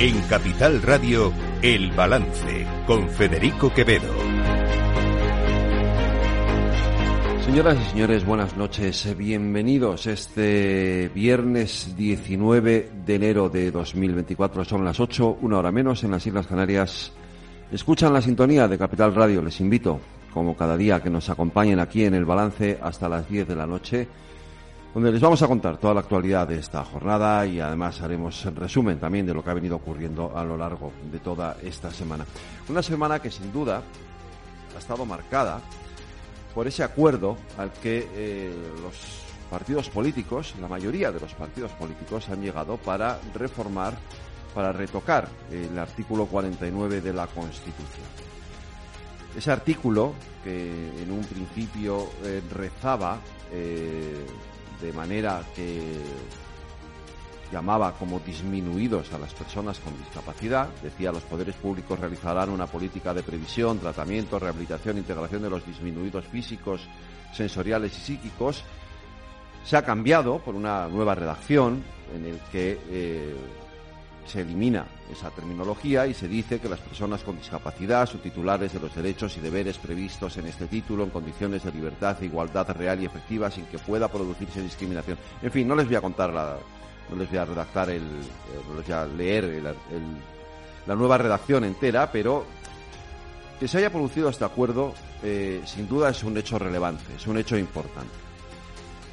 En Capital Radio, El Balance, con Federico Quevedo. Señoras y señores, buenas noches. Bienvenidos este viernes 19 de enero de 2024. Son las 8, una hora menos en las Islas Canarias. Escuchan la sintonía de Capital Radio. Les invito, como cada día, que nos acompañen aquí en el balance hasta las 10 de la noche donde les vamos a contar toda la actualidad de esta jornada y además haremos resumen también de lo que ha venido ocurriendo a lo largo de toda esta semana. Una semana que sin duda ha estado marcada por ese acuerdo al que eh, los partidos políticos, la mayoría de los partidos políticos han llegado para reformar, para retocar el artículo 49 de la Constitución. Ese artículo que en un principio eh, rezaba eh, de manera que llamaba como disminuidos a las personas con discapacidad. Decía, los poderes públicos realizarán una política de previsión, tratamiento, rehabilitación, integración de los disminuidos físicos, sensoriales y psíquicos. Se ha cambiado por una nueva redacción en el que eh, se elimina esa terminología y se dice que las personas con discapacidad son titulares de los derechos y deberes previstos en este título en condiciones de libertad igualdad real y efectiva sin que pueda producirse discriminación. En fin, no les voy a contar la, no les voy a redactar el, eh, no les voy a leer la nueva redacción entera, pero que se haya producido este acuerdo eh, sin duda es un hecho relevante, es un hecho importante.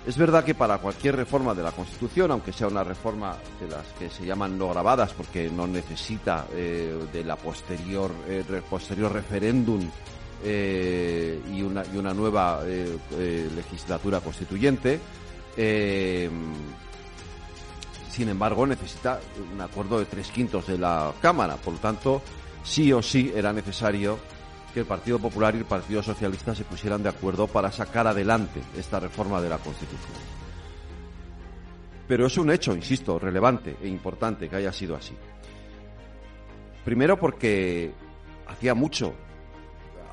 Es verdad que para cualquier reforma de la Constitución, aunque sea una reforma de las que se llaman no grabadas, porque no necesita eh, de la posterior, eh, posterior referéndum eh, y, una, y una nueva legislatura constituyente, sin embargo necesita un acuerdo de tres quintos de la Cámara. Por lo tanto, sí o sí era necesario que el Partido Popular y el Partido Socialista se pusieran de acuerdo para sacar adelante esta reforma de la Constitución. Pero es un hecho, insisto, relevante e importante que haya sido así. Primero porque hacía mucho,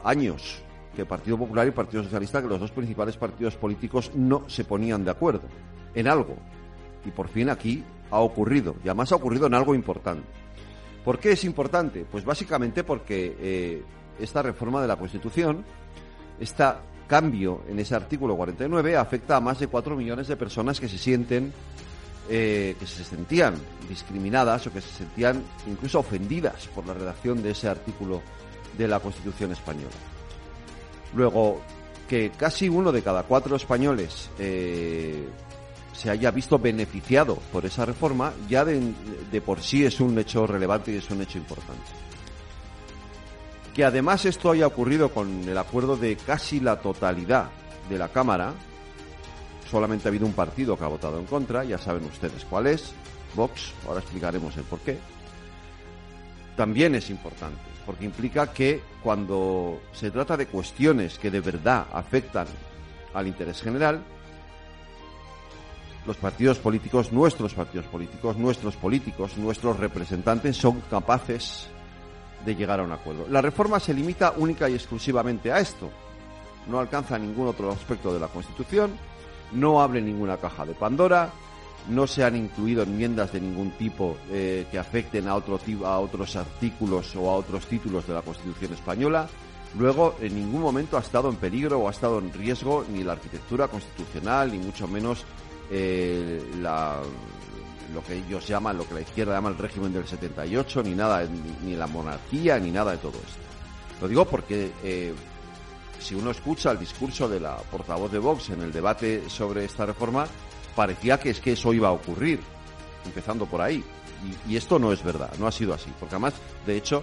años, que el Partido Popular y el Partido Socialista, que los dos principales partidos políticos no se ponían de acuerdo en algo. Y por fin aquí ha ocurrido, y además ha ocurrido en algo importante. ¿Por qué es importante? Pues básicamente porque eh, esta reforma de la Constitución, este cambio en ese artículo 49 afecta a más de 4 millones de personas que se sienten, eh, que se sentían discriminadas o que se sentían incluso ofendidas por la redacción de ese artículo de la Constitución española. Luego, que casi uno de cada cuatro españoles eh, se haya visto beneficiado por esa reforma, ya de por sí es un hecho relevante y es un hecho importante. Que además esto haya ocurrido con el acuerdo de casi la totalidad de la Cámara, solamente ha habido un partido que ha votado en contra, ya saben ustedes cuál es, Vox, ahora explicaremos el por qué. También es importante, porque implica que cuando se trata de cuestiones que de verdad afectan al interés general, los partidos políticos, nuestros partidos políticos, nuestros políticos, nuestros representantes son capaces de llegar a un acuerdo. La reforma se limita única y exclusivamente a esto. No alcanza ningún otro aspecto de la Constitución, no abre ninguna caja de Pandora, no se han incluido enmiendas de ningún tipo eh, que afecten a, otro, a otros artículos o a otros títulos de la Constitución española. Luego, en ningún momento ha estado en peligro o ha estado en riesgo ni la arquitectura constitucional, ni mucho menos eh, la, lo que ellos llaman, lo que la izquierda llama el régimen del 78, ni nada, ni, la monarquía, ni nada de todo esto. Lo digo porque eh, si uno escucha el discurso de la portavoz de Vox en el debate sobre esta reforma, parecía que es que eso iba a ocurrir, empezando por ahí. Y, esto no es verdad, no ha sido así. Porque además, de hecho,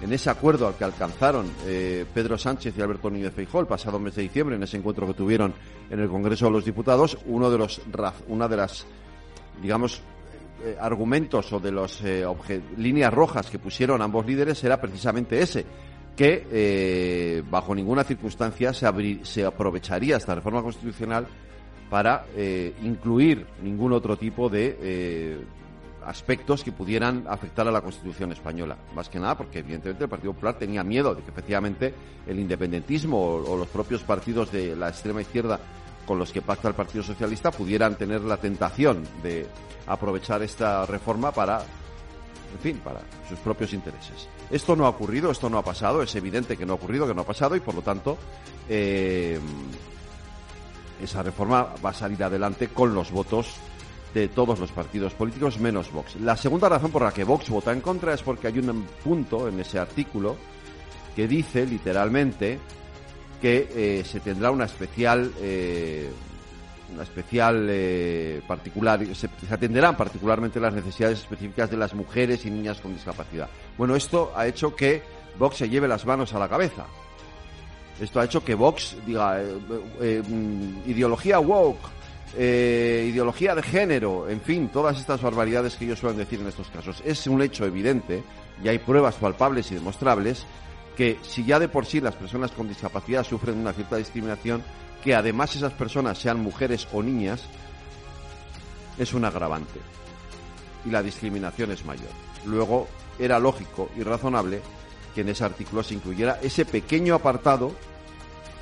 en ese acuerdo al que alcanzaron eh, Pedro Sánchez y Alberto Núñez Feijóo el pasado mes de diciembre, en ese encuentro que tuvieron en el Congreso de los Diputados, uno de los, una de las, digamos, eh, argumentos o de las eh, líneas rojas que pusieron ambos líderes era precisamente ese, que eh, bajo ninguna circunstancia se, se, aprovecharía esta reforma constitucional para incluir ningún otro tipo de aspectos que pudieran afectar a la Constitución española. Más que nada porque, evidentemente, el Partido Popular tenía miedo de que, efectivamente, el independentismo o los propios partidos de la extrema izquierda con los que pacta el Partido Socialista pudieran tener la tentación de aprovechar esta reforma para en fin, para sus propios intereses. Esto no ha ocurrido, esto no ha pasado, es evidente que no ha ocurrido, que no ha pasado y por lo tanto eh, esa reforma va a salir adelante con los votos de todos los partidos políticos menos Vox. La segunda razón por la que Vox vota en contra es porque hay un punto en ese artículo que dice literalmente que eh, se tendrá una especial eh, una especial eh, particular se, atenderán particularmente las necesidades específicas de las mujeres y niñas con discapacidad. Bueno, esto ha hecho que Vox se lleve las manos a la cabeza. Esto ha hecho que Vox diga mm, ideología woke, ideología de género, en fin, todas estas barbaridades que ellos suelen decir en estos casos. Es un hecho evidente, y hay pruebas palpables y demostrables, que si ya de por sí las personas con discapacidad sufren una cierta discriminación, que además esas personas sean mujeres o niñas, es un agravante. Y la discriminación es mayor. Luego, era lógico y razonable que en ese artículo se incluyera ese pequeño apartado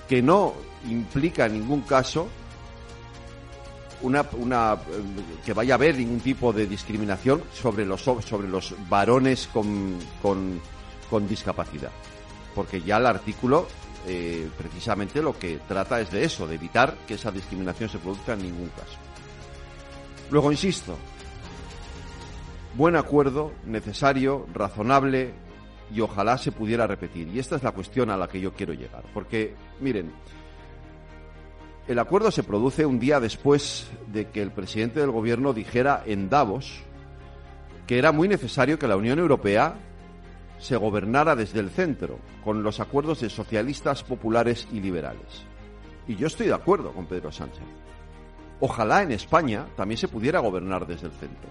que no implica en ningún caso que vaya a haber ningún tipo de discriminación sobre los sobre los varones con, con discapacidad porque ya el artículo eh, precisamente lo que trata es de eso de evitar que esa discriminación se produzca en ningún caso. Luego insisto buen acuerdo necesario razonable y ojalá se pudiera repetir. Y esta es la cuestión a la que yo quiero llegar porque miren el acuerdo se produce un día después de que el presidente del gobierno dijera en Davos que era muy necesario que la Unión Europea se gobernara desde el centro, con los acuerdos de socialistas, populares y liberales. Y yo estoy de acuerdo con Pedro Sánchez. Ojalá en España también se pudiera gobernar desde el centro,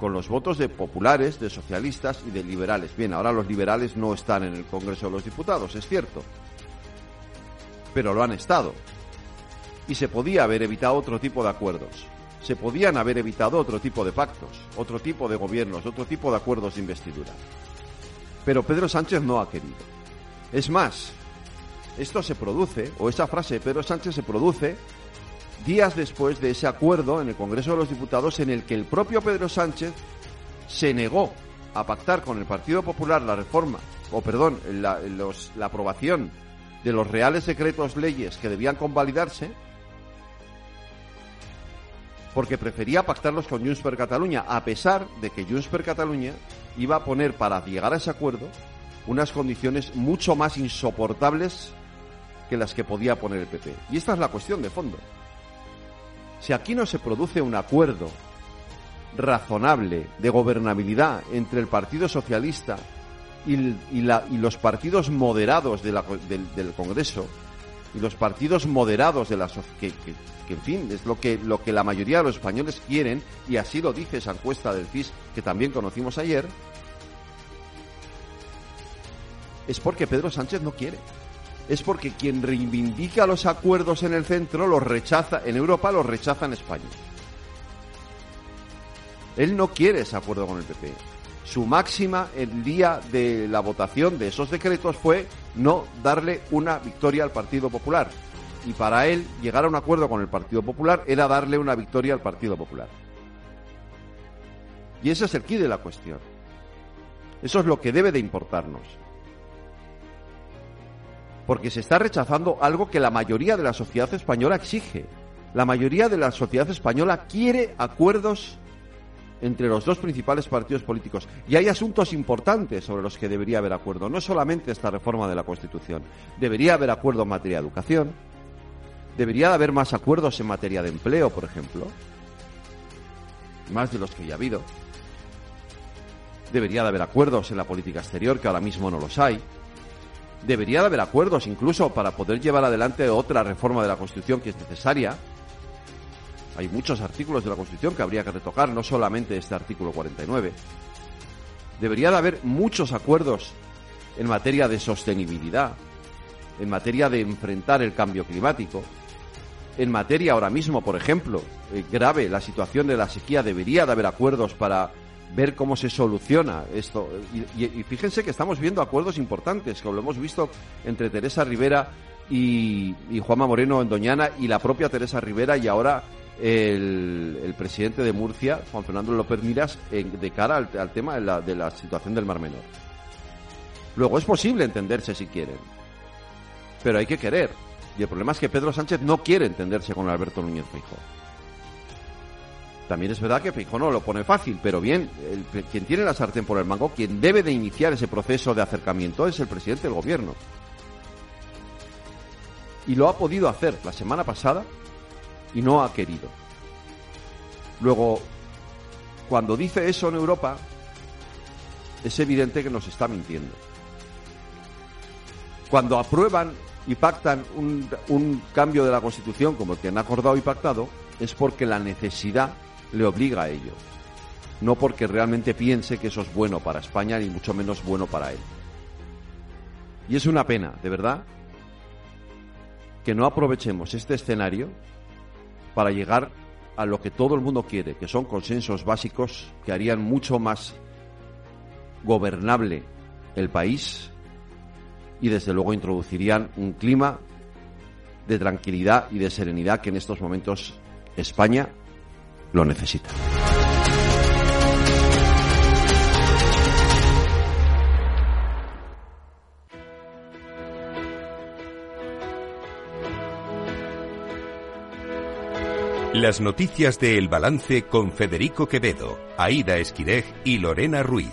con los votos de populares, de socialistas y de liberales. Bien, ahora los liberales no están en el Congreso de los Diputados, es cierto, pero lo han estado y se podía haber evitado otro tipo de acuerdos. Se podían haber evitado otro tipo de pactos, otro tipo de gobiernos, otro tipo de acuerdos de investidura. Pero Pedro Sánchez no ha querido. Es más, esto se produce, o esa frase de Pedro Sánchez se produce días después de ese acuerdo en el Congreso de los Diputados en el que el propio Pedro Sánchez se negó a pactar con el Partido Popular la reforma, o perdón, la, los, la aprobación de los reales decretos leyes que debían convalidarse porque prefería pactarlos con Junts per Catalunya, a pesar de que Junts per Catalunya iba a poner para llegar a ese acuerdo unas condiciones mucho más insoportables que las que podía poner el PP. Y esta es la cuestión de fondo. Si aquí no se produce un acuerdo razonable de gobernabilidad entre el Partido Socialista y, los partidos moderados del Congreso, y los partidos moderados de la que, que, que, en fin es lo que lo que la mayoría de los españoles quieren y así lo dice esa encuesta del CIS que también conocimos ayer es porque Pedro Sánchez no quiere es porque quien reivindica los acuerdos en el centro los rechaza en Europa los rechaza en España él no quiere ese acuerdo con el PP su máxima el día de la votación de esos decretos fue no darle una victoria al Partido Popular. Y para él llegar a un acuerdo con el Partido Popular era darle una victoria al Partido Popular. Y ese es el quid de la cuestión. Eso es lo que debe de importarnos. Porque se está rechazando algo que la mayoría de la sociedad española exige. La mayoría de la sociedad española quiere acuerdos entre los dos principales partidos políticos. Y hay asuntos importantes sobre los que debería haber acuerdo. No solamente esta reforma de la Constitución. Debería haber acuerdo en materia de educación. Debería haber más acuerdos en materia de empleo, por ejemplo. Más de los que ya ha habido. Debería de haber acuerdos en la política exterior, que ahora mismo no los hay. Debería de haber acuerdos incluso para poder llevar adelante otra reforma de la Constitución que es necesaria, hay muchos artículos de la Constitución que habría que retocar, no solamente este artículo 49. Debería de haber muchos acuerdos en materia de sostenibilidad, en materia de enfrentar el cambio climático, en materia ahora mismo, por ejemplo, eh, grave la situación de la sequía, debería de haber acuerdos para ver cómo se soluciona esto. Y, fíjense que estamos viendo acuerdos importantes, como lo hemos visto entre Teresa Rivera y, Juanma Moreno en Doñana y la propia Teresa Rivera y ahora el, presidente de Murcia, Juan Fernando López Miras, de cara al, tema de la, de la situación del Mar Menor. Luego es posible entenderse si quieren, pero hay que querer. Y el problema es que Pedro Sánchez no quiere entenderse con Alberto Núñez Feijóo. También es verdad que Feijóo no lo pone fácil, pero bien, quien tiene la sartén por el mango, quien debe de iniciar ese proceso de acercamiento es el presidente del gobierno. Y lo ha podido hacer la semana pasada y no ha querido. Luego, cuando dice eso en Europa, es evidente que nos está mintiendo. Cuando aprueban y pactan un, un, cambio de la Constitución como el que han acordado y pactado, es porque la necesidad le obliga a ello. No porque realmente piense que eso es bueno para España, ni mucho menos bueno para él. Y es una pena, de verdad, que no aprovechemos este escenario para llegar a lo que todo el mundo quiere, que son consensos básicos que harían mucho más gobernable el país y desde luego introducirían un clima de tranquilidad y de serenidad que en estos momentos España lo necesita. Las noticias de El Balance con Federico Quevedo, Aida Esquirej y Lorena Ruiz.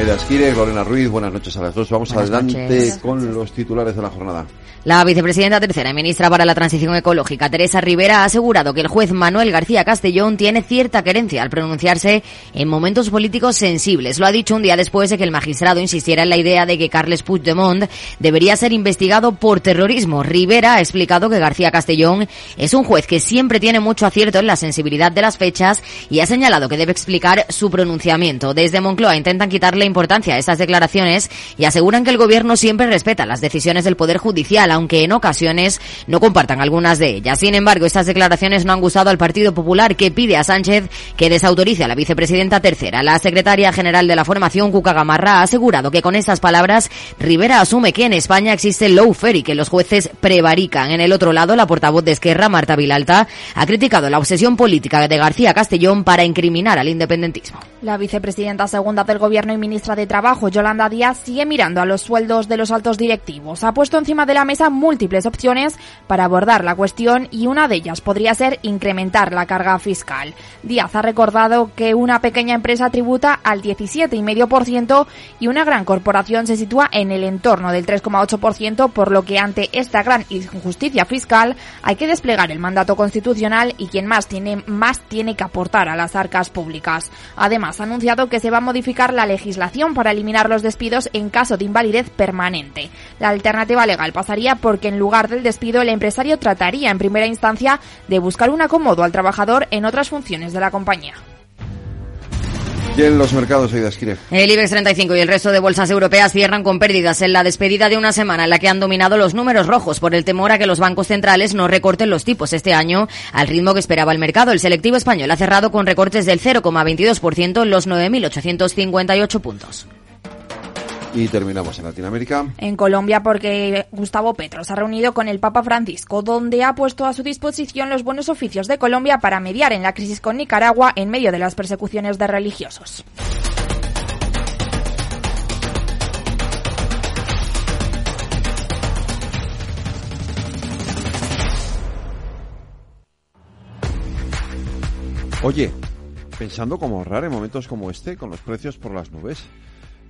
Aida Esquirej, Lorena Ruiz, buenas noches a las dos. Vamos adelante con los titulares de la jornada. La vicepresidenta tercera y ministra para la Transición Ecológica, Teresa Rivera, ha asegurado que el juez Manuel García Castellón tiene cierta querencia al pronunciarse en momentos políticos sensibles. Lo ha dicho un día después de que el magistrado insistiera en la idea de que Carles Puigdemont debería ser investigado por terrorismo. Rivera ha explicado que García Castellón es un juez que siempre tiene mucho acierto en la sensibilidad de las fechas y ha señalado que debe explicar su pronunciamiento. Desde Moncloa intentan quitarle importancia a estas declaraciones y aseguran que el gobierno siempre respeta las decisiones del Poder Judicial aunque en ocasiones no compartan algunas de ellas. Sin embargo, estas declaraciones no han gustado al Partido Popular, que pide a Sánchez que desautorice a la vicepresidenta tercera. La secretaria general de la formación, Cuca Gamarra, ha asegurado que con estas palabras Rivera asume que en España existe lawfare y que los jueces prevarican. En el otro lado, la portavoz de Esquerra, Marta Vilalta, ha criticado la obsesión política de García Castellón para incriminar al independentismo. La vicepresidenta segunda del Gobierno y ministra de Trabajo, Yolanda Díaz, sigue mirando a los sueldos de los altos directivos. Ha puesto encima de la mesa múltiples opciones para abordar la cuestión y una de ellas podría ser incrementar la carga fiscal. Díaz ha recordado que una pequeña empresa tributa al 17,5% y una gran corporación se sitúa en el entorno del 3,8%, por lo que ante esta gran injusticia fiscal hay que desplegar el mandato constitucional y quien más tiene más tiene que aportar a las arcas públicas. Además, ha anunciado que se va a modificar la legislación para eliminar los despidos en caso de invalidez permanente. La alternativa legal pasaría porque en lugar del despido el empresario trataría en primera instancia de buscar un acomodo al trabajador en otras funciones de la compañía. En El IBEX 35 y el resto de bolsas europeas cierran con pérdidas en la despedida de una semana en la que han dominado los números rojos por el temor a que los bancos centrales no recorten los tipos este año al ritmo que esperaba el mercado. El selectivo español ha cerrado con recortes del 0,22% en los 9.858 puntos. Y terminamos en Latinoamérica. En Colombia porque Gustavo Petro se ha reunido con el Papa Francisco, donde ha puesto a su disposición los buenos oficios de Colombia para mediar en la crisis con Nicaragua en medio de las persecuciones de religiosos. Oye, pensando cómo ahorrar en momentos como este, con los precios por las nubes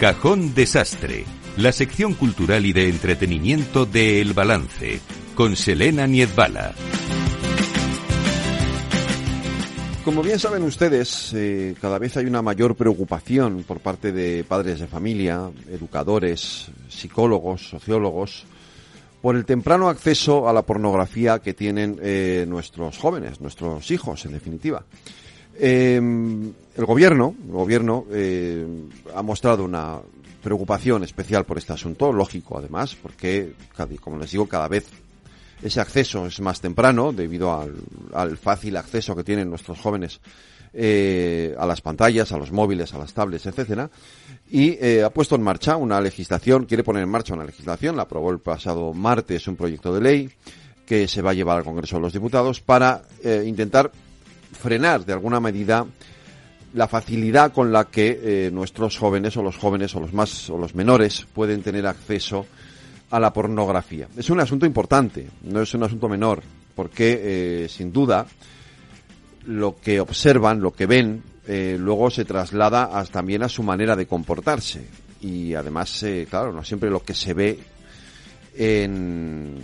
Cajón Desastre, la sección cultural y de entretenimiento de El Balance, con Selena Niedbala. Como bien saben ustedes, eh, cada vez hay una mayor preocupación por parte de padres de familia, educadores, psicólogos, sociólogos, por el temprano acceso a la pornografía que tienen eh, nuestros jóvenes, nuestros hijos, en definitiva. Em, el gobierno, el gobierno eh, ha mostrado una preocupación especial por este asunto, lógico además, porque, como les digo, cada vez ese acceso es más temprano debido al, fácil acceso que tienen nuestros jóvenes eh, a las pantallas, a los móviles, a las tablets, etcétera, y eh, ha puesto en marcha una legislación, quiere poner en marcha una legislación, la aprobó el pasado martes un proyecto de ley que se va a llevar al Congreso de los Diputados para intentar frenar de alguna medida la facilidad con la que eh, nuestros jóvenes o los jóvenes o los más o los menores pueden tener acceso a la pornografía. Es un asunto importante, no es un asunto menor, porque eh, sin duda lo que observan, lo que ven, eh, luego se traslada también a su manera de comportarse. Y además, claro, no siempre lo que se ve en,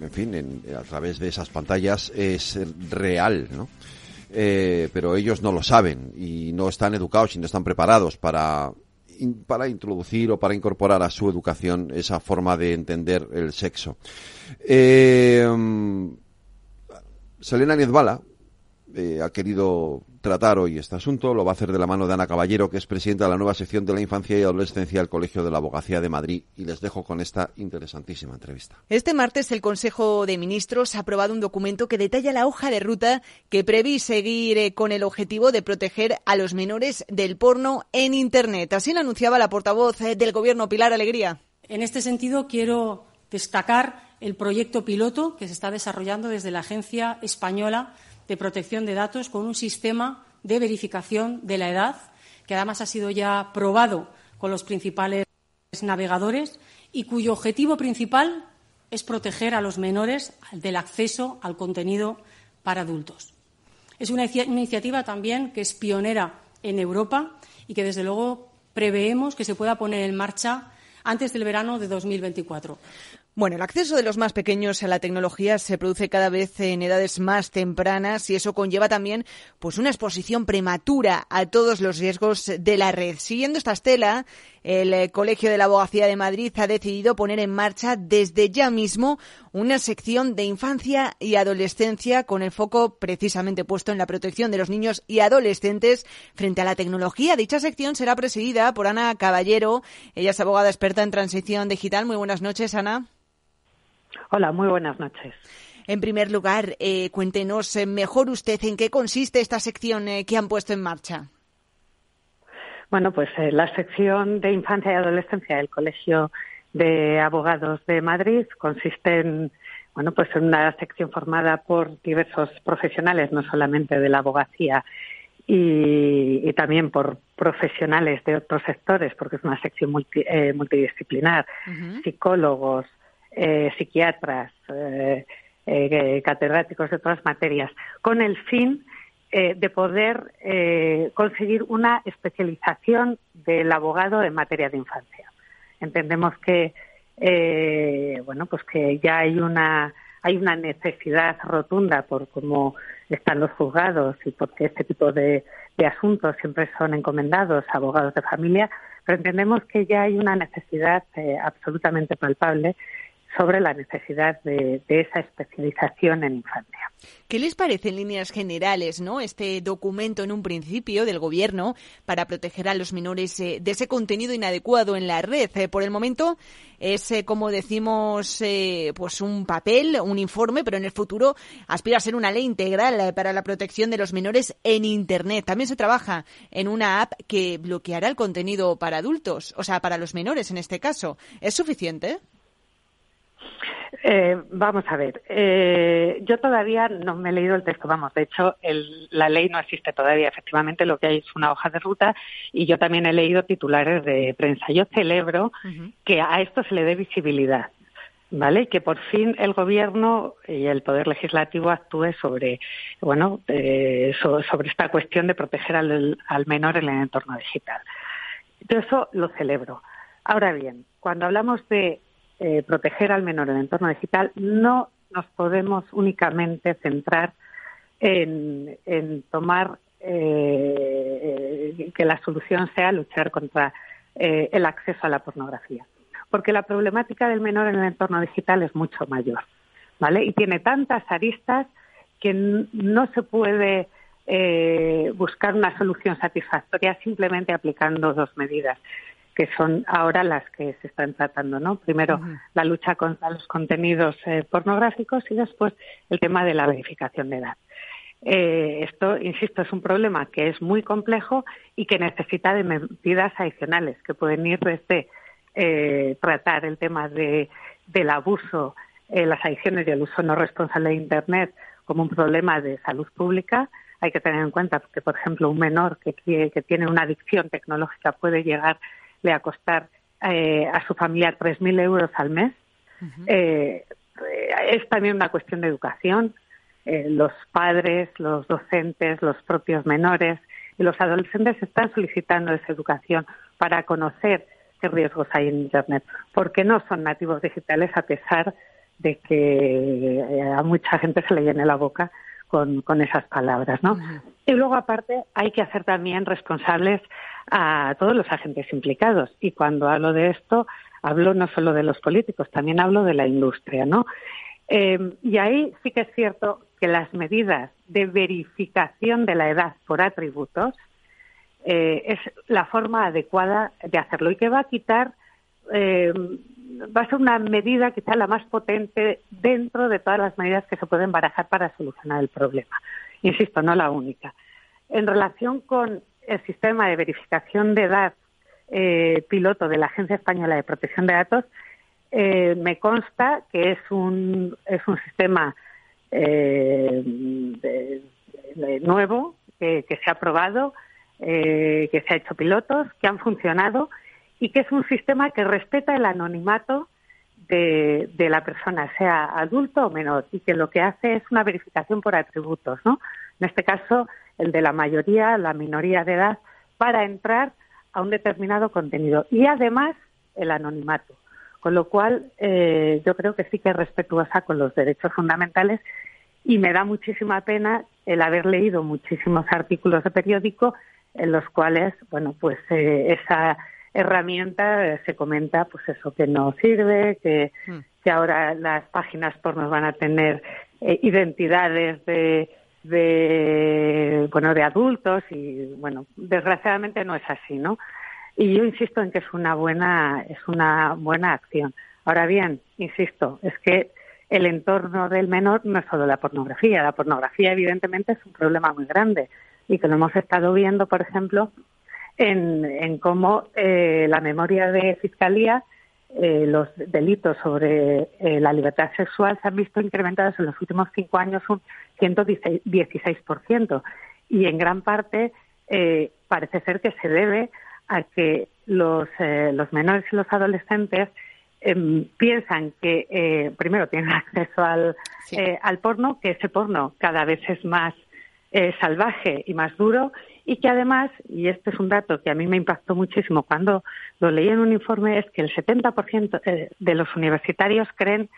en fin, a través de esas pantallas es real, ¿no? Eh, pero ellos no lo saben y no están educados y no están preparados para, para introducir o para incorporar a su educación esa forma de entender el sexo. Eh, Selena Niezbala eh, ha querido tratar hoy este asunto. Lo va a hacer de la mano de Ana Caballero, que es presidenta de la nueva sección de la infancia y adolescencia del Colegio de la Abogacía de Madrid. Y les dejo con esta interesantísima entrevista. Este martes el Consejo de Ministros ha aprobado un documento que detalla la hoja de ruta que prevé seguir eh, con el objetivo de proteger a los menores del porno en Internet. Así lo anunciaba la portavoz eh, del Gobierno, Pilar Alegría. En este sentido, quiero destacar el proyecto piloto que se está desarrollando desde la Agencia Española de protección de datos con un sistema de verificación de la edad, que además ha sido ya probado con los principales navegadores y cuyo objetivo principal es proteger a los menores del acceso al contenido para adultos. Es una iniciativa también que es pionera en Europa y que, desde luego, preveemos que se pueda poner en marcha antes del verano de 2024. Bueno, el acceso de los más pequeños a la tecnología se produce cada vez en edades más tempranas y eso conlleva también pues una exposición prematura a todos los riesgos de la red. Siguiendo esta estela, el eh, Colegio de la Abogacía de Madrid ha decidido poner en marcha desde ya mismo una sección de infancia y adolescencia con el foco precisamente puesto en la protección de los niños y adolescentes frente a la tecnología. Dicha sección será presidida por Ana Caballero. Ella es abogada experta en transición digital. Muy buenas noches, Ana. Hola, muy buenas noches. En primer lugar, eh, cuéntenos eh, mejor usted en qué consiste esta sección eh, que han puesto en marcha. Bueno, pues la sección de infancia y adolescencia del Colegio de Abogados de Madrid consiste en, bueno, pues en una sección formada por diversos profesionales, no solamente de la abogacía y, también por profesionales de otros sectores, porque es una sección multidisciplinar, psicólogos, eh, psiquiatras, eh, eh, catedráticos de otras materias, con el fin de poder conseguir una especialización del abogado en materia de infancia. Entendemos que bueno, pues que ya hay una hay una necesidad rotunda por cómo están los juzgados y porque este tipo de, de asuntos siempre son encomendados a abogados de familia, pero entendemos que ya hay una necesidad absolutamente palpable sobre la necesidad de, esa especialización en infancia. ¿Qué les parece en líneas generales, no, este documento en un principio del Gobierno para proteger a los menores eh, de ese contenido inadecuado en la red? Eh, por el momento es, eh, como decimos, pues un papel, un informe, pero en el futuro aspira a ser una ley integral para la protección de los menores en Internet. También se trabaja en una app que bloqueará el contenido para adultos, o sea, para los menores en este caso. ¿Es suficiente? Eh, vamos a ver, eh, yo todavía no me he leído el texto, vamos, de hecho la ley no existe todavía, efectivamente lo que hay es una hoja de ruta y yo también he leído titulares de prensa. Yo celebro que a esto se le dé visibilidad, ¿vale? Que por fin el gobierno y el poder legislativo actúe sobre, bueno, eh, sobre esta cuestión de proteger al, al menor en el entorno digital. Yo eso lo celebro. Ahora bien, cuando hablamos de eh, proteger al menor en el entorno digital, no nos podemos únicamente centrar en, tomar eh, que la solución sea luchar contra eh, el acceso a la pornografía. Porque la problemática del menor en el entorno digital es mucho mayor, ¿vale? Y tiene tantas aristas que no se puede buscar una solución satisfactoria simplemente aplicando dos medidas que son ahora las que se están tratando, ¿no? Primero, la lucha contra los contenidos eh, pornográficos y después el tema de la verificación de edad. Eh, esto, insisto, es un problema que es muy complejo y que necesita de medidas adicionales que pueden ir desde eh, tratar el tema de, del abuso, las adicciones y el uso no responsable de Internet como un problema de salud pública. Hay que tener en cuenta que, por ejemplo, un menor que, que tiene una adicción tecnológica puede llegar le a costar eh, a su familia 3.000 euros al mes. Eh, es también una cuestión de educación. Eh, los padres, los docentes, los propios menores y los adolescentes están solicitando esa educación para conocer qué riesgos hay en Internet, porque no son nativos digitales a pesar de que a mucha gente se le llene la boca con, con esas palabras, ¿no? Y luego, aparte, hay que hacer también responsables a todos los agentes implicados. Y cuando hablo de esto, hablo no solo de los políticos, también hablo de la industria, ¿no? Eh, y ahí sí que es cierto que las medidas de verificación de la edad por atributos eh, es la forma adecuada de hacerlo y que va a quitar, eh, va a ser una medida quizá la más potente dentro de todas las medidas que se pueden barajar para solucionar el problema. Insisto, no la única. En relación con el sistema de verificación de edad eh, piloto de la Agencia Española de Protección de Datos, eh, me consta que es un, es un sistema eh, nuevo que, se ha aprobado, que se ha hecho pilotos, que han funcionado y que es un sistema que respeta el anonimato de, de, la persona, sea adulto o menor, y que lo que hace es una verificación por atributos, ¿no? En este caso, el de la mayoría, la minoría de edad, para entrar a un determinado contenido. Y además, el anonimato. Con lo cual, eh, yo creo que sí que es respetuosa con los derechos fundamentales y me da muchísima pena el haber leído muchísimos artículos de periódico en los cuales, bueno, pues eh, esa herramienta eh, se comenta, pues eso, que no sirve, que, que ahora las páginas porno van a tener identidades de de bueno de adultos y bueno desgraciadamente no es así no y yo insisto en que es una buena es una buena acción. Ahora bien insisto es que el entorno del menor no es solo la pornografía. La pornografía evidentemente es un problema muy grande y que lo hemos estado viendo por ejemplo en, en cómo eh, la memoria de fiscalía eh, los delitos sobre eh, la libertad sexual se han visto incrementados en los últimos cinco años un 116%. Y en gran parte eh, parece ser que se debe a que los, los menores y los adolescentes em, piensan que primero tienen acceso al, al porno, que ese porno cada vez es más salvaje y más duro y que además, y este es un dato que a mí me impactó muchísimo cuando lo leí en un informe, es que el 70% eh, de los universitarios creen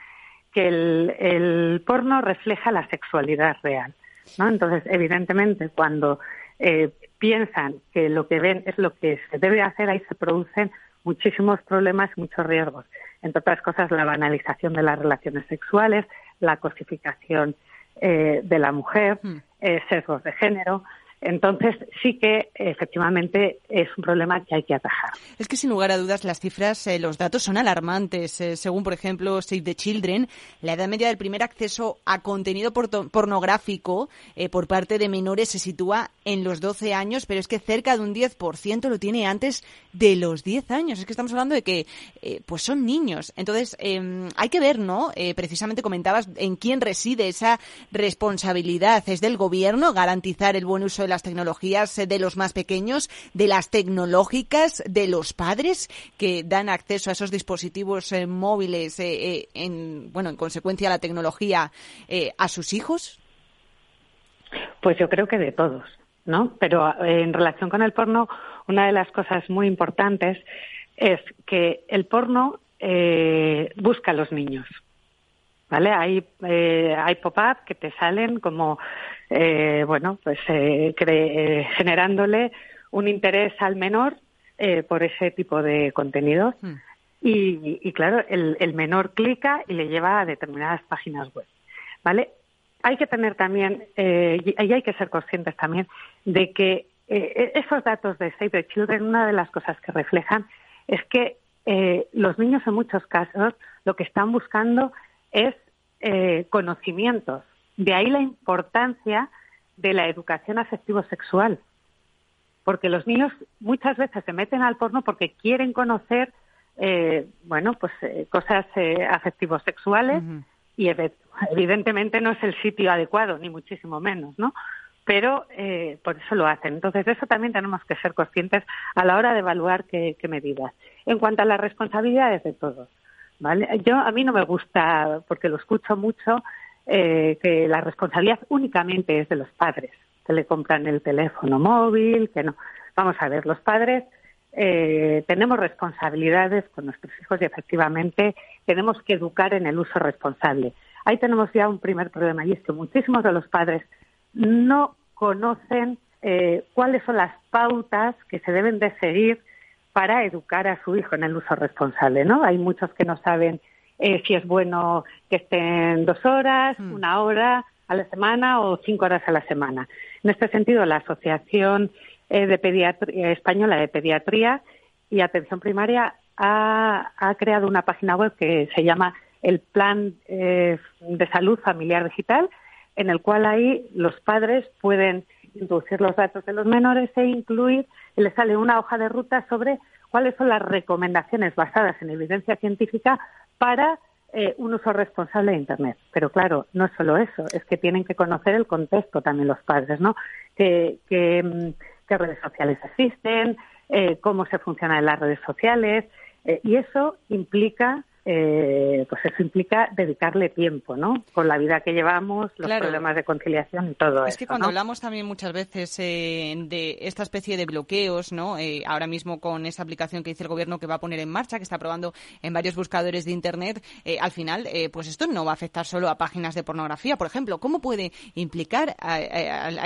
que el, porno refleja la sexualidad real. ¿no? Entonces, evidentemente, cuando eh, piensan que lo que ven es lo que se debe hacer, ahí se producen muchísimos problemas y muchos riesgos. entre otras cosas, la banalización de las relaciones sexuales, la cosificación eh, de la mujer, mm. eh, sesgos de género. Entonces, sí que efectivamente es un problema que hay que atajar. Es que sin lugar a dudas las cifras, eh, los datos son alarmantes. Eh, según, por ejemplo, Save the Children, la edad media del primer acceso a contenido pornográfico eh, por parte de menores se sitúa en los 12 años, pero es que cerca de un 10% lo tiene antes de los 10 años. Es que estamos hablando de que pues son niños. Entonces, em, hay que ver, ¿no? precisamente comentabas en quién reside esa responsabilidad. ¿Es del gobierno garantizar el buen uso de las tecnologías eh, de los más pequeños, de las tecnológicas, de los padres que dan acceso a esos dispositivos eh, móviles, eh, en, bueno, en consecuencia a la tecnología, a sus hijos? Pues yo creo que de todos, ¿no? Pero en relación con el porno, una de las cosas muy importantes es que el porno busca a los niños. ¿Vale? Hay, hay pop-up que te salen como eh, bueno, pues eh, eh, generándole un interés al menor eh, por ese tipo de contenidos. Hmm. Y, claro, el, el, menor clica y le lleva a determinadas páginas web. ¿Vale? Hay que tener también, y hay que ser conscientes también de que esos datos de Save the Children, una de las cosas que reflejan es que los niños en muchos casos lo que están buscando es conocimientos de ahí la importancia de la educación afectivo-sexual. Porque los niños muchas veces se meten al porno porque quieren conocer, eh, bueno, pues eh, cosas eh, afectivo-sexuales y evidentemente no es el sitio adecuado, ni muchísimo menos, ¿no? Pero eh, por eso lo hacen. Entonces, de eso también tenemos que ser conscientes a la hora de evaluar qué, qué medidas. En cuanto a las responsabilidades de todos, ¿vale? Yo, a mí no me gusta, porque lo escucho mucho, eh, que la responsabilidad únicamente es de los padres, que le compran el teléfono móvil, que no. Vamos a ver, los padres eh, tenemos responsabilidades con nuestros hijos y efectivamente tenemos que educar en el uso responsable. Ahí tenemos ya un primer problema y es que muchísimos de los padres no conocen eh, cuáles son las pautas que se deben de seguir para educar a su hijo en el uso responsable, ¿no? Hay muchos que no saben eh, si es bueno que estén dos horas, mm. una hora a la semana o cinco horas a la semana. En este sentido, la Asociación eh, de Pediatría, Española de Pediatría y Atención Primaria ha, creado una página web que se llama el Plan eh, de Salud Familiar Digital, en el cual ahí los padres pueden introducir los datos de los menores e incluir, y les sale una hoja de ruta sobre cuáles son las recomendaciones basadas en evidencia científica para eh, un uso responsable de Internet. Pero claro, no es solo eso, es que tienen que conocer el contexto también los padres, ¿no? ¿Qué, qué, mm, redes sociales existen? Eh, ¿Cómo se funcionan las redes sociales? Eh, y eso implica eh, pues eso implica dedicarle tiempo, ¿no? Con la vida que llevamos, los problemas de conciliación y todo eso. Es que cuando hablamos también muchas veces eh, de esta especie de bloqueos, ¿no? Eh, ahora mismo con esa aplicación que dice el gobierno que va a poner en marcha, que está probando en varios buscadores de Internet, al final, pues esto no va a afectar solo a páginas de pornografía, por ejemplo. ¿Cómo puede implicar a,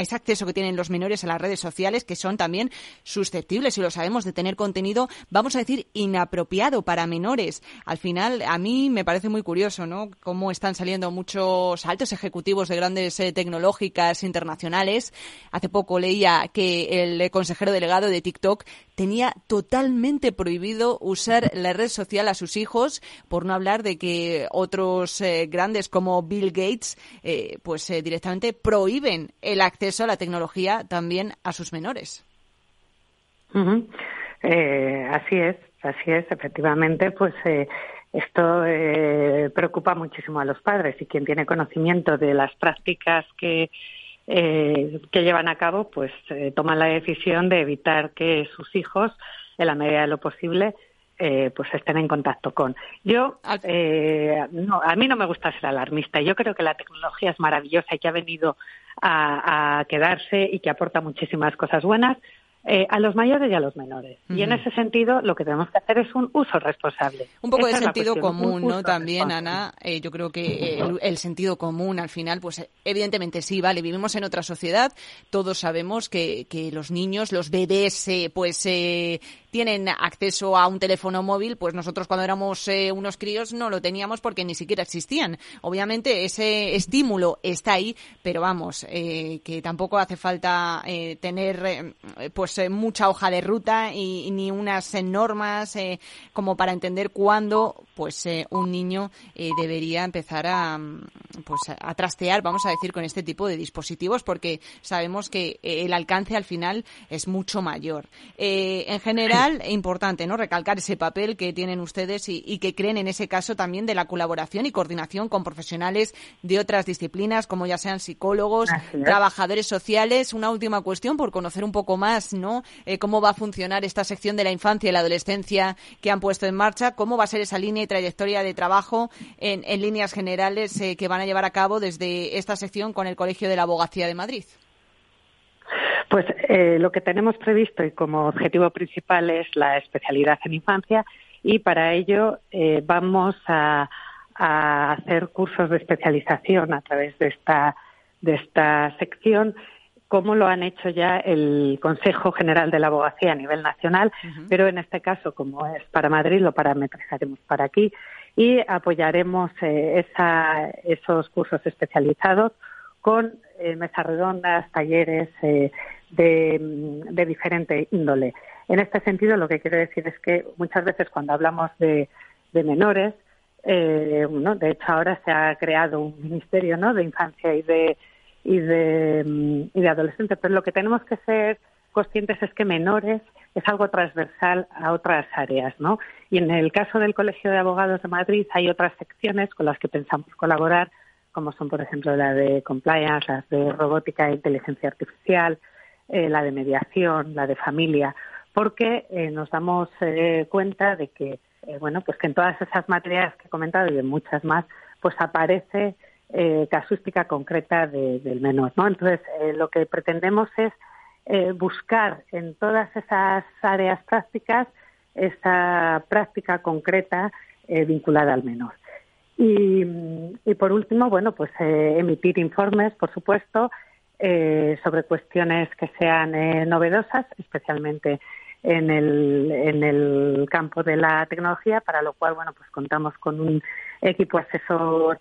ese acceso que tienen los menores a las redes sociales, que son también susceptibles, si lo sabemos, de tener contenido, vamos a decir, inapropiado para menores? Al final, a mí me parece muy curioso, ¿no? Cómo están saliendo muchos altos ejecutivos de grandes eh, tecnológicas internacionales. Hace poco leía que el consejero delegado de TikTok tenía totalmente prohibido usar la red social a sus hijos, por no hablar de que otros eh, grandes como Bill Gates, eh, pues directamente prohíben el acceso a la tecnología también a sus menores. así es, así es, efectivamente, pues esto eh, preocupa muchísimo a los padres y quien tiene conocimiento de las prácticas que, eh, que llevan a cabo, pues eh, toma la decisión de evitar que sus hijos, en la medida de lo posible, eh, pues estén en contacto con. Yo, eh, no, a mí no me gusta ser alarmista. Yo creo que la tecnología es maravillosa y que ha venido a, a quedarse y que aporta muchísimas cosas buenas. Eh, a los mayores y a los menores. Y en ese sentido, lo que tenemos que hacer es un uso responsable. Un poco de sentido común, ¿no? También, Ana, eh, yo creo que el, sentido común al final, pues evidentemente sí, vale, vivimos en otra sociedad, todos sabemos que, que los niños, los bebés, eh, pues tienen acceso a un teléfono móvil, pues nosotros cuando éramos eh, unos críos no lo teníamos porque ni siquiera existían. Obviamente ese estímulo está ahí, pero vamos, eh, que tampoco hace falta eh, tener pues mucha hoja de ruta y, ni unas normas como para entender cuándo pues un niño debería empezar a pues a trastear, vamos a decir, con este tipo de dispositivos porque sabemos que el alcance al final es mucho mayor. en general, importante, ¿no? Recalcar ese papel que tienen ustedes y, que creen en ese caso también de la colaboración y coordinación con profesionales de otras disciplinas, como ya sean psicólogos, trabajadores sociales. Una última cuestión por conocer un poco más, ¿no? Eh, cómo va a funcionar esta sección de la infancia y la adolescencia que han puesto en marcha, cómo va a ser esa línea y trayectoria de trabajo en, líneas generales eh, que van a llevar a cabo desde esta sección con el Colegio de la Abogacía de Madrid. Pues eh, lo que tenemos previsto y como objetivo principal es la especialidad en infancia y para ello eh, vamos a, hacer cursos de especialización a través de esta, de esta sección como lo han hecho ya el Consejo General de la Abogacía a nivel nacional, pero en este caso, como es para Madrid, lo parametrizaremos para aquí y apoyaremos eh, esos cursos especializados con mesas redondas, talleres, de, de diferente índole. En este sentido, lo que quiero decir es que muchas veces cuando hablamos de, menores, eh, de hecho ahora se ha creado un ministerio ¿no? de infancia y de, y de, mm, y de adolescentes, pero lo que tenemos que ser conscientes es que menores es algo transversal a otras áreas, ¿no? Y en el caso del Colegio de Abogados de Madrid hay otras secciones con las que pensamos colaborar, como son, por ejemplo, la de compliance, las de robótica e inteligencia artificial, eh, la de mediación, la de familia, porque eh, nos damos eh, cuenta de que, bueno, pues que en todas esas materias que he comentado y en muchas más, pues aparece casuística concreta del menor, ¿no? Entonces, lo que pretendemos es buscar en todas esas áreas prácticas esa práctica concreta vinculada al menor. Y, por último, bueno, pues emitir informes, por supuesto, eh, sobre cuestiones que sean eh, novedosas, especialmente en el, en el campo de la tecnología, para lo cual, bueno, pues contamos con un equipo asesor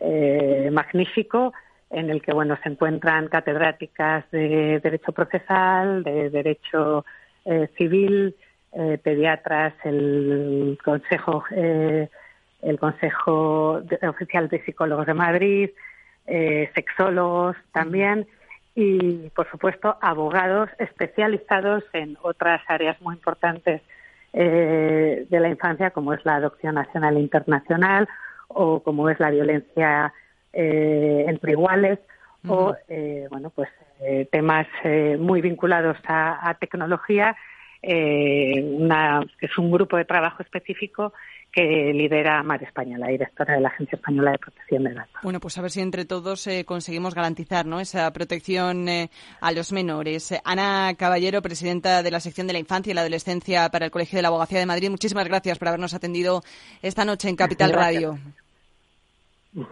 eh, magnífico en el que, bueno, se encuentran catedráticas de Derecho Procesal, de Derecho Civil, pediatras, el Consejo, el Consejo Oficial de Psicólogos de Madrid, sexólogos también y, por supuesto, abogados especializados en otras áreas muy importantes eh, de la infancia, como es la adopción nacional e internacional o como es la violencia eh, entre iguales o, eh, bueno, pues temas muy vinculados a, a tecnología. Una, es un grupo de trabajo específico que lidera Mar España, la directora de la Agencia Española de Protección de Datos. Bueno, pues a ver si entre todos eh, conseguimos garantizar ¿no? esa protección eh, a los menores. Ana Caballero, presidenta de la sección de la infancia y la adolescencia para el Colegio de la Abogacía de Madrid, muchísimas gracias por habernos atendido esta noche en Capital Radio.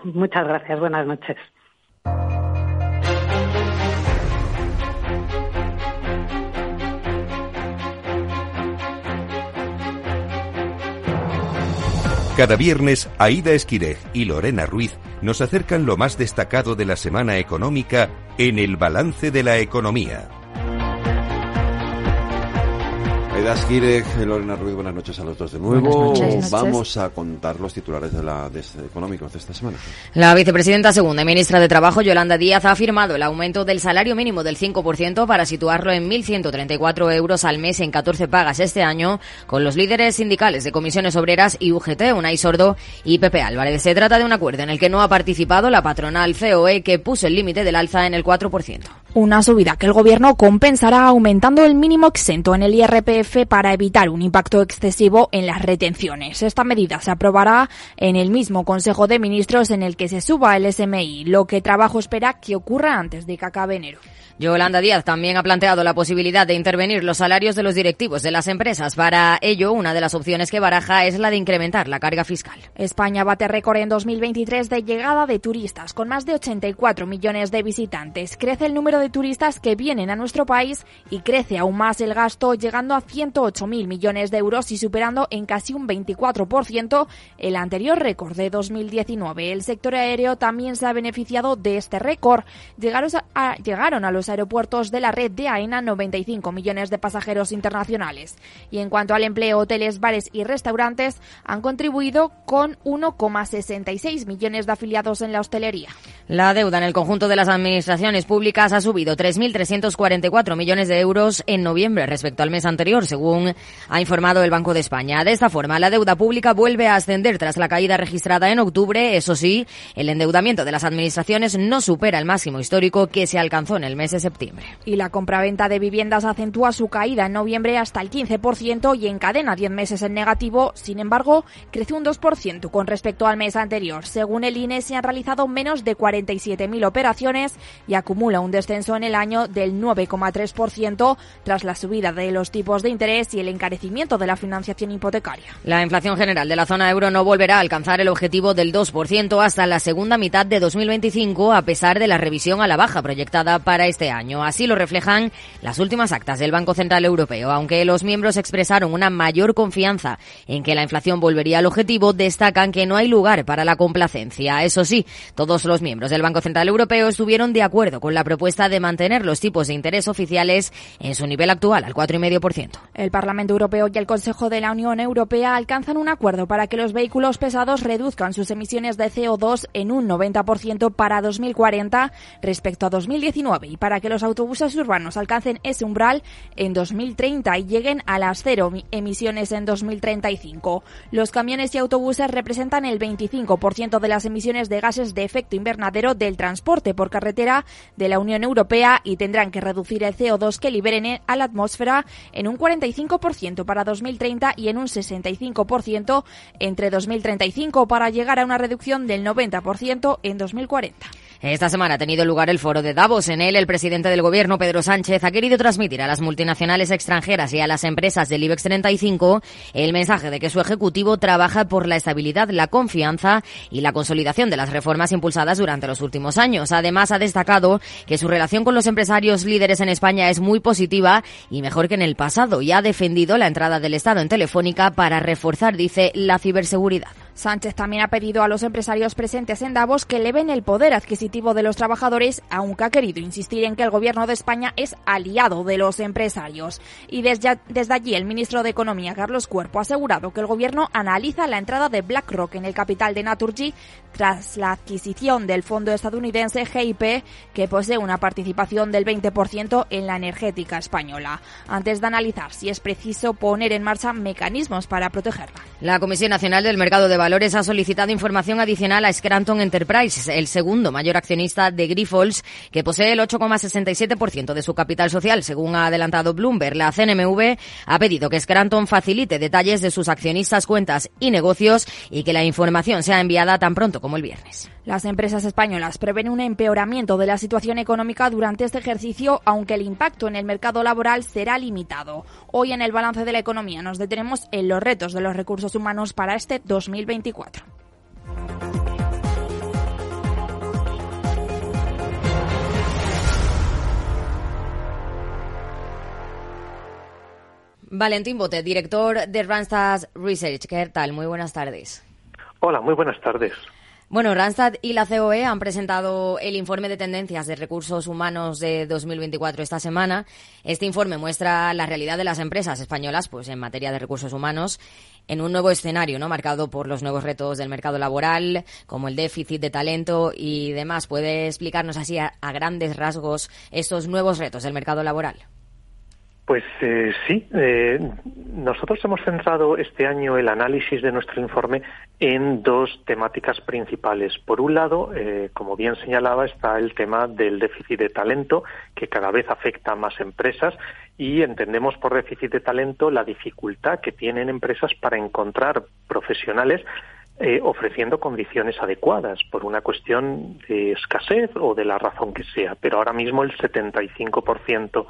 Muchas gracias. Buenas noches. Cada viernes, Aida Esquirej y Lorena Ruiz nos acercan lo más destacado de la semana económica en el balance de la economía. Edas Gireg, Lorena Ruiz, buenas noches a los dos de nuevo. Vamos a contar los titulares de la, de este, económicos de esta semana. La vicepresidenta segunda y ministra de Trabajo, Yolanda Díaz, ha firmado el aumento del salario mínimo del 5% para situarlo en 1.134 euros al mes en 14 pagas este año, con los líderes sindicales de comisiones obreras y UGT, Unai Sordo y Pepe Álvarez. Se trata de un acuerdo en el que no ha participado la patronal COE, que puso el límite del alza en el 4%. Una subida que el gobierno compensará aumentando el mínimo exento en el IRPF para evitar un impacto excesivo en las retenciones. Esta medida se aprobará en el mismo Consejo de Ministros en el que se suba el SMI, lo que Trabajo espera que ocurra antes de que acabe enero. Yolanda Díaz también ha planteado la posibilidad de intervenir los salarios de los directivos de las empresas. Para ello, una de las opciones que baraja es la de incrementar la carga fiscal. España bate récord en 2023 de llegada de turistas, con más de 84 millones de visitantes. Crece el número de turistas que vienen a nuestro país y crece aún más el gasto, llegando a 108.000 millones de euros y superando en casi un 24% el anterior récord de 2019. El sector aéreo también se ha beneficiado de este récord. Llegaron a los aeropuertos de la red de AENA 95 millones de pasajeros internacionales. Y en cuanto al empleo, hoteles, bares y restaurantes han contribuido con 1,66 millones de afiliados en la hostelería. La deuda en el conjunto de las administraciones públicas ha subido 3.344 millones de euros en noviembre respecto al mes anterior, según ha informado el Banco de España. De esta forma, la deuda pública vuelve a ascender tras la caída registrada en octubre. Eso sí, el endeudamiento de las administraciones no supera el máximo histórico que se alcanzó en el mes de septiembre. Y la compraventa de viviendas acentúa su caída en noviembre hasta el 15% y encadena 10 meses en negativo. Sin embargo, crece un 2% con respecto al mes anterior. Según el INE, se han realizado menos de 47.000 operaciones y acumula un descenso en el año del 9,3% tras la subida de los tipos de interés y el encarecimiento de la financiación hipotecaria. La inflación general de la zona euro no volverá a alcanzar el objetivo del 2% hasta la segunda mitad de 2025, a pesar de la revisión a la baja proyectada para este año. Así lo reflejan las últimas actas del Banco Central Europeo. Aunque los miembros expresaron una mayor confianza en que la inflación volvería al objetivo, destacan que no hay lugar para la complacencia. Eso sí, todos los miembros del Banco Central Europeo estuvieron de acuerdo con la propuesta de mantener los tipos de interés oficiales en su nivel actual, al 4,5%. El Parlamento Europeo y el Consejo de la Unión Europea alcanzan un acuerdo para que los vehículos pesados reduzcan sus emisiones de CO2 en un 90% para 2040 respecto a 2019 y para que los autobuses urbanos alcancen ese umbral en 2030 y lleguen a las cero emisiones en 2035. Los camiones y autobuses representan el 25% de las emisiones de gases de efecto invernadero del transporte por carretera de la Unión Europea y tendrán que reducir el CO2 que liberen a la atmósfera en un 45% para 2030 y en un 65% entre 2035 para llegar a una reducción del 90% en 2040. Esta semana ha tenido lugar el foro de Davos. En él, el presidente del gobierno, Pedro Sánchez, ha querido transmitir a las multinacionales extranjeras y a las empresas del IBEX 35 el mensaje de que su ejecutivo trabaja por la estabilidad, la confianza y la consolidación de las reformas impulsadas durante los últimos años. Además, ha destacado que su relación con los empresarios líderes en España es muy positiva y mejor que en el pasado y ha defendido la entrada del Estado en Telefónica para reforzar, dice, la ciberseguridad. Sánchez también ha pedido a los empresarios presentes en Davos que eleven el poder adquisitivo de los trabajadores, aunque ha querido insistir en que el gobierno de España es aliado de los empresarios. Y desde, desde allí el ministro de Economía, Carlos Cuerpo, ha asegurado que el gobierno analiza la entrada de BlackRock en el capital de Naturgy tras la adquisición del fondo estadounidense GIP, que posee una participación del 20% en la energética española, antes de analizar si es preciso poner en marcha mecanismos para protegerla. La Comisión Nacional del Mercado de Valores ha solicitado información adicional a Scranton Enterprises, el segundo mayor accionista de Grifols, que posee el 8,67% de su capital social, según ha adelantado Bloomberg. La CNMV ha pedido que Scranton facilite detalles de sus accionistas, cuentas y negocios y que la información sea enviada tan pronto como el viernes. Las empresas españolas prevén un empeoramiento de la situación económica durante este ejercicio, aunque el impacto en el mercado laboral será limitado. Hoy en el balance de la economía nos detenemos en los retos de los recursos humanos para este 2024. Valentín Bote, director de Randstad Research. ¿Qué tal? Muy buenas tardes. Hola, muy buenas tardes. Bueno, Randstad y la COE han presentado el informe de tendencias de recursos humanos de 2024 esta semana. Este informe muestra la realidad de las empresas españolas, pues en materia de recursos humanos, en un nuevo escenario, ¿no? Marcado por los nuevos retos del mercado laboral, como el déficit de talento y demás. ¿Puede explicarnos así a, a grandes rasgos estos nuevos retos del mercado laboral? Pues eh, sí, eh, nosotros hemos centrado este año el análisis de nuestro informe en dos temáticas principales. Por un lado, eh, como bien señalaba, está el tema del déficit de talento, que cada vez afecta a más empresas y entendemos por déficit de talento la dificultad que tienen empresas para encontrar profesionales eh, ofreciendo condiciones adecuadas por una cuestión de escasez o de la razón que sea. Pero ahora mismo el 75%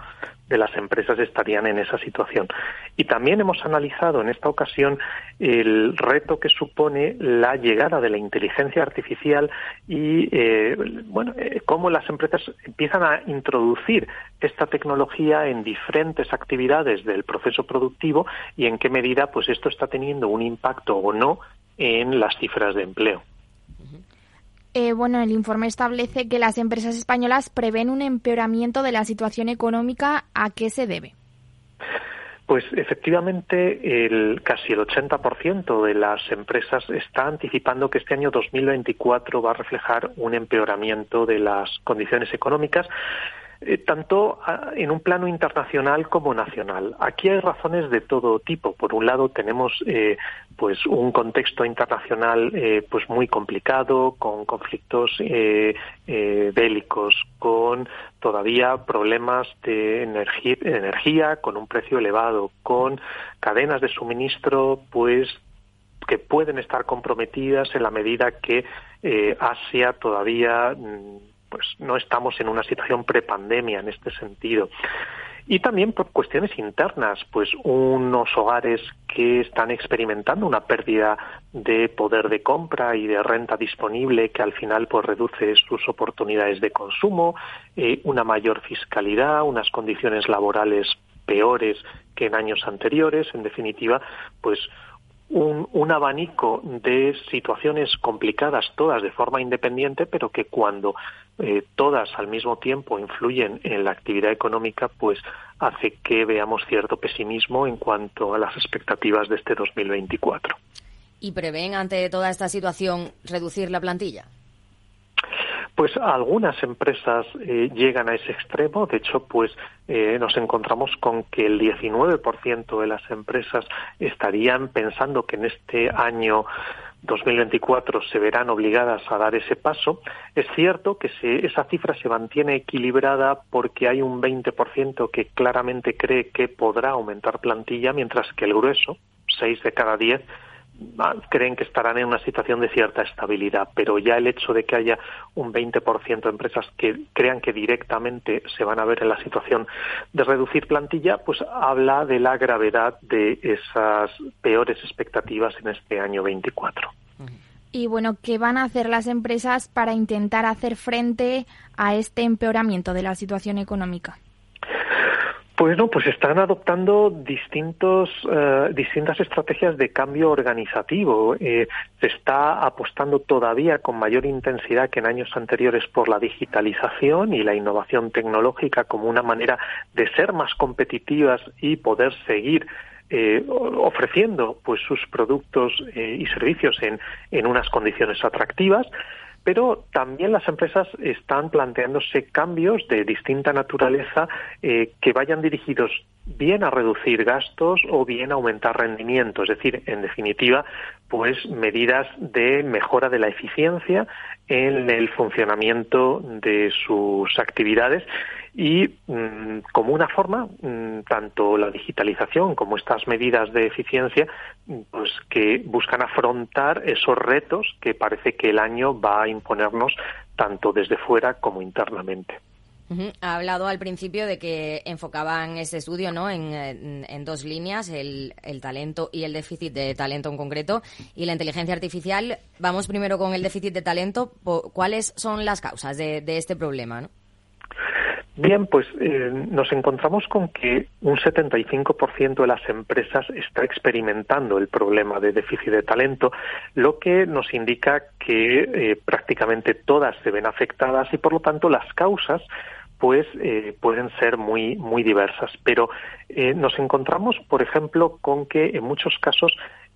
de las empresas estarían en esa situación. Y también hemos analizado en esta ocasión el reto que supone la llegada de la inteligencia artificial y eh, bueno, eh, cómo las empresas empiezan a introducir esta tecnología en diferentes actividades del proceso productivo y en qué medida pues esto está teniendo un impacto o no en las cifras de empleo. Eh, bueno, el informe establece que las empresas españolas prevén un empeoramiento de la situación económica. ¿A qué se debe? Pues efectivamente, el, casi el 80% de las empresas está anticipando que este año 2024 va a reflejar un empeoramiento de las condiciones económicas eh, tanto ah, en un plano internacional como nacional. Aquí hay razones de todo tipo. Por un lado tenemos eh, pues un contexto internacional eh, pues muy complicado, con conflictos bélicos, con todavía problemas de energía, energía, con un precio elevado, con cadenas de suministro pues que pueden estar comprometidas en la medida que Asia todavía mm, pues no estamos en una situación prepandemia en este sentido. Y también por cuestiones internas, pues unos hogares que están experimentando una pérdida de poder de compra y de renta disponible que al final pues reduce sus oportunidades de consumo, eh, una mayor fiscalidad, unas condiciones laborales peores que en años anteriores, en definitiva, pues un, un, abanico de situaciones complicadas, todas de forma independiente, pero que cuando eh, todas al mismo tiempo influyen en la actividad económica, pues hace que veamos cierto pesimismo en cuanto a las expectativas de este 2024. ¿Y prevén ante toda esta situación reducir la plantilla? Pues algunas empresas eh, llegan a ese extremo. De hecho, pues eh, nos encontramos con que el 19% de las empresas estarían pensando que en este año 2024 se verán obligadas a dar ese paso. Es cierto que esa cifra se mantiene equilibrada porque hay un 20% que claramente cree que podrá aumentar plantilla, mientras que el grueso, 6 de cada 10, creen que estarán en una situación de cierta estabilidad, pero ya el hecho de que haya un 20% de empresas que crean que directamente se van a ver en la situación de reducir plantilla, pues habla de la gravedad de esas peores expectativas en este año 24. Y bueno, ¿qué van a hacer las empresas para intentar hacer frente a este empeoramiento de la situación económica? Pues no, pues están adoptando distintos, eh, distintas estrategias de cambio organizativo. Eh, se está apostando todavía con mayor intensidad que en años anteriores por la digitalización y la innovación tecnológica como una manera de ser más competitivas y poder seguir eh, ofreciendo pues sus productos y servicios en, en unas condiciones atractivas pero también las empresas están planteándose cambios de distinta naturaleza eh, que vayan dirigidos bien a reducir gastos o bien a aumentar rendimiento, es decir, en definitiva, pues medidas de mejora de la eficiencia en el funcionamiento de sus actividades y mm, como una forma, mm, tanto la digitalización como estas medidas de eficiencia, pues que buscan afrontar esos retos que parece que el año va a imponernos tanto desde fuera como internamente. Ha hablado al principio de que enfocaban ese estudio ¿no? en, en, dos líneas, el, el, talento y el déficit de talento en concreto, y la inteligencia artificial. Vamos primero con el déficit de talento. ¿Cuáles son las causas de, de este problema? ¿no? Bien, pues eh, nos encontramos con que un 75% de las empresas está experimentando el problema de déficit de talento, lo que nos indica que eh, prácticamente todas se ven afectadas y por lo tanto las causas pues eh, pueden ser muy muy diversas. Pero nos encontramos por ejemplo con que en muchos casos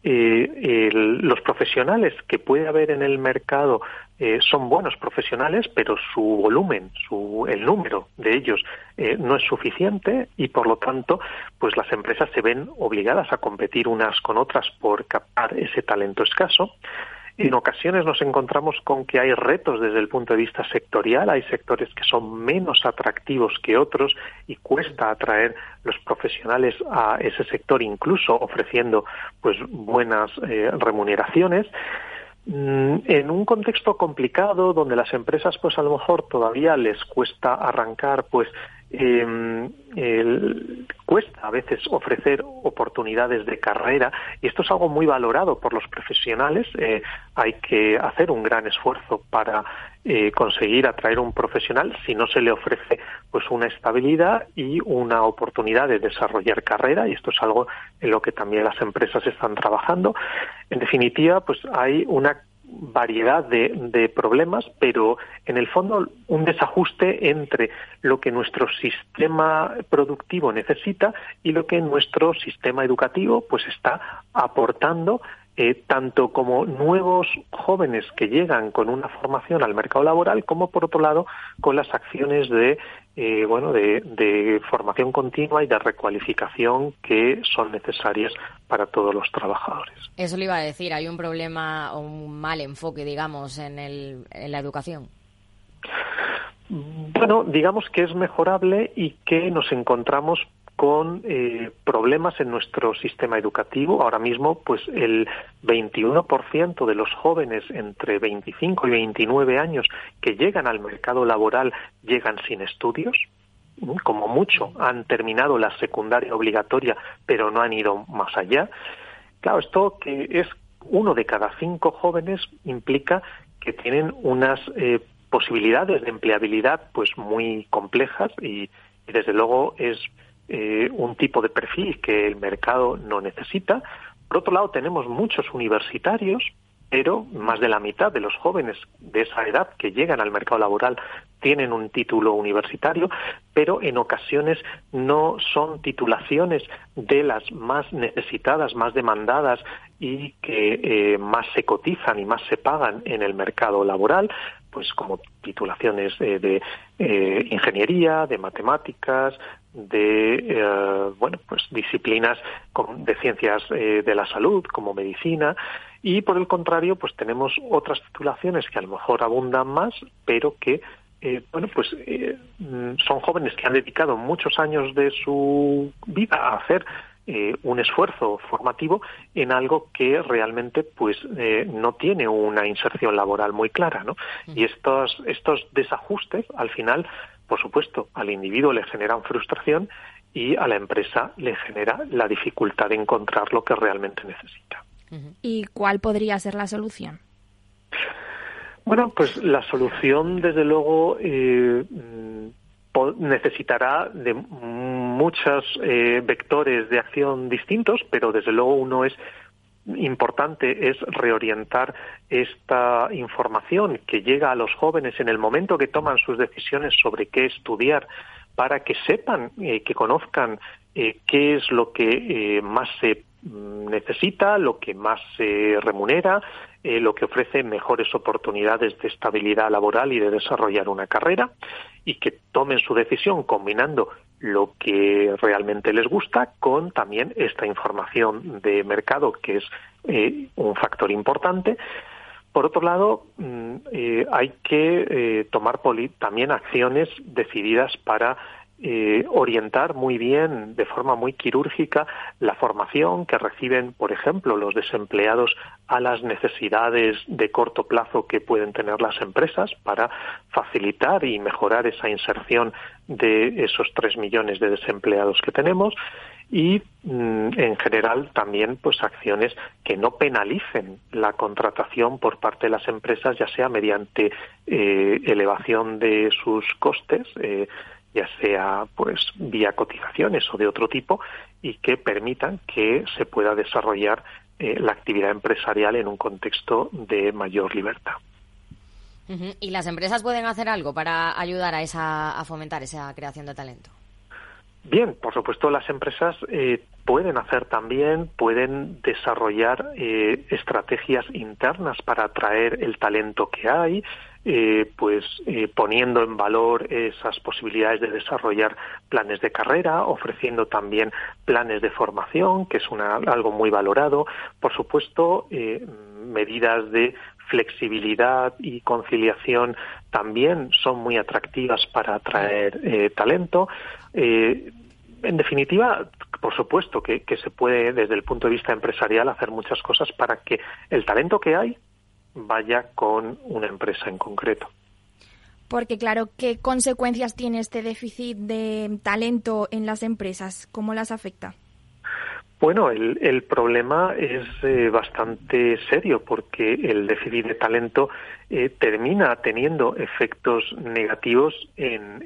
eh, los profesionales que puede haber en el mercado eh, son buenos profesionales, pero su volumen, su, el número de ellos eh, no es suficiente y por lo tanto, pues las empresas se ven obligadas a competir unas con otras por captar ese talento escaso. En ocasiones nos encontramos con que hay retos desde el punto de vista sectorial, hay sectores que son menos atractivos que otros y cuesta atraer los profesionales a ese sector, incluso ofreciendo pues buenas eh, remuneraciones. Mm, en un contexto complicado donde las empresas pues a lo mejor todavía les cuesta arrancar pues eh, cuesta a veces ofrecer oportunidades de carrera y esto es algo muy valorado por los profesionales. Eh, hay que hacer un gran esfuerzo para eh, conseguir atraer un profesional si no se le ofrece pues una estabilidad y una oportunidad de desarrollar carrera y esto es algo en lo que también las empresas están trabajando. En definitiva, pues hay una variedad de, problemas, pero en el fondo un desajuste entre lo que nuestro sistema productivo necesita y lo que nuestro sistema educativo pues está aportando eh, tanto como nuevos jóvenes que llegan con una formación al mercado laboral, como por otro lado con las acciones de eh, bueno de, formación continua y de recualificación que son necesarias para todos los trabajadores. Eso le iba a decir. Hay un problema o un mal enfoque, digamos, en, el, en la educación. Bueno, digamos que es mejorable y que nos encontramos con eh, problemas en nuestro sistema educativo. Ahora mismo, pues el 21% de los jóvenes entre 25 y 29 años que llegan al mercado laboral llegan sin estudios. Como mucho han terminado la secundaria obligatoria, pero no han ido más allá. Claro, esto que es uno de cada cinco jóvenes implica que tienen unas eh, posibilidades de empleabilidad pues muy complejas y desde luego es eh, un tipo de perfil que el mercado no necesita. Por otro lado, tenemos muchos universitarios, pero más de la mitad de los jóvenes de esa edad que llegan al mercado laboral tienen un título universitario, pero en ocasiones no son titulaciones de las más necesitadas, más demandadas y que eh, más se cotizan y más se pagan en el mercado laboral, pues como titulaciones eh, de ingeniería, de matemáticas, de eh, bueno pues disciplinas de ciencias eh, de la salud como medicina y por el contrario pues tenemos otras titulaciones que a lo mejor abundan más pero que eh, bueno pues mm, son jóvenes que han dedicado muchos años de su vida a hacer un esfuerzo formativo en algo que realmente pues no tiene una inserción laboral muy clara no y estos estos desajustes al final por supuesto, al individuo le generan frustración y a la empresa le genera la dificultad de encontrar lo que realmente necesita. ¿Y cuál podría ser la solución? Bueno, pues la solución, desde luego, eh, necesitará de muchos eh, vectores de acción distintos, pero desde luego uno es importante es reorientar esta información que llega a los jóvenes en el momento que toman sus decisiones sobre qué estudiar para que sepan, eh, que conozcan eh, qué es lo que eh, más se mm, necesita, lo que más se remunera, lo que ofrece mejores oportunidades de estabilidad laboral y de desarrollar una carrera y que tomen su decisión combinando lo que realmente les gusta con también esta información de mercado que es eh, un factor importante. Por otro lado, mm, eh, hay que eh, tomar también acciones decididas para eh, orientar muy bien, de forma muy quirúrgica, la formación que reciben, por ejemplo, los desempleados a las necesidades de corto plazo que pueden tener las empresas para facilitar y mejorar esa inserción de esos tres millones de desempleados que tenemos y mm, en general también pues acciones que no penalicen la contratación por parte de las empresas ya sea mediante eh, elevación de sus costes eh, ya sea pues vía cotizaciones o de otro tipo y que permitan que se pueda desarrollar eh, la actividad empresarial en un contexto de mayor libertad. ¿Y las empresas pueden hacer algo para ayudar a, esa, a fomentar esa creación de talento? Bien, por supuesto, las empresas eh, pueden hacer también, pueden desarrollar eh, estrategias internas para atraer el talento que hay, eh, pues eh, poniendo en valor esas posibilidades de desarrollar planes de carrera, ofreciendo también planes de formación, que es una, algo muy valorado, por supuesto, eh, medidas de flexibilidad y conciliación también son muy atractivas para atraer talento. en definitiva, por supuesto que se puede, desde el punto de vista empresarial, hacer muchas cosas para que el talento que hay vaya con una empresa en concreto. Porque claro, ¿qué consecuencias tiene este déficit de talento en las empresas? ¿Cómo las afecta? Bueno, el, problema es eh, bastante serio porque el déficit de talento eh, termina teniendo efectos negativos en,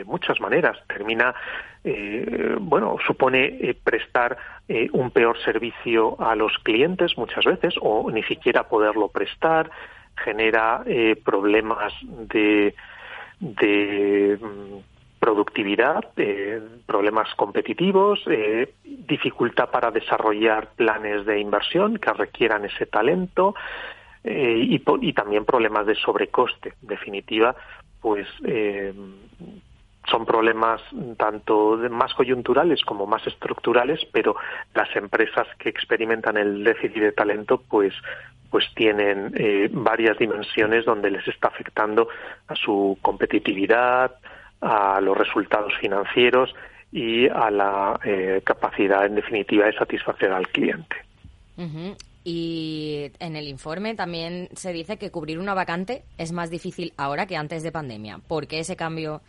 de muchas maneras. Termina, eh, bueno, supone prestar un peor servicio a los clientes muchas veces o ni siquiera poderlo prestar, genera problemas de, de mm, productividad, eh, problemas competitivos, eh, dificultad para desarrollar planes de inversión que requieran ese talento eh, y, y, también problemas de sobrecoste. En definitiva, pues son problemas tanto más coyunturales como más estructurales, pero las empresas que experimentan el déficit de talento, pues pues tienen varias dimensiones donde les está afectando a su competitividad, a los resultados financieros y a la eh, capacidad, en definitiva, de satisfacer al cliente. Y en el informe también se dice que cubrir una vacante es más difícil ahora que antes de pandemia. ¿Por qué ese cambio?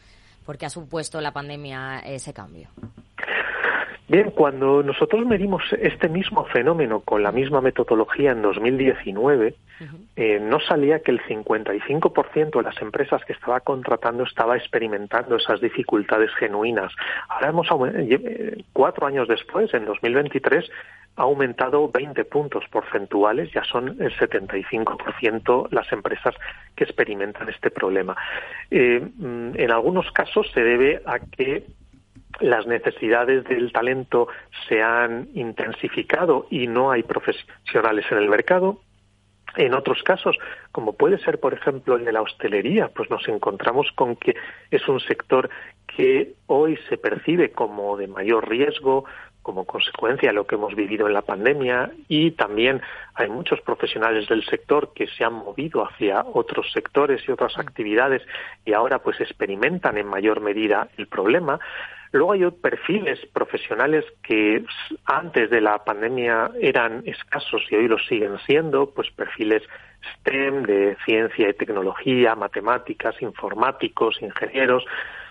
¿Por qué ha supuesto la pandemia ese cambio? Bien, cuando nosotros medimos este mismo fenómeno con la misma metodología en 2019, eh, no salía que el 55% de las empresas que estaba contratando estaba experimentando esas dificultades genuinas. Ahora hemos eh, cuatro años después, en 2023, ha aumentado 20 puntos porcentuales, ya son el 75% las empresas que experimentan este problema. Eh, mm, en algunos casos se debe a que las necesidades del talento se han intensificado y no hay profesionales en el mercado. En otros casos, como puede ser, por ejemplo, el de la hostelería, pues nos encontramos con que es un sector que hoy se percibe como de mayor riesgo, como consecuencia de lo que hemos vivido en la pandemia y también hay muchos profesionales del sector que se han movido hacia otros sectores y otras actividades y ahora pues experimentan en mayor medida el problema. Luego hay perfiles profesionales que antes de la pandemia eran escasos y hoy lo siguen siendo, pues perfiles STEM de ciencia y tecnología, matemáticas, informáticos, ingenieros,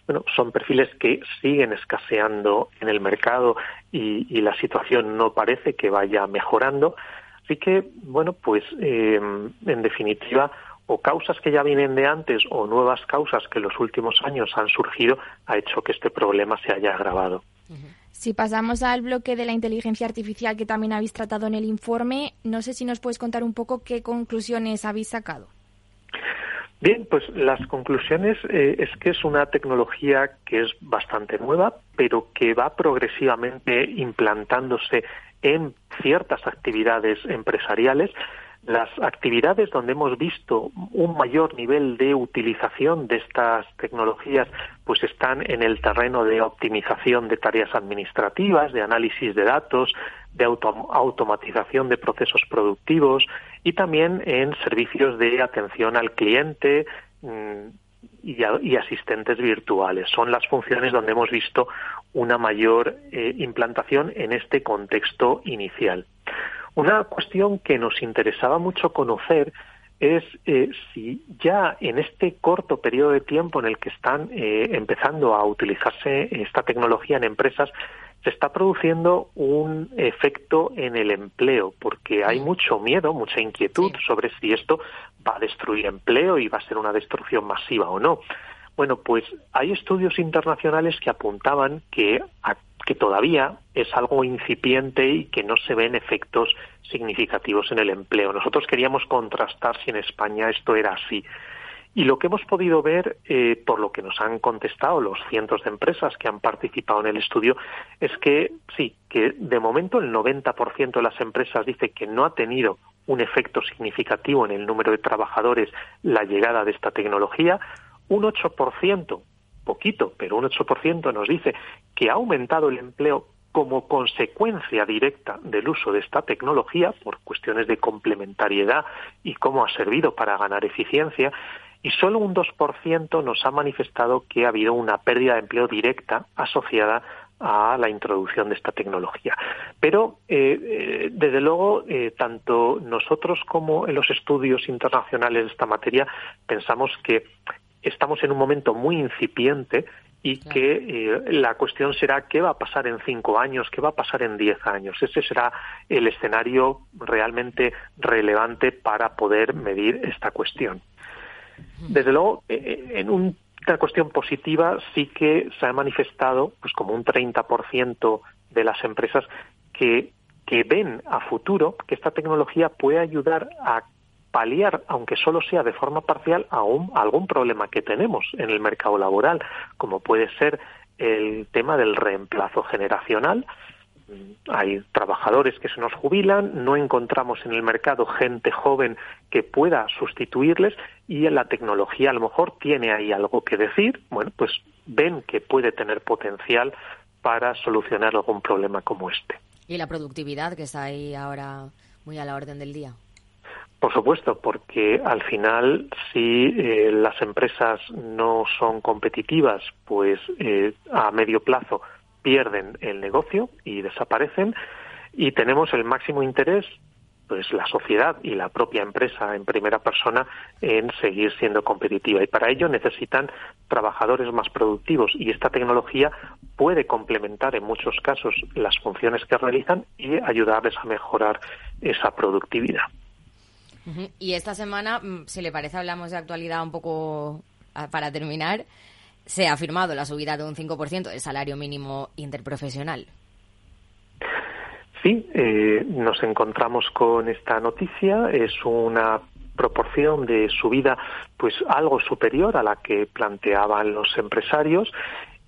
bueno, son perfiles que siguen escaseando en el mercado y, la situación no parece que vaya mejorando. Así que, bueno, pues eh, en definitiva, o causas que ya vienen de antes o nuevas causas que en los últimos años han surgido ha hecho que este problema se haya agravado. Si pasamos al bloque de la inteligencia artificial que también habéis tratado en el informe, no sé si nos puedes contar un poco qué conclusiones habéis sacado. Bien, pues las conclusiones eh, es que es una tecnología que es bastante nueva, pero que va progresivamente implantándose en ciertas actividades empresariales. Las actividades donde hemos visto un mayor nivel de utilización de estas tecnologías, pues están en el terreno de optimización de tareas administrativas, de análisis de datos, de automatización de procesos productivos y también en servicios de atención al cliente mm, y, asistentes virtuales. Son las funciones donde hemos visto una mayor eh, implantación en este contexto inicial. Una cuestión que nos interesaba mucho conocer es eh, si ya en este corto periodo de tiempo en el que están eh, empezando a utilizarse esta tecnología en empresas, se está produciendo un efecto en el empleo, porque hay mucho miedo, mucha inquietud sobre si esto va a destruir empleo y va a ser una destrucción masiva o no. Bueno, pues hay estudios internacionales que apuntaban que, que todavía es algo incipiente y que no se ven efectos significativos en el empleo. Nosotros queríamos contrastar si en España esto era así. Y lo que hemos podido ver, eh, por lo que nos han contestado los cientos de empresas que han participado en el estudio, es que sí, que de momento el 90% de las empresas dice que no ha tenido un efecto significativo en el número de trabajadores la llegada de esta tecnología. Un 8%, poquito, pero un 8% nos dice que ha aumentado el empleo como consecuencia directa del uso de esta tecnología por cuestiones de complementariedad y cómo ha servido para ganar eficiencia y solo un 2% nos ha manifestado que ha habido una pérdida de empleo directa asociada a la introducción de esta tecnología. Pero, eh, eh, desde luego, eh, tanto nosotros como en los estudios internacionales de esta materia pensamos que estamos en un momento muy incipiente y que la cuestión será qué va a pasar en cinco años, qué va a pasar en diez años. Ese será el escenario realmente relevante para poder medir esta cuestión. Desde luego, en un esta cuestión positiva sí que se ha manifestado pues como un 30% de las empresas que, que ven a futuro que esta tecnología puede ayudar a paliar, aunque solo sea de forma parcial, a, a algún problema que tenemos en el mercado laboral, como puede ser el tema del reemplazo generacional, hay trabajadores que se nos jubilan, no encontramos en el mercado gente joven que pueda sustituirles y la tecnología a lo mejor tiene ahí algo que decir, bueno, pues ven que puede tener potencial para solucionar algún problema como este. ¿Y la productividad que está ahí ahora muy a la orden del día? Por supuesto, porque al final si eh, las empresas no son competitivas, pues eh, a medio plazo pierden el negocio y desaparecen y tenemos el máximo interés pues la sociedad y la propia empresa en primera persona en seguir siendo competitiva y para ello necesitan trabajadores más productivos y esta tecnología puede complementar en muchos casos las funciones que realizan y ayudarles a mejorar esa productividad. Y esta semana, mm, si le parece, hablamos de actualidad un poco ah, para terminar se ha firmado la subida de un 5% del salario mínimo interprofesional. Sí, eh, nos encontramos con esta noticia. Es una proporción de subida pues algo superior a la que planteaban los empresarios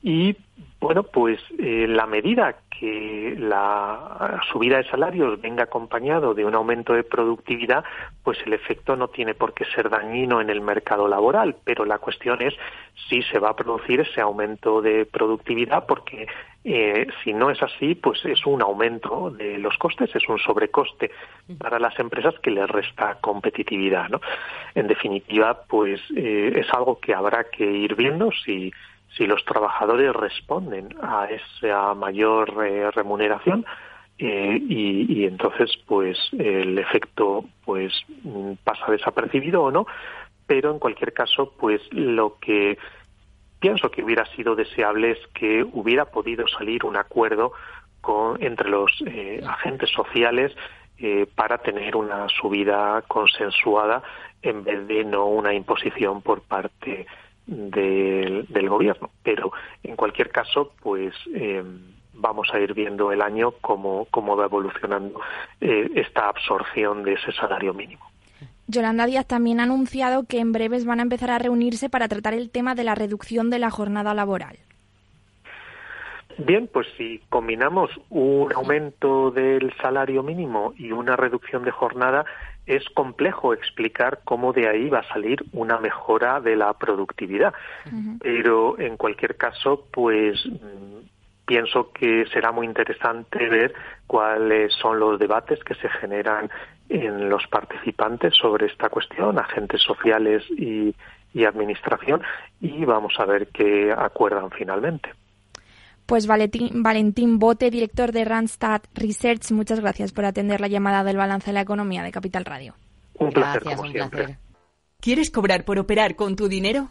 y bueno, pues eh, la medida que la subida de salarios venga acompañado de un aumento de productividad, pues el efecto no tiene por qué ser dañino en el mercado laboral, pero la cuestión es si se va a producir ese aumento de productividad, porque eh, si no es así, pues es un aumento de los costes, es un sobrecoste para las empresas que les resta competitividad, ¿no? En definitiva, pues eh, es algo que habrá que ir viendo si si los trabajadores responden a esa mayor eh, remuneración eh, y, entonces pues el efecto pues mm, pasa desapercibido o no. Pero en cualquier caso pues lo que pienso que hubiera sido deseable es que hubiera podido salir un acuerdo con, entre los eh, agentes sociales para tener una subida consensuada en vez de no una imposición por parte del, gobierno. Pero en cualquier caso, pues eh, vamos a ir viendo el año cómo, cómo va evolucionando eh, esta absorción de ese salario mínimo. Yolanda Díaz también ha anunciado que en breves van a empezar a reunirse para tratar el tema de la reducción de la jornada laboral. Bien, pues si combinamos un aumento del salario mínimo y una reducción de jornada, es complejo explicar cómo de ahí va a salir una mejora de la productividad. Pero en cualquier caso, pues mm, pienso que será muy interesante ver cuáles son los debates que se generan en los participantes sobre esta cuestión, agentes sociales y, y administración, y vamos a ver qué acuerdan finalmente. Pues Valentín, Valentín Bote, director de Randstad Research, muchas gracias por atender la llamada del balance de la economía de Capital Radio. Un placer, como siempre. ¿Quieres cobrar por operar con tu dinero?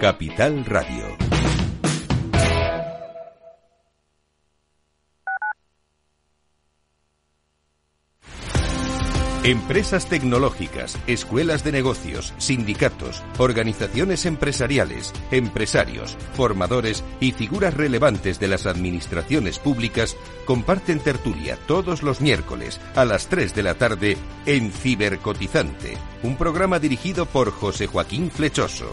Capital Radio. Empresas tecnológicas, escuelas de negocios, sindicatos, organizaciones empresariales, empresarios, formadores y figuras relevantes de las administraciones públicas comparten tertulia todos los miércoles a las 3 de la tarde en Cibercotizante, un programa dirigido por José Joaquín Flechoso.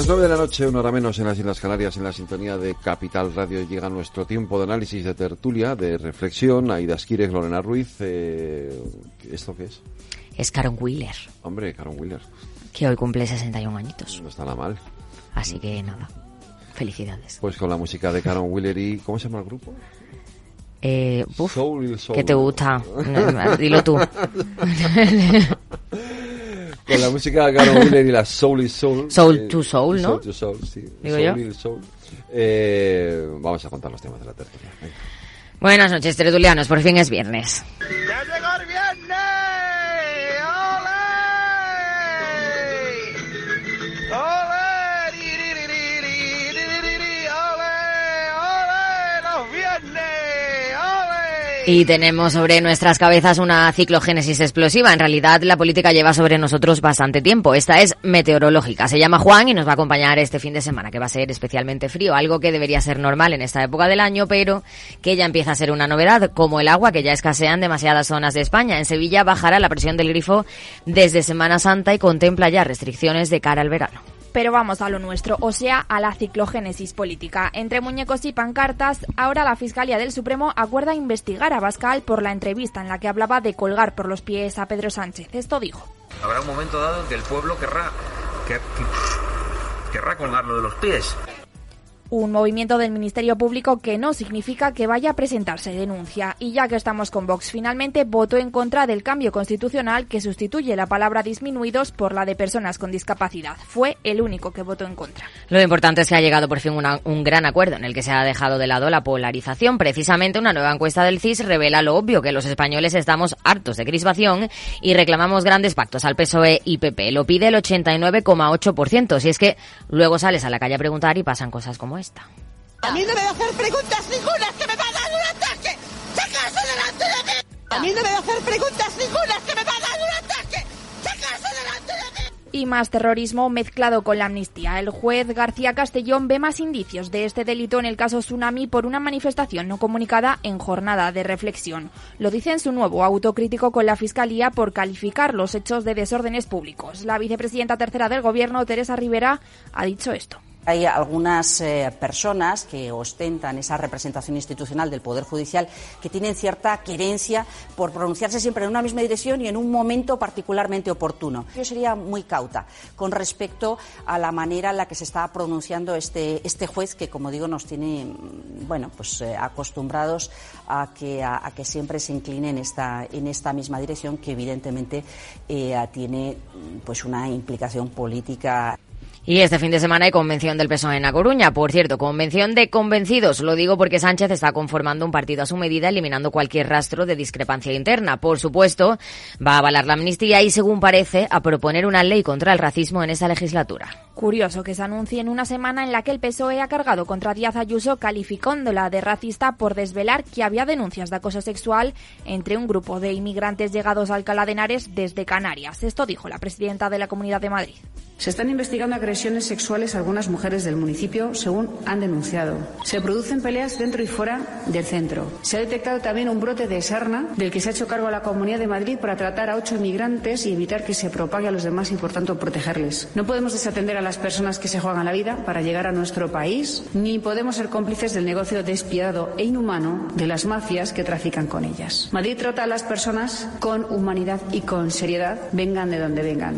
Las nueve de la noche, una hora menos en las Islas Canarias, en la sintonía de Capital Radio, llega nuestro tiempo de análisis, de tertulia, de reflexión. Aida Esquires, Lorena Ruiz. Eh, ¿Esto qué es? Es Caron Wheeler. Hombre, Caron Wheeler. Que hoy cumple 61 añitos. No está nada mal. Así que nada, felicidades. Pues con la música de Caron Wheeler y... ¿Cómo se llama el grupo? Eh, uf, Soul, Soul. ¿Qué te gusta? Dilo tú. Con la música de Caron Wheeler y la Soul is Soul. Soul eh, to Soul, ¿no? Soul to Soul, sí. Digo soul yo. Soul. Eh, vamos a contar los temas de la tertulia. Venga. Buenas noches, tertulianos. Por fin es viernes. ¡Ya llegó Y tenemos sobre nuestras cabezas una ciclogénesis explosiva. En realidad, la política lleva sobre nosotros bastante tiempo. Esta es meteorológica. Se llama Juan y nos va a acompañar este fin de semana, que va a ser especialmente frío. Algo que debería ser normal en esta época del año, pero que ya empieza a ser una novedad, como el agua, que ya escasea en demasiadas zonas de España. En Sevilla bajará la presión del grifo desde Semana Santa y contempla ya restricciones de cara al verano. Pero vamos a lo nuestro, o sea, a la ciclogénesis política. Entre muñecos y pancartas, ahora la Fiscalía del Supremo acuerda investigar a Bascal por la entrevista en la que hablaba de colgar por los pies a Pedro Sánchez. Esto dijo. Habrá un momento dado que el pueblo querrá, que- que- querrá colgarlo de los pies. Un movimiento del Ministerio Público que no significa que vaya a presentarse denuncia. Y ya que estamos con Vox, finalmente votó en contra del cambio constitucional que sustituye la palabra disminuidos por la de personas con discapacidad. Fue el único que votó en contra. Lo importante es que ha llegado por fin un gran acuerdo en el que se ha dejado de lado la polarización. Precisamente una nueva encuesta del CIS revela lo obvio, que los españoles estamos hartos de crispación y reclamamos grandes pactos al PSOE y PP. Lo pide el 89,8%. Si es que luego sales a la calle a preguntar y pasan cosas como esta. A mí no me va a hacer preguntas ninguna que me va a dar un ataque. ¡Sacarse delante de mí! A mí no me va a hacer preguntas ninguna que me va a dar un ataque. ¡Sacarse delante de mí! Y más terrorismo mezclado con la amnistía. El juez García Castellón ve más indicios de este delito en el caso Tsunami por una manifestación no comunicada en jornada de reflexión. Lo dice en su nuevo autocrítico con la Fiscalía por calificar los hechos de desórdenes públicos. La vicepresidenta tercera del Gobierno, Teresa Rivera, ha dicho esto. Hay algunas eh, personas que ostentan esa representación institucional del Poder Judicial que tienen cierta querencia por pronunciarse siempre en una misma dirección y en un momento particularmente oportuno. Yo sería muy cauta con respecto a la manera en la que se está pronunciando este, este juez que, como digo, nos tiene mm, bueno, pues, eh, acostumbrados a que, a, que siempre se incline en esta, en esta misma dirección que evidentemente eh, tiene mm, pues, una implicación política Y este fin de semana hay convención del PSOE en La Coruña. Por cierto, convención de convencidos. Lo digo porque Sánchez está conformando un partido a su medida, eliminando cualquier rastro de discrepancia interna. Por supuesto, va a avalar la amnistía y, según parece, a proponer una ley contra el racismo en esta legislatura. Curioso que se anuncie en una semana en la que el PSOE ha cargado contra Díaz Ayuso calificándola de racista por desvelar que había denuncias de acoso sexual entre un grupo de inmigrantes llegados a Alcalá de Henares desde Canarias. Esto dijo la presidenta de la Comunidad de Madrid. Se están investigando agresiones sexuales a algunas mujeres del municipio, según han denunciado. Se producen peleas dentro y fuera del centro. Se ha detectado también un brote de sarna del que se ha hecho cargo la Comunidad de Madrid para tratar a ocho inmigrantes y evitar que se propague a los demás y, por tanto, protegerles. No podemos desatender a las personas que se juegan la vida para llegar a nuestro país, ni podemos ser cómplices del negocio despiadado e inhumano de las mafias que trafican con ellas. Madrid trata a las personas con humanidad y con seriedad, vengan de donde vengan.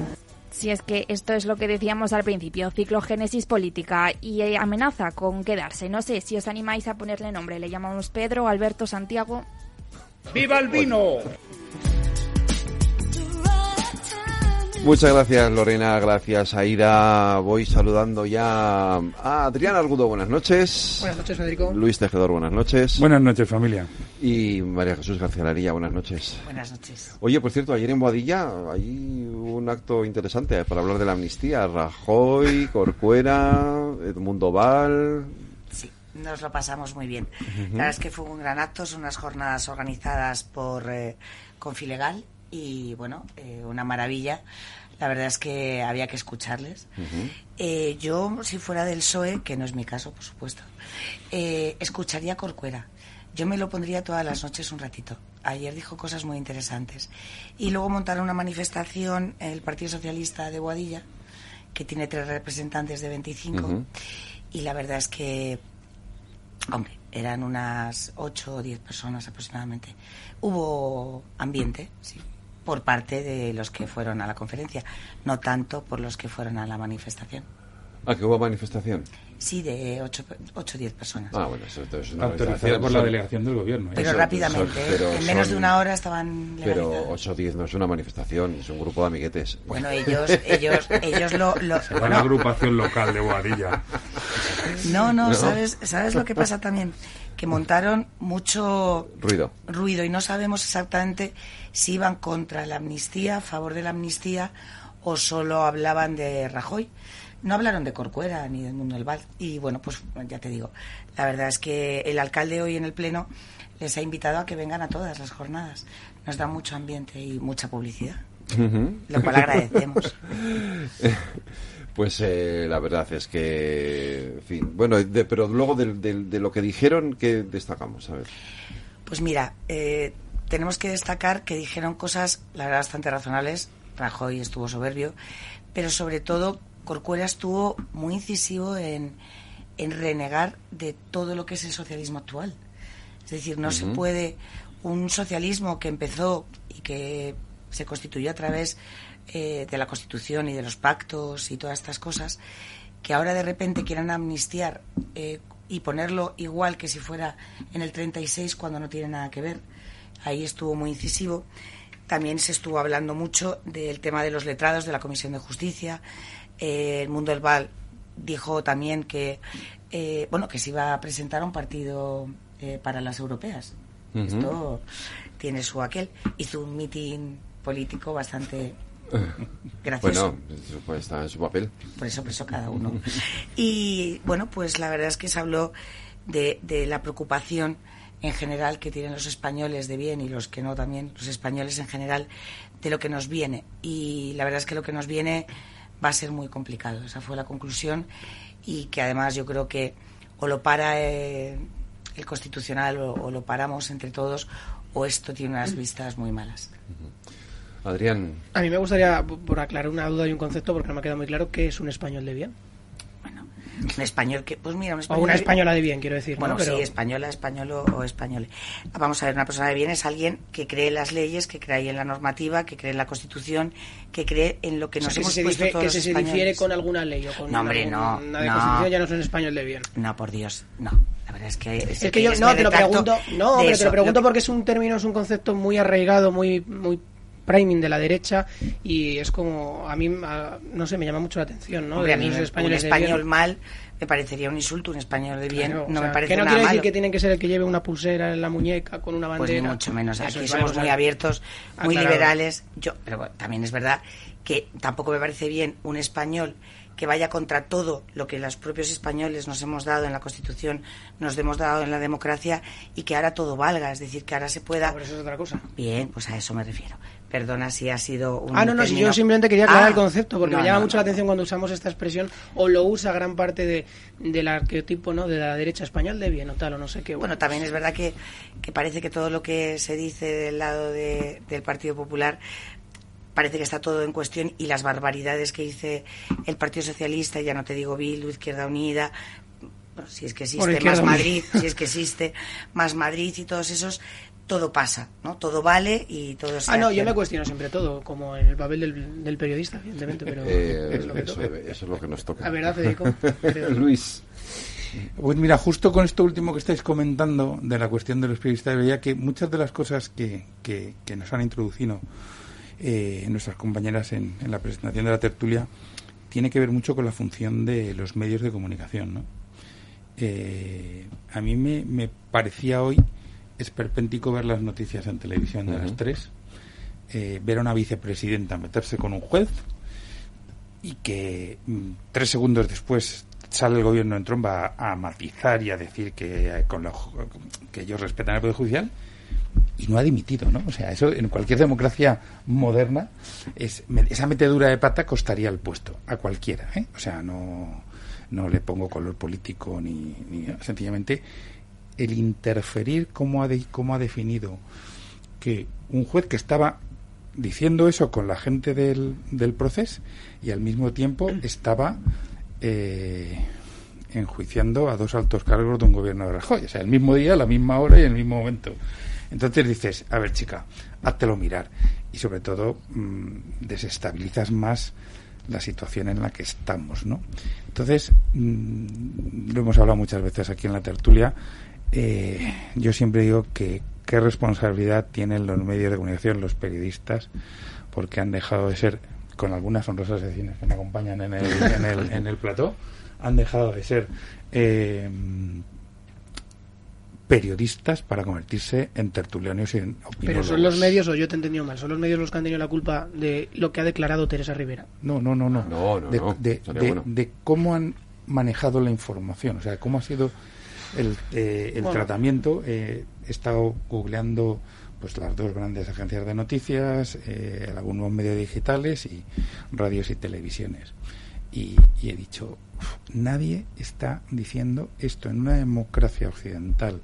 Si es que esto es lo que decíamos al principio, ciclogénesis política y eh, amenaza con quedarse. No sé si os animáis a ponerle nombre. Le llamamos Pedro, Alberto, Santiago. ¡Viva el vino! Muchas gracias Lorena, gracias Aida. Voy saludando ya a Adrián Argudo, buenas noches. Buenas noches Federico. Luis Tejedor, buenas noches. Buenas noches familia. Y María Jesús García Larilla, buenas noches. Buenas noches. Oye, por cierto, ayer en Boadilla hay un acto interesante para hablar de la amnistía. Rajoy, Corcuera, Edmundo Val, Sí, nos lo pasamos muy bien. La verdad es que fue un gran acto, son unas jornadas organizadas por eh, Confilegal y bueno, eh, una maravilla. La verdad es que había que escucharles. Eh, yo, si fuera del PSOE, que no es mi caso, por supuesto, eh, escucharía Corcuera. Yo me lo pondría todas las noches un ratito. Ayer dijo cosas muy interesantes. Y luego montaron una manifestación el Partido Socialista de Boadilla, que tiene tres representantes de 25. Ujú. Y la verdad es que, hombre, eran unas 8 o 10 personas aproximadamente. Hubo ambiente, sí, por parte de los que fueron a la conferencia, no tanto por los que fueron a la manifestación. Ah, que hubo manifestación. Sí, de 8 o 10 personas. Ah, bueno, eso, eso es una Autorizada por la delegación del gobierno. ¿eh? Pero Eso- rápidamente, son- pero en menos de una hora estaban Pero legalizados. 8 o 10 no es una manifestación, es un grupo de amiguetes. Bueno, ellos, ellos, ellos lo, lo- bueno, la agrupación local de Boadilla. no, no, ¿No? ¿sabes, ¿sabes lo que pasa también? Que montaron mucho Ruido. ruido y no sabemos exactamente si iban contra la amnistía, a favor de la amnistía o solo hablaban de Rajoy. No hablaron de Corcuera ni de Mundo del Val. Y bueno, pues ya te digo, la verdad es que el alcalde hoy en el Pleno les ha invitado a que vengan a todas las jornadas. Nos da mucho ambiente y mucha publicidad. Lo cual agradecemos. Pues eh, la verdad es que, en fin, bueno, de- pero luego del- del- de, lo que dijeron, ¿qué destacamos? A ver. Pues mira, eh, tenemos que destacar que dijeron cosas, la verdad, bastante razonables. Rajoy estuvo soberbio, pero sobre todo Corcuera estuvo muy incisivo en, en renegar de todo lo que es el socialismo actual. Es decir, no se puede un socialismo que empezó y que se constituyó a través eh, de la Constitución y de los pactos y todas estas cosas, que ahora de repente quieran amnistiar eh, y ponerlo igual que si fuera en el 36 cuando no tiene nada que ver. Ahí estuvo muy incisivo. También se estuvo hablando mucho del tema de los letrados de la Comisión de Justicia. Eh, el Mundo del Val dijo también que eh, bueno que se iba a presentar un partido eh, para las europeas. Esto tiene su aquel. Hizo un mitin político bastante gracioso. Bueno, pues, está en su papel. Por eso, por eso cada uno. Y bueno, pues la verdad es que se habló de, de la preocupación en general que tienen los españoles de bien y los que no también, los españoles en general, de lo que nos viene. Y la verdad es que lo que nos viene va a ser muy complicado. Esa fue la conclusión y que además yo creo que o lo para eh, el Constitucional o, o lo paramos entre todos o esto tiene unas vistas muy malas. Adrián, A mí me gustaría, por aclarar una duda y un concepto, porque no me ha quedado muy claro, ¿qué es un español de bien? Un español que, pues mira, un O español una de- española de bien, quiero decir. Bueno, ¿no? Pero- sí, española, español o, o español. Vamos a ver, una persona de bien es alguien que cree en las leyes, que cree en la normativa, que cree en la Constitución, que cree en lo que o sea, nos que hemos se, puesto todos que los si se españoles. difiere con alguna ley o con No, hombre, no, una de no. constitución ya no es un español de bien. No, por Dios, no. La verdad es que... Es que yo no te lo pregunto, no, pero te lo pregunto porque es un término, es un concepto muy arraigado, muy muy priming de la derecha y es como a mí a- no sé, me llama mucho la atención, ¿no? Hombre, a De mí los un españoles de español mal me parecería un insulto, un español de bien Claro, o no sea, me parece que no nada quiere decir malo. que tiene que ser el que lleve una pulsera en la muñeca con una Pues bandera. ni mucho menos. Eso Aquí somos a- muy abiertos, muy aclarado. liberales. Yo, pero bueno, también es verdad que tampoco me parece bien un español que vaya contra todo lo que los propios españoles nos hemos dado en la Constitución, nos hemos dado en la democracia y que ahora todo valga, es decir, que ahora se pueda... Pero eso es otra cosa. Bien, pues a eso me refiero. Perdona si ha sido un. Ah, no, no, si yo simplemente quería aclarar Ah, el concepto, porque no, me llama no, mucho no. la atención cuando usamos esta expresión, o lo usa gran parte de, del arqueotipo, ¿no? De la derecha español de bien o tal, o no sé qué. Bueno, también es verdad que, que parece que todo lo que se dice del lado de- del Partido Popular parece que está todo en cuestión y las barbaridades que dice el Partido Socialista, ya no te digo Bildu, Izquierda Unida, bueno, si es que existe más. Madrid, si es que existe más Madrid y todos esos, todo pasa, ¿no? Todo vale y todo se Ah, no, hace. yo me cuestiono siempre todo, como en el papel del, del periodista, evidentemente, pero Eh, es lo que eso, toca. eso es lo que nos toca. La verdad, Federico. Luis. Pues mira, justo con esto último que estáis comentando de la cuestión de los periodistas, veía que muchas de las cosas que, que, que nos han introducido eh, nuestras compañeras en, en la presentación de la tertulia tiene que ver mucho con la función de los medios de comunicación. ¿no? Eh, a mí me, me parecía hoy esperpéntico ver las noticias en televisión de las tres, eh, ver a una vicepresidenta meterse con un juez y que mm, tres segundos después sale el gobierno en tromba a, a matizar y a decir que, eh, con lo- que ellos respetan el Poder Judicial y no ha dimitido, ¿no? O sea, eso en cualquier democracia moderna, es, esa metedura de pata costaría el puesto a cualquiera, ¿eh? O sea, no, no le pongo color político ni, ni sencillamente el interferir cómo ha, de- cómo ha definido que un juez que estaba diciendo eso con la gente del, del proceso y al mismo tiempo estaba eh, enjuiciando a dos altos cargos de un gobierno de Rajoy. O sea, el mismo día, la misma hora y el mismo momento. Entonces dices, a ver chica, háztelo mirar. Y sobre todo mm, desestabilizas más la situación en la que estamos, ¿no? Entonces, mm, lo hemos hablado muchas veces aquí en la tertulia, eh, yo siempre digo que qué responsabilidad tienen los medios de comunicación, los periodistas, porque han dejado de ser, con algunas honrosas excepciones que me acompañan en el, en el, en el plató, han dejado de ser eh, periodistas para convertirse en tertulianos y en Pero son los medios, o yo te he entendido mal, son los medios los que han tenido la culpa de lo que ha declarado Teresa Rivera. No, no, no, no. No, no, de, no. de- Sería de- bueno. de cómo han manejado la información, o sea, cómo ha sido el, eh, el Bueno. tratamiento. Eh, he estado googleando pues las dos grandes agencias de noticias, eh, algunos medios digitales y radios y televisiones. Y, y he dicho, "Uf, nadie está diciendo esto en una democracia occidental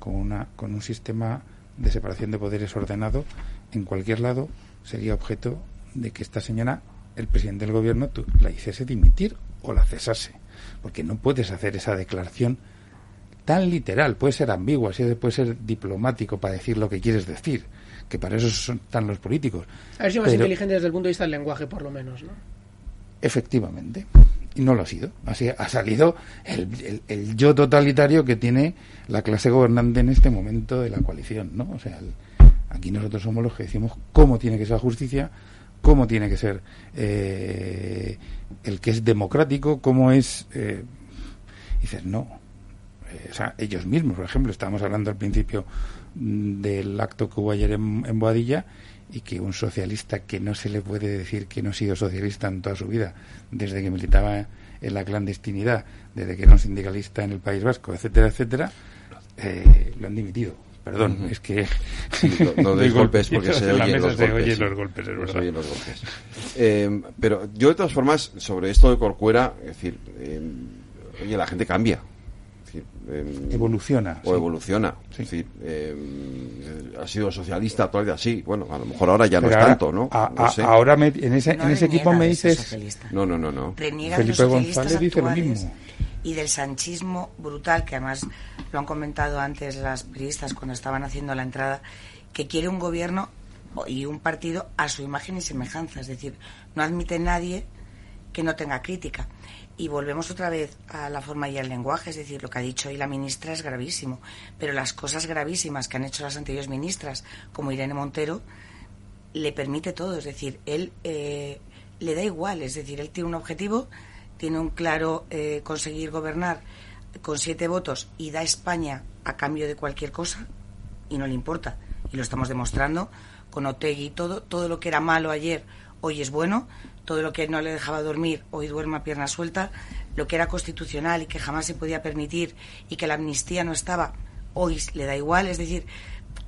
con, una, con un sistema de separación de poderes ordenado, en cualquier lado sería objeto de que esta señora, el presidente del gobierno, tú, la hiciese dimitir o la cesase. Porque no puedes hacer esa declaración tan literal, puede ser ambigua, puede ser diplomático para decir lo que quieres decir, que para eso son, están los políticos. A ver si más Pero- inteligente desde el punto de vista del lenguaje, por lo menos, ¿no? Efectivamente. Y no lo ha sido. Así ha salido el, el- el yo totalitario que tiene la clase gobernante en este momento de la coalición, ¿no? O sea, el- aquí nosotros somos los que decimos cómo tiene que ser la justicia, cómo tiene que ser eh, el que es democrático, cómo es... eh, dices, no. O sea, ellos mismos, por ejemplo, estábamos hablando al principio mm, del acto que hubo ayer en, en Boadilla y que un socialista que no se le puede decir que no ha sido socialista en toda su vida, desde que militaba en la clandestinidad, desde que era un sindicalista en el País Vasco, etcétera, etcétera, eh, lo han dimitido. Perdón, es que... Sí, no, no deis golpes porque se oyen los se golpes. oyen los golpes, es Se verdad. oyen los golpes. Eh, pero yo, de todas formas, sobre esto de Corcuera, es decir, eh, oye, la gente cambia. Decir, eh, Evoluciona, O sí. evoluciona. Es decir, eh, ha sido socialista toda la vida, sí. Bueno, a lo mejor ahora ya no es tanto, ¿no? a- No a- sé. ahora me- en ese, No en ese equipo me dices... socialista. No, no, no, no. Felipe los socialistas González dice lo mismo. y del sanchismo brutal, que además lo han comentado antes las periodistas cuando estaban haciendo la entrada, que quiere un gobierno y un partido a su imagen y semejanza. Es decir, no admite nadie que no tenga crítica. Y volvemos otra vez a la forma y al lenguaje, es decir, lo que ha dicho hoy la ministra es gravísimo, pero las cosas gravísimas que han hecho las anteriores ministras, como Irene Montero, le permite todo, es decir, él eh, le da igual, es decir, él tiene un objetivo, tiene un claro eh, conseguir gobernar con siete votos y da España a cambio de cualquier cosa y no le importa. Y lo estamos demostrando con Otegui, todo, todo lo que era malo ayer hoy es bueno, todo lo que no le dejaba dormir, hoy duerme a pierna suelta, lo que era constitucional y que jamás se podía permitir y que la amnistía no estaba, hoy le da igual, es decir,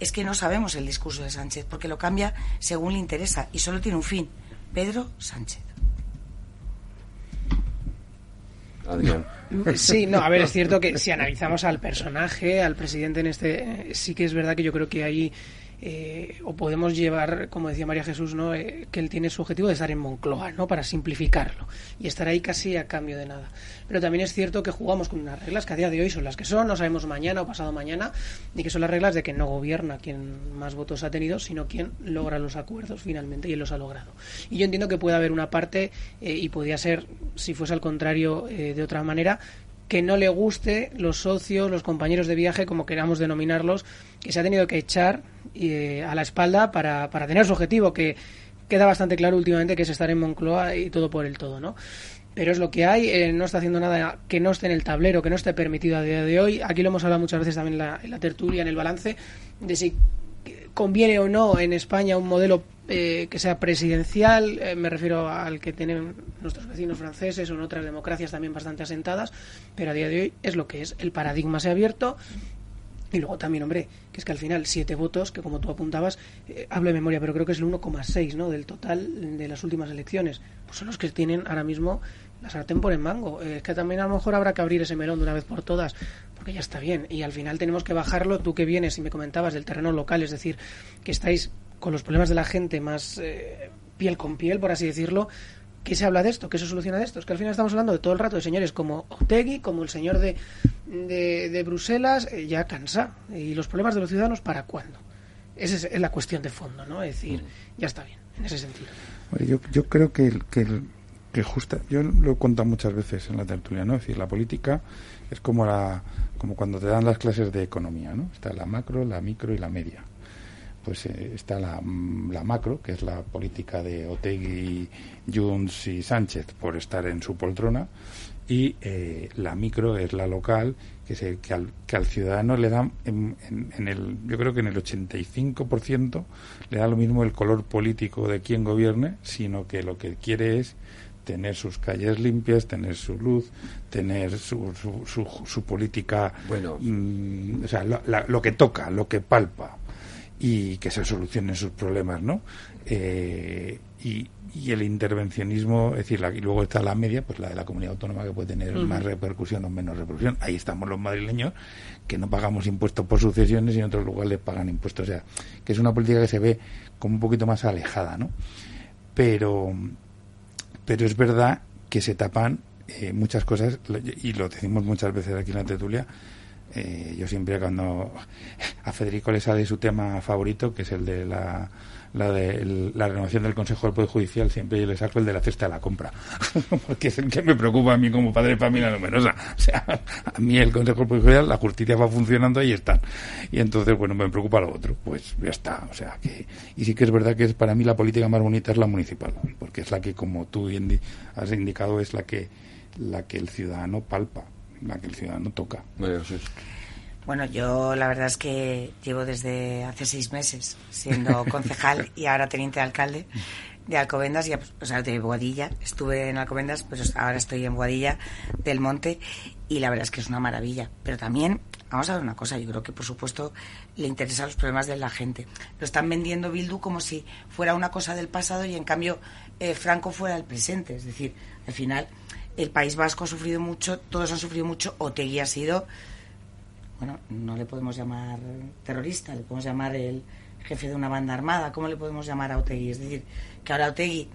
es que no sabemos el discurso de Sánchez, porque lo cambia según le interesa y solo tiene un fin, Pedro Sánchez. Adrián. Sí, no, a ver, es cierto que si analizamos al personaje, al presidente en este, sí que es verdad que yo creo que hay eh, o podemos llevar, como decía María Jesús, ¿no? Eh, que él tiene su objetivo de estar en Moncloa, ¿no? para simplificarlo, y estar ahí casi a cambio de nada. Pero también es cierto que jugamos con unas reglas que a día de hoy son las que son, no sabemos mañana o pasado mañana, y que son las reglas de que no gobierna quien más votos ha tenido, sino quien logra los acuerdos finalmente, y él los ha logrado. Y yo entiendo que puede haber una parte, eh, y podría ser, si fuese al contrario de otra manera, que no le guste los socios, los compañeros de viaje, como queramos denominarlos, que se ha tenido que echar eh, a la espalda para, para tener su objetivo, que queda bastante claro últimamente que es estar en Moncloa y todo por el todo, ¿no? Pero es lo que hay, eh, no está haciendo nada que no esté en el tablero, que no esté permitido a día de hoy. Aquí lo hemos hablado muchas veces también en la, en la tertulia, en el balance, de si conviene o no en España un modelo eh, que sea presidencial, eh, me refiero al que tienen nuestros vecinos franceses o en otras democracias también bastante asentadas, pero a día de hoy es lo que es. El paradigma se ha abierto. Y luego también, hombre, que es que al final siete votos, que como tú apuntabas, eh, hablo de memoria, pero creo que es el 1,6 ¿no? del total de las últimas elecciones, pues son los que tienen ahora mismo la sartén por el mango. es que también a lo mejor habrá que abrir ese melón de una vez por todas, porque ya está bien. Y al final tenemos que bajarlo. Tú que vienes y me comentabas del terreno local, es decir, que estáis con los problemas de la gente más eh, piel con piel, por así decirlo, ¿qué se habla de esto? ¿Qué se soluciona de esto? Es que al final estamos hablando de todo el rato de señores como Otegui, como el señor de, de, Bruselas, eh, ya cansa. ¿Y los problemas de los ciudadanos para cuándo? Esa es, la cuestión de fondo, ¿no? Es decir, ya está bien, en ese sentido. yo, yo creo que, que, que justa, yo lo he contado muchas veces en la tertulia, ¿no? Es decir, la política es como, la, como cuando te dan las clases de economía, ¿no? Está la macro, la micro y la media pues eh, está la, mm, la, macro, que es la política de Otegui, Junts y Sánchez por estar en su poltrona, y eh, la micro es la local, que, se, que, al, que al ciudadano le da, en, el, yo creo que en el 85% le da lo mismo el color político de quien gobierne, sino que lo que quiere es tener sus calles limpias, tener su luz, tener su, su, su, política, bueno, mm, o sea, lo que toca, lo que palpa y que se solucionen sus problemas, ¿no? Eh, y, y, el intervencionismo, es decir, la, y luego está la media, pues la de la comunidad autónoma que puede tener más repercusión o menos repercusión. Ahí estamos los madrileños que no pagamos impuestos por sucesiones y en otros lugares pagan impuestos. O sea, que es una política que se ve como un poquito más alejada, ¿no? Pero, pero es verdad que se tapan eh, muchas cosas, y lo decimos muchas veces aquí en la tertulia, eh, yo siempre cuando a Federico le sale su tema favorito, que es el de la, la de la renovación del Consejo del Poder Judicial, siempre yo le saco el de la cesta de la compra, porque es el que me preocupa a mí como padre de familia numerosa. O sea, a mí el Consejo del Poder Judicial, la justicia va funcionando, ahí están. Y entonces, bueno, me preocupa lo otro, pues ya está. O sea, que, y sí que es verdad que es para mí la política más bonita es la municipal, porque es la que, como tú has indicado, es la que, la que el ciudadano palpa la que el ciudadano toca. Bueno, yo la verdad es que llevo desde hace seis meses siendo concejal y ahora teniente de alcalde de Alcobendas, ya, pues, o sea, de Boadilla. Estuve en Alcobendas, pues ahora estoy en Boadilla del Monte y la verdad es que es una maravilla. Pero también, vamos a ver una cosa, yo creo que por supuesto le interesan los problemas de la gente. Lo están vendiendo Bildu como si fuera una cosa del pasado y en cambio eh, Franco fuera el presente. Es decir, al final el País Vasco ha sufrido mucho, todos han sufrido mucho. Otegui ha sido, bueno, no le podemos llamar terrorista, le podemos llamar el jefe de una banda armada. ¿Cómo le podemos llamar a Otegui? Es decir, que ahora Otegui,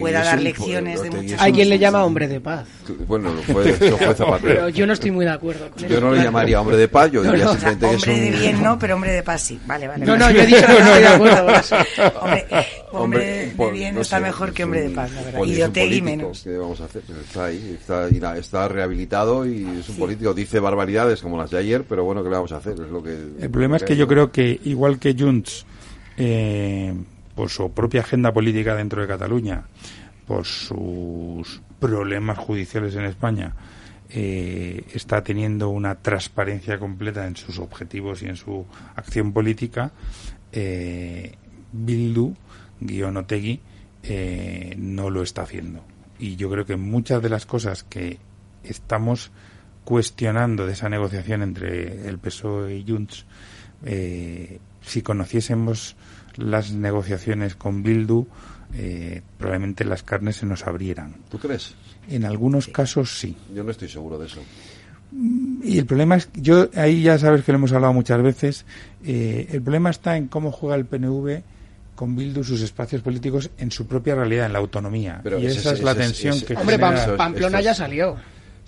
pueda dar lecciones de muchas Hay quien le llama hombre de paz. Bueno, lo fue, Zapatero. Pero yo no estoy muy de acuerdo con Yo no le llamaría hombre de paz, yo diría simplemente que es un... Hombre de bien no, pero hombre de paz sí. Vale, vale. No, no, yo he dicho que no estoy de acuerdo con eso. Hombre, hombre de bien no está sé, mejor que hombre de paz, la verdad. Y de Otegui menos. ¿Qué vamos a hacer? Pues está ahí, está, está rehabilitado y es un político. Dice barbaridades como las de ayer, pero bueno, ¿qué le vamos a hacer? Es lo que, El problema es que yo creo que, igual que Junts eh, por su propia agenda política dentro de Cataluña, por sus problemas judiciales en España, eh, está teniendo una transparencia completa en sus objetivos y en su acción política, eh, Bildu, guion eh, no lo está haciendo. Y yo creo que muchas de las cosas que estamos cuestionando de esa negociación entre el PSOE y Junts, eh, si conociésemos las negociaciones con Bildu, eh, probablemente las carnes se nos abrieran. ¿Tú crees? En algunos casos sí. Yo no estoy seguro de eso. Y el problema es, yo ahí ya sabes que lo hemos hablado muchas veces, eh, el problema está en cómo juega el PNV con Bildu sus espacios políticos en su propia realidad, en la autonomía. Pero y ese- esa es ese- la ese- tensión ese- que Hombre, genera- Pamplona ya salió.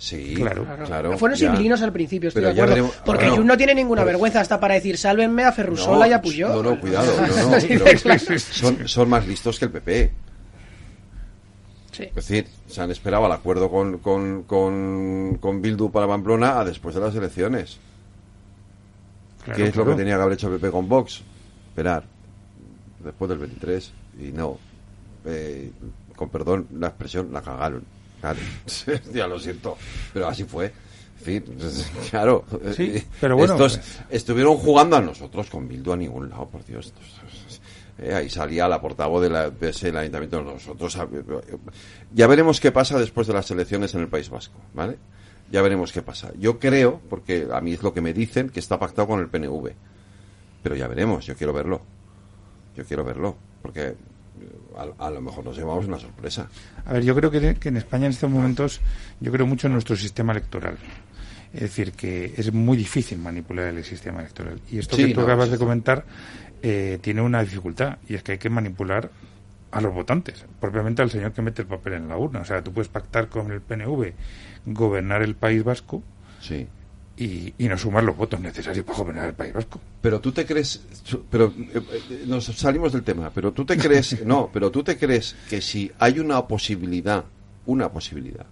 Sí, Claro. claro. Fueron ya. civilinos al principio, estoy Pero de ya acuerdo. veremos- porque bueno, Jun no tiene ninguna pero- vergüenza hasta para decir sálvenme a Ferrusola y a Puyol. No, no, cuidado. No, no, pero son, son más listos que el PP. Sí. Es decir, se han esperado al acuerdo con, con, con, con Bildu para Pamplona a después de las elecciones. Claro, ¿Qué es lo que tenía que haber hecho el PP con Vox? Esperar. Después del 23. Y no. Eh, con perdón, la expresión la cagaron. Claro. ya lo siento. Pero así fue. En fin, claro. Sí, Eh, pero bueno, Estos pues- estuvieron jugando a nosotros con Bildu a ningún lado, por Dios. Estos- eh, ahí salía la portavoz de la, de ese, el ayuntamiento de nosotros. Ya veremos qué pasa después de las elecciones en el País Vasco, ¿vale? Ya veremos qué pasa. Yo creo, porque a mí es lo que me dicen, que está pactado con el PNV. Pero ya veremos, yo quiero verlo. Yo quiero verlo, porque a, a lo mejor nos llevamos una sorpresa. A ver, yo creo que, que en España en estos momentos, yo creo mucho en nuestro sistema electoral. Es decir, que es muy difícil manipular el sistema electoral. Y esto Sí, que tú no, acabas sí, de comentar eh, tiene una dificultad, y es que hay que manipular a los votantes, propiamente al señor que mete el papel en la urna. O sea, tú puedes pactar con el PNV, gobernar el País Vasco Sí. Y, y no sumar los votos necesarios para gobernar el País Vasco. Pero tú te crees, pero eh, eh, nos salimos del tema, pero tú te crees, no, pero tú te crees que si hay una posibilidad, una posibilidad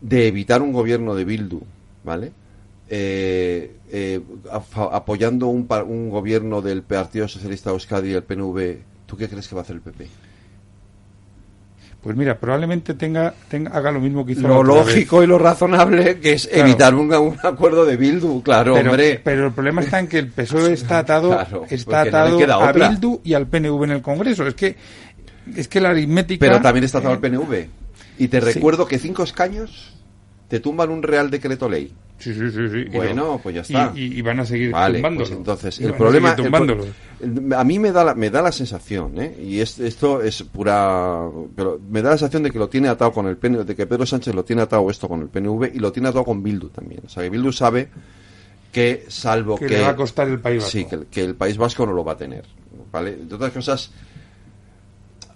de evitar un gobierno de Bildu, ¿vale? Eh, eh, apoyando un, un gobierno del Partido Socialista Euskadi y el PNV, ¿tú qué crees que va a hacer el PP? Pues mira, probablemente tenga, tenga haga lo mismo que hizo la Lo vez. lógico y lo razonable que es Claro. evitar un, un acuerdo de Bildu, claro, pero, hombre. pero el problema está en que el PSOE está atado, Claro, está no atado a otra. Bildu y al PNV en el Congreso. Es que es que la aritmética. Pero también está atado al PNV. Y te sí. recuerdo que cinco escaños te tumban un Real Decreto Ley. Sí, sí, sí, sí. Bueno, pues ya está. Y, y van a seguir Vale, tumbándolo. pues entonces el problema el a mí me da la, me da la sensación, ¿eh? y es- esto es pura, pero me da la sensación de que lo tiene atado con el PNV, de que Pedro Sánchez lo tiene atado esto con el PNV y lo tiene atado con Bildu también. O sea, que Bildu sabe que salvo Que que, le va a costar el País Vasco. sí, que, el- que el País Vasco no lo va a tener, ¿vale? De otras cosas,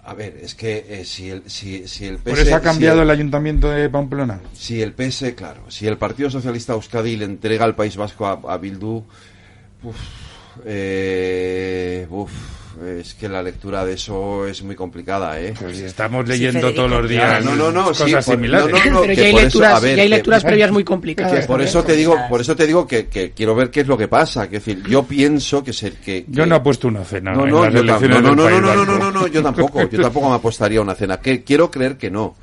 a ver, es que eh, si el si, si el Por PS eso ha si cambiado el- el ayuntamiento de Pamplona. si el PS, claro, si el Partido Socialista Euskadi le entrega al País Vasco a, a Bildu, uf, eh, uf, es que la lectura de eso es muy complicada, ¿eh? Estamos leyendo todos los Claro, días no, no, no, cosas sí, por- similares. no, no, no, Pero que ya hay por eso, lecturas, a ver, ya hay que- lecturas previas muy que complicadas. por eso te digo, por eso te digo que, que quiero ver qué es lo que pasa, que es decir, yo pienso que ser que, Yo que- no he puesto una cena no, en no, las yo no, no, no, no, no, no, no, no, yo tampoco, yo tampoco me apostaría a una cena. Que quiero creer que no,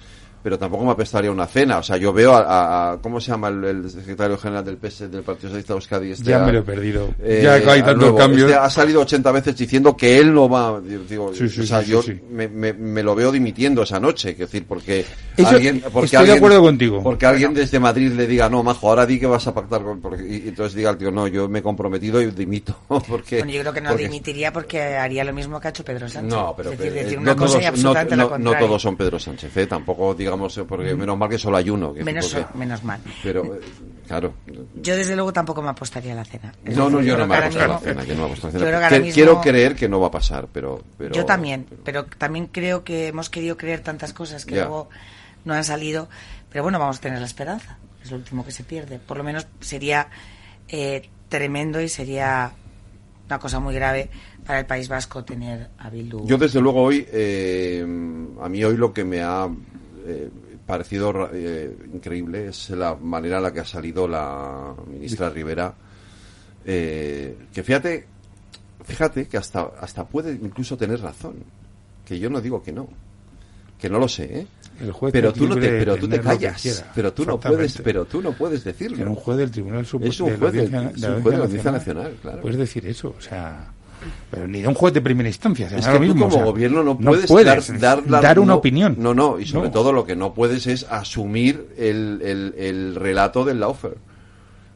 pero tampoco me apostaría a una cena. O sea, yo veo a, a- a- ¿cómo se llama el, el secretario general del PS del Partido Socialista de Euskadi? Este, Ya a- me lo he perdido. eh, Ya hay al tantos nuevo. cambios. Este ha salido 80 veces diciendo que él no va. Digo, Sí, sí, o sea, sí, yo. Me, me- me lo veo dimitiendo esa noche, es decir, porque Eso- alguien, porque estoy de alguien- acuerdo contigo. Porque alguien desde Madrid le diga, no, majo, ahora di que vas a pactar con, porque- y, y entonces diga el tío, no, yo me he comprometido y dimito, porque. Bueno, yo creo que no porque- dimitiría porque haría lo mismo que ha hecho Pedro Sánchez. no, pero es decir, pero, decir eh, una no, cosa todos, y absolutamente no, lo no- no todos son Pedro Sánchez, ¿eh? tampoco digamos, eh, porque menos mal que solo hay uno. que- Menos, porque- menos mal. Pero, eh, claro. Yo desde luego tampoco me apostaría a la cena. Es No, no, yo no me voy a la cena, yo no me voy a apostar a la cena. mismo- Quiero creer que no va a pasar, pero... pero Yo también, pero también creo que hemos querido creer tantas cosas que Ya. luego no han salido. Pero bueno, vamos a tener la esperanza. Es lo último que se pierde. Por lo menos sería eh, tremendo y sería una cosa muy grave para el País Vasco tener a Bildu. Yo desde luego hoy, eh, a mí hoy lo que me ha eh, parecido eh, increíble es la manera en la que ha salido la ministra Rivera. eh, que fíjate, fíjate que hasta, hasta puede incluso tener razón. Que yo no digo que no. Que no lo sé, ¿eh? El juez pero tú no te, pero tú te callas. quiera. Pero tú no puedes, pero tú no puedes decirlo. Era un juez del Tribunal Superior Es un juez de la Audiencia Nacional, claro. Puedes decir eso, o sea... pero ni de un juez de primera instancia. Es que lo tú mismo, como o sea, gobierno no puedes, dar, una no- opinión. No, no, y sobre No. todo lo que no puedes es asumir el, el, el relato del Laufer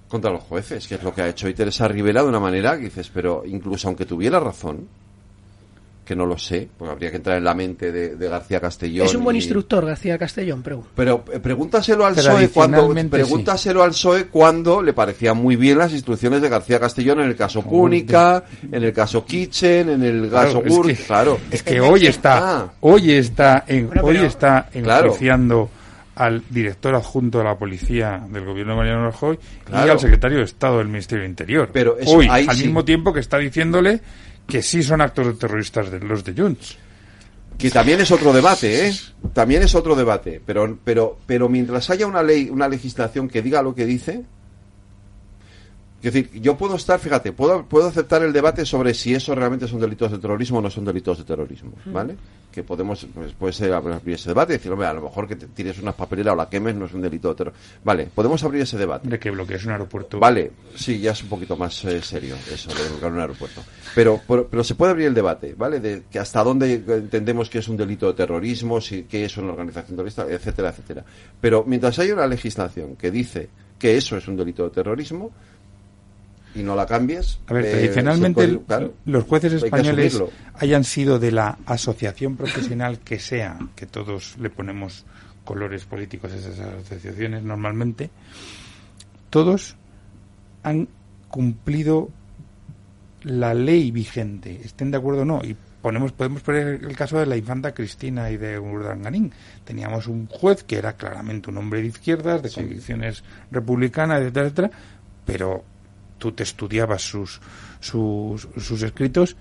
contra los jueces, que es lo que ha hecho hoy Teresa Rivera de una manera que dices, pero incluso aunque tuviera razón, que no lo sé, porque habría que entrar en la mente de, de García Castellón. Es un buen y- instructor, García Castellón, pero Pero eh, pregúntaselo al PSOE cuando pregúntaselo al PSOE cuando le parecían muy bien las instrucciones de García Castellón en el caso Púnica, en el caso Kitchen, en el caso Claro, es Gürtel, que- claro. Es que hoy está, Ah. hoy está, en, Bueno, hoy pero- está Claro. enjuiciando al director adjunto de la policía del gobierno de Mariano Rajoy y al secretario de Estado del Ministerio del Interior. Pero eso hoy, ahí al sí. mismo tiempo que está diciéndole que sí son actos de terroristas de los de Junts. Que también es otro debate, ¿eh? También es otro debate. Pero, pero, pero mientras haya una ley, una legislación que diga lo que dice, es decir, yo puedo estar, fíjate, puedo, puedo aceptar el debate sobre si eso realmente son delitos de terrorismo o no son delitos de terrorismo, ¿vale? Que podemos, pues, puede ser abrir ese debate y decir, hombre, a lo mejor que te tires una papelera o la quemes no es un delito de terrorismo. Vale, podemos abrir ese debate. De que bloquees un aeropuerto. Vale, sí, ya es un poquito más eh, serio eso de bloquear un aeropuerto. Pero, pero, pero se puede abrir el debate, ¿vale? De que hasta dónde entendemos que es un delito de terrorismo, si que es una organización terrorista, etcétera, etcétera. Pero mientras haya una legislación que dice que eso es un delito de terrorismo y no la cambies, A ver, eh, tradicionalmente se puede- claro, los jueces españoles hayan sido de la asociación profesional que sea, que todos le ponemos colores políticos a esas asociaciones normalmente, todos han cumplido la ley vigente, estén de acuerdo o no. Y ponemos, podemos poner el caso de la infanta Cristina y de Urdangarín. Teníamos un juez que era claramente un hombre de izquierdas, de convicciones republicanas, etcétera, etcétera, pero tú te estudiabas sus, sus, sus escritos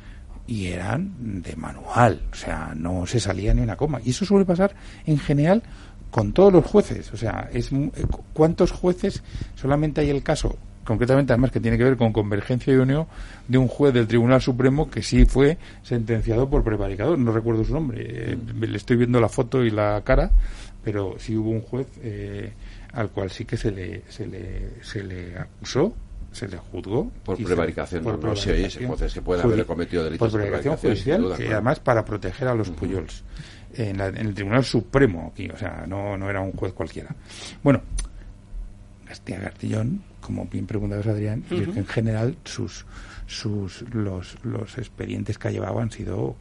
y eran de manual, o sea, no se salía ni una coma. Y eso suele pasar en general con todos los jueces, o sea, es eh, cu- ¿cuántos jueces solamente hay el caso? Concretamente, además, que tiene que ver con Convergencia y Unión, de un juez del Tribunal Supremo que sí fue sentenciado por prevaricador. No recuerdo su nombre. eh, le estoy viendo la foto y la cara, pero sí hubo un juez eh, al cual sí que se le, se le, se le acusó se le juzgó Por y se- prevaricación, no, no sé, oye, ese juez es que puede judi- haber cometido delitos por de prevaricación prevaricación, judicial duda, claro. además para proteger a los Puyols en, la- en el Tribunal Supremo aquí o sea no, no era un juez cualquiera bueno García Gartillón como bien preguntabas Adrián yo Ujú. que en general sus sus los los expedientes que ha llevado han sido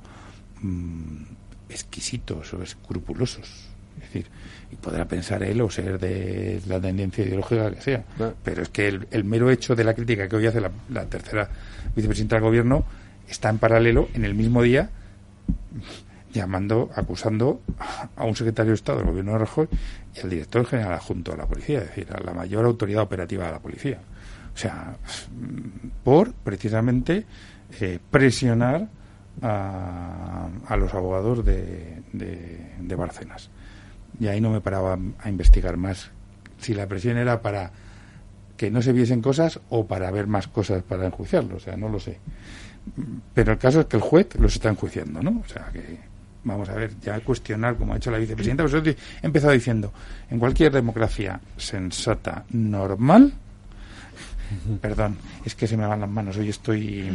mm, exquisitos o escrupulosos es decir y podrá pensar él o ser de la tendencia ideológica que sea pero es que el, el mero hecho de la crítica que hoy hace la, la tercera vicepresidenta del gobierno está en paralelo en el mismo día llamando, acusando a un secretario de Estado del gobierno de Rajoy y al director general adjunto de la policía, es decir, a la mayor autoridad operativa de la policía. O sea, por precisamente eh, presionar a, a los abogados de, de, de Bárcenas. Y ahí no me paraba a investigar más si la presión era para que no se viesen cosas o para ver más cosas para enjuiciarlo, o sea, no lo sé. Pero el caso es que el juez los está enjuiciando, ¿no? O sea, que vamos a ver, ya cuestionar, como ha hecho la vicepresidenta, pues he empezado diciendo, en cualquier democracia sensata, normal, Perdón, es que se me van las manos. Hoy estoy.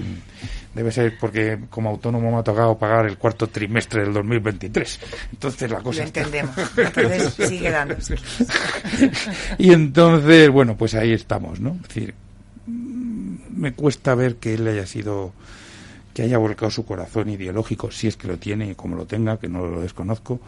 Debe ser porque como autónomo me ha tocado pagar el cuarto trimestre del 2023. Entonces la cosa. Lo está- entendemos. Entonces sigue dando. y entonces, bueno, pues ahí estamos, ¿no? Es decir, me cuesta ver que él haya sido. que haya volcado su corazón ideológico, si es que lo tiene y como lo tenga, que no lo desconozco,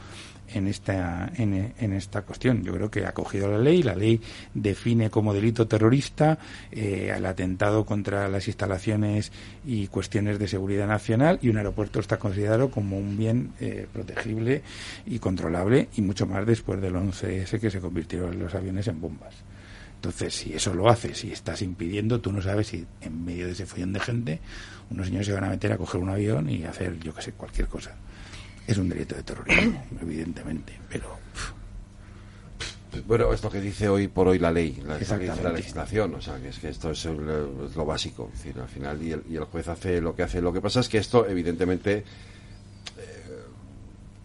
en esta, en, esta cuestión. Yo creo que ha cogido la ley, la ley define como delito terrorista eh, el atentado contra las instalaciones y cuestiones de seguridad nacional y un aeropuerto está considerado como un bien eh, protegible y controlable y mucho más después del 11S que se convirtieron los aviones en bombas. Entonces, si eso lo haces, si estás impidiendo, tú no sabes si en medio de ese follón de gente unos señores se van a meter a coger un avión y hacer, yo que sé, cualquier cosa. Es un delito de terrorismo, evidentemente, pero Bueno, es lo que dice hoy por hoy la ley, la, la legislación, o sea, que es que esto es, el- es lo básico, es decir, al final, y el, y el juez hace lo que hace. Lo que pasa es que esto, evidentemente,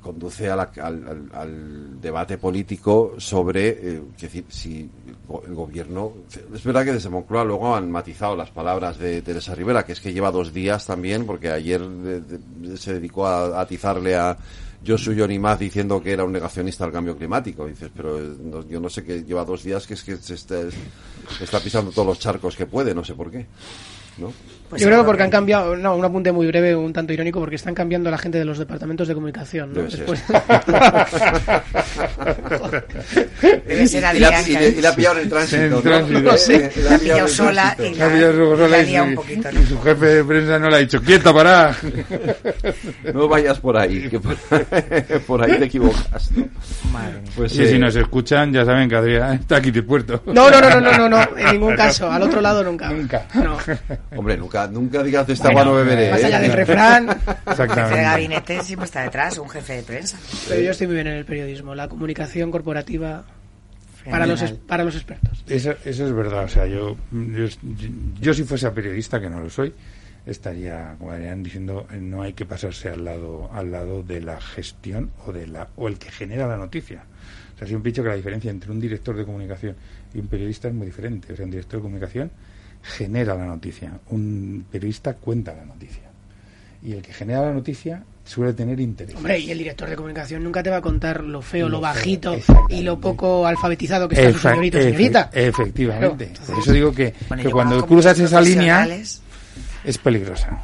conduce a la- al, al- debate político sobre eh, si el gobierno. Es verdad que desde Moncloa luego han matizado las palabras de Teresa Rivera, que es que lleva dos días también, porque ayer se dedicó a, a atizarle a Josu Yonimaz diciendo que era un negacionista al cambio climático. Dices, pero eh, no- yo no sé que lleva dos días que es que se está, está pisando todos los charcos que puede, no sé por qué. ¿no? Pues Yo creo que porque han cambiado, no, un apunte muy breve, un tanto irónico, porque están cambiando la gente de los departamentos de comunicación. ¿no? Después- Debe ser Y la- y le- y la ha pillado en el tránsito, En ¿no? el tránsito. No sé. La La ha pillado sola y La ha pillado la, ha un y- poquito. y su jefe de prensa no le ha dicho, quieta, para. No vayas por ahí, que por, por ahí te equivocas. ¿no? Madre mía. Pues, y eh, si nos escuchan, ya saben que Adrián está aquí de puerto. No, no, no, no, no, no, no, en ningún caso, al otro lado nunca. Nunca. No. Hombre, nunca, nunca digas de esta Bueno, agua no beberé. más ¿eh? allá del refrán. El jefe de Exactamente. gabinete siempre está detrás, un jefe de prensa. Pero yo estoy muy bien en el periodismo, la comunicación corporativa para los, para los expertos. Eso, eso es verdad. O sea, yo, yo, yo si fuese periodista, que no lo soy, estaría, como Adrián, diciendo, eh, no hay que pasarse al lado, al lado de la gestión o de la, o el que genera la noticia. O sea, siempre he dicho que la diferencia entre un director de comunicación y un periodista es muy diferente. O sea, un director de comunicación genera la noticia, un periodista cuenta la noticia. Y el que genera la noticia suele tener interés. Hombre, y el director de comunicación nunca te va a contar lo feo, Lo bajito y lo poco alfabetizado que está su Efa- señorito señorita. Efectivamente. Claro. Por eso digo que, Bueno, que cuando cruzas esa línea es peligrosa.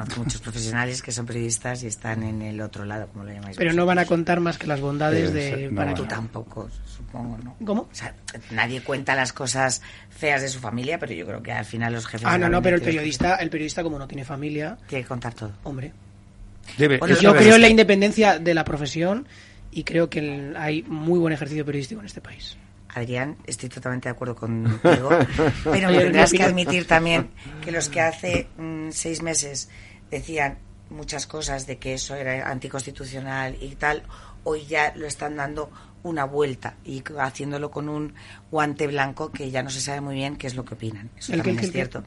Conozco muchos profesionales que son periodistas y están en el otro lado, como lo llamáis. Pero no van a contar más que las bondades de... no para Tú tampoco, supongo, ¿no? ¿Cómo? O sea, nadie cuenta las cosas feas de su familia, pero yo creo que al final los jefes. Ah, no, no, pero el periodista, el periodista como no tiene familia, Tiene que contar todo. hombre. Debe, Bueno, Yo creo en la independencia de la profesión y creo que el- hay muy buen ejercicio periodístico en este país. Adrián, estoy totalmente de acuerdo contigo, pero me tendrás que admitir también que los que hace mm, seis meses decían muchas cosas de que eso era anticonstitucional y tal, hoy ya lo están dando una vuelta y haciéndolo con un guante blanco que ya no se sabe muy bien qué es lo que opinan. Eso ¿El qué, también es cierto.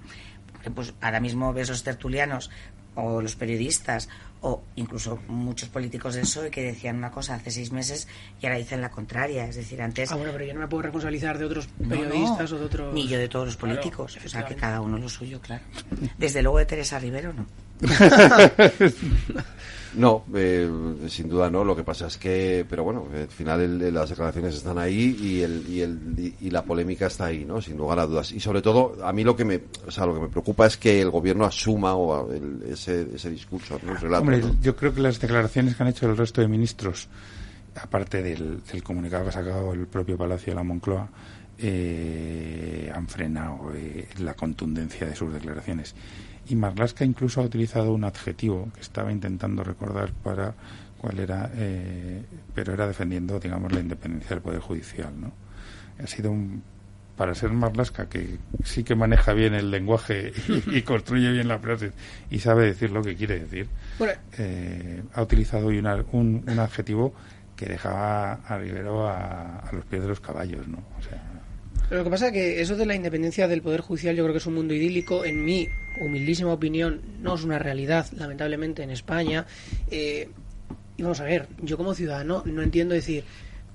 Porque, Pues ahora mismo ves los tertulianos o los periodistas o incluso muchos políticos del PSOE que decían una cosa hace seis meses y ahora dicen la contraria. Es decir, antes Ah, bueno, pero yo no me puedo responsabilizar de otros periodistas no, o de otros... Ni yo de todos los Claro, políticos. o sea, que cada uno lo suyo, claro. Desde luego de Teresa Rivero, no. No, eh, sin duda no. Lo que pasa es que, pero bueno, al final el- las declaraciones están ahí y, el, y, el, y- la polémica está ahí, ¿no? Sin lugar a dudas. Y sobre todo, a mí lo que me, o sea, lo que me preocupa es que el gobierno asuma o el- ese, ese discurso, ¿no? Relato, Hombre, ¿no? yo creo que las declaraciones que han hecho el resto de ministros, aparte del, del comunicado que ha sacado el propio Palacio de la Moncloa, eh, han frenado eh, la contundencia de sus declaraciones. Y Marlaska incluso ha utilizado un adjetivo que estaba intentando recordar para cuál era, eh, pero era defendiendo, digamos, la independencia del Poder Judicial, ¿no? Ha sido un para ser Marlaska, que sí que maneja bien el lenguaje y, y construye bien la frase y sabe decir lo que quiere decir, Bueno, eh, ha utilizado hoy una- un, un adjetivo que dejaba a Rivero a, a los pies de los caballos, ¿no? O sea, Pero lo que pasa es que eso de la independencia del Poder Judicial yo creo que es un mundo idílico. En mi humildísima opinión no es una realidad, lamentablemente, en España. Eh, y vamos a ver, yo como ciudadano no entiendo decir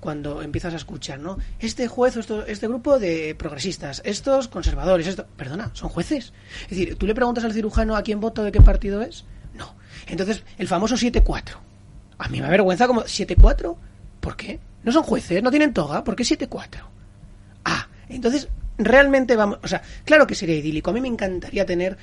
cuando empiezas a escuchar, ¿no? Este juez esto- este grupo de progresistas, estos conservadores, esto... Perdona, son jueces. Es decir, ¿tú le preguntas al cirujano a quién voto de qué partido es? No. Entonces, el famoso 7-4. A mí me avergüenza como 7-4. ¿Por qué? No son jueces, no tienen toga. ¿Por qué 7-4? Entonces realmente vamos, o sea, claro que sería idílico. A mí me encantaría tener,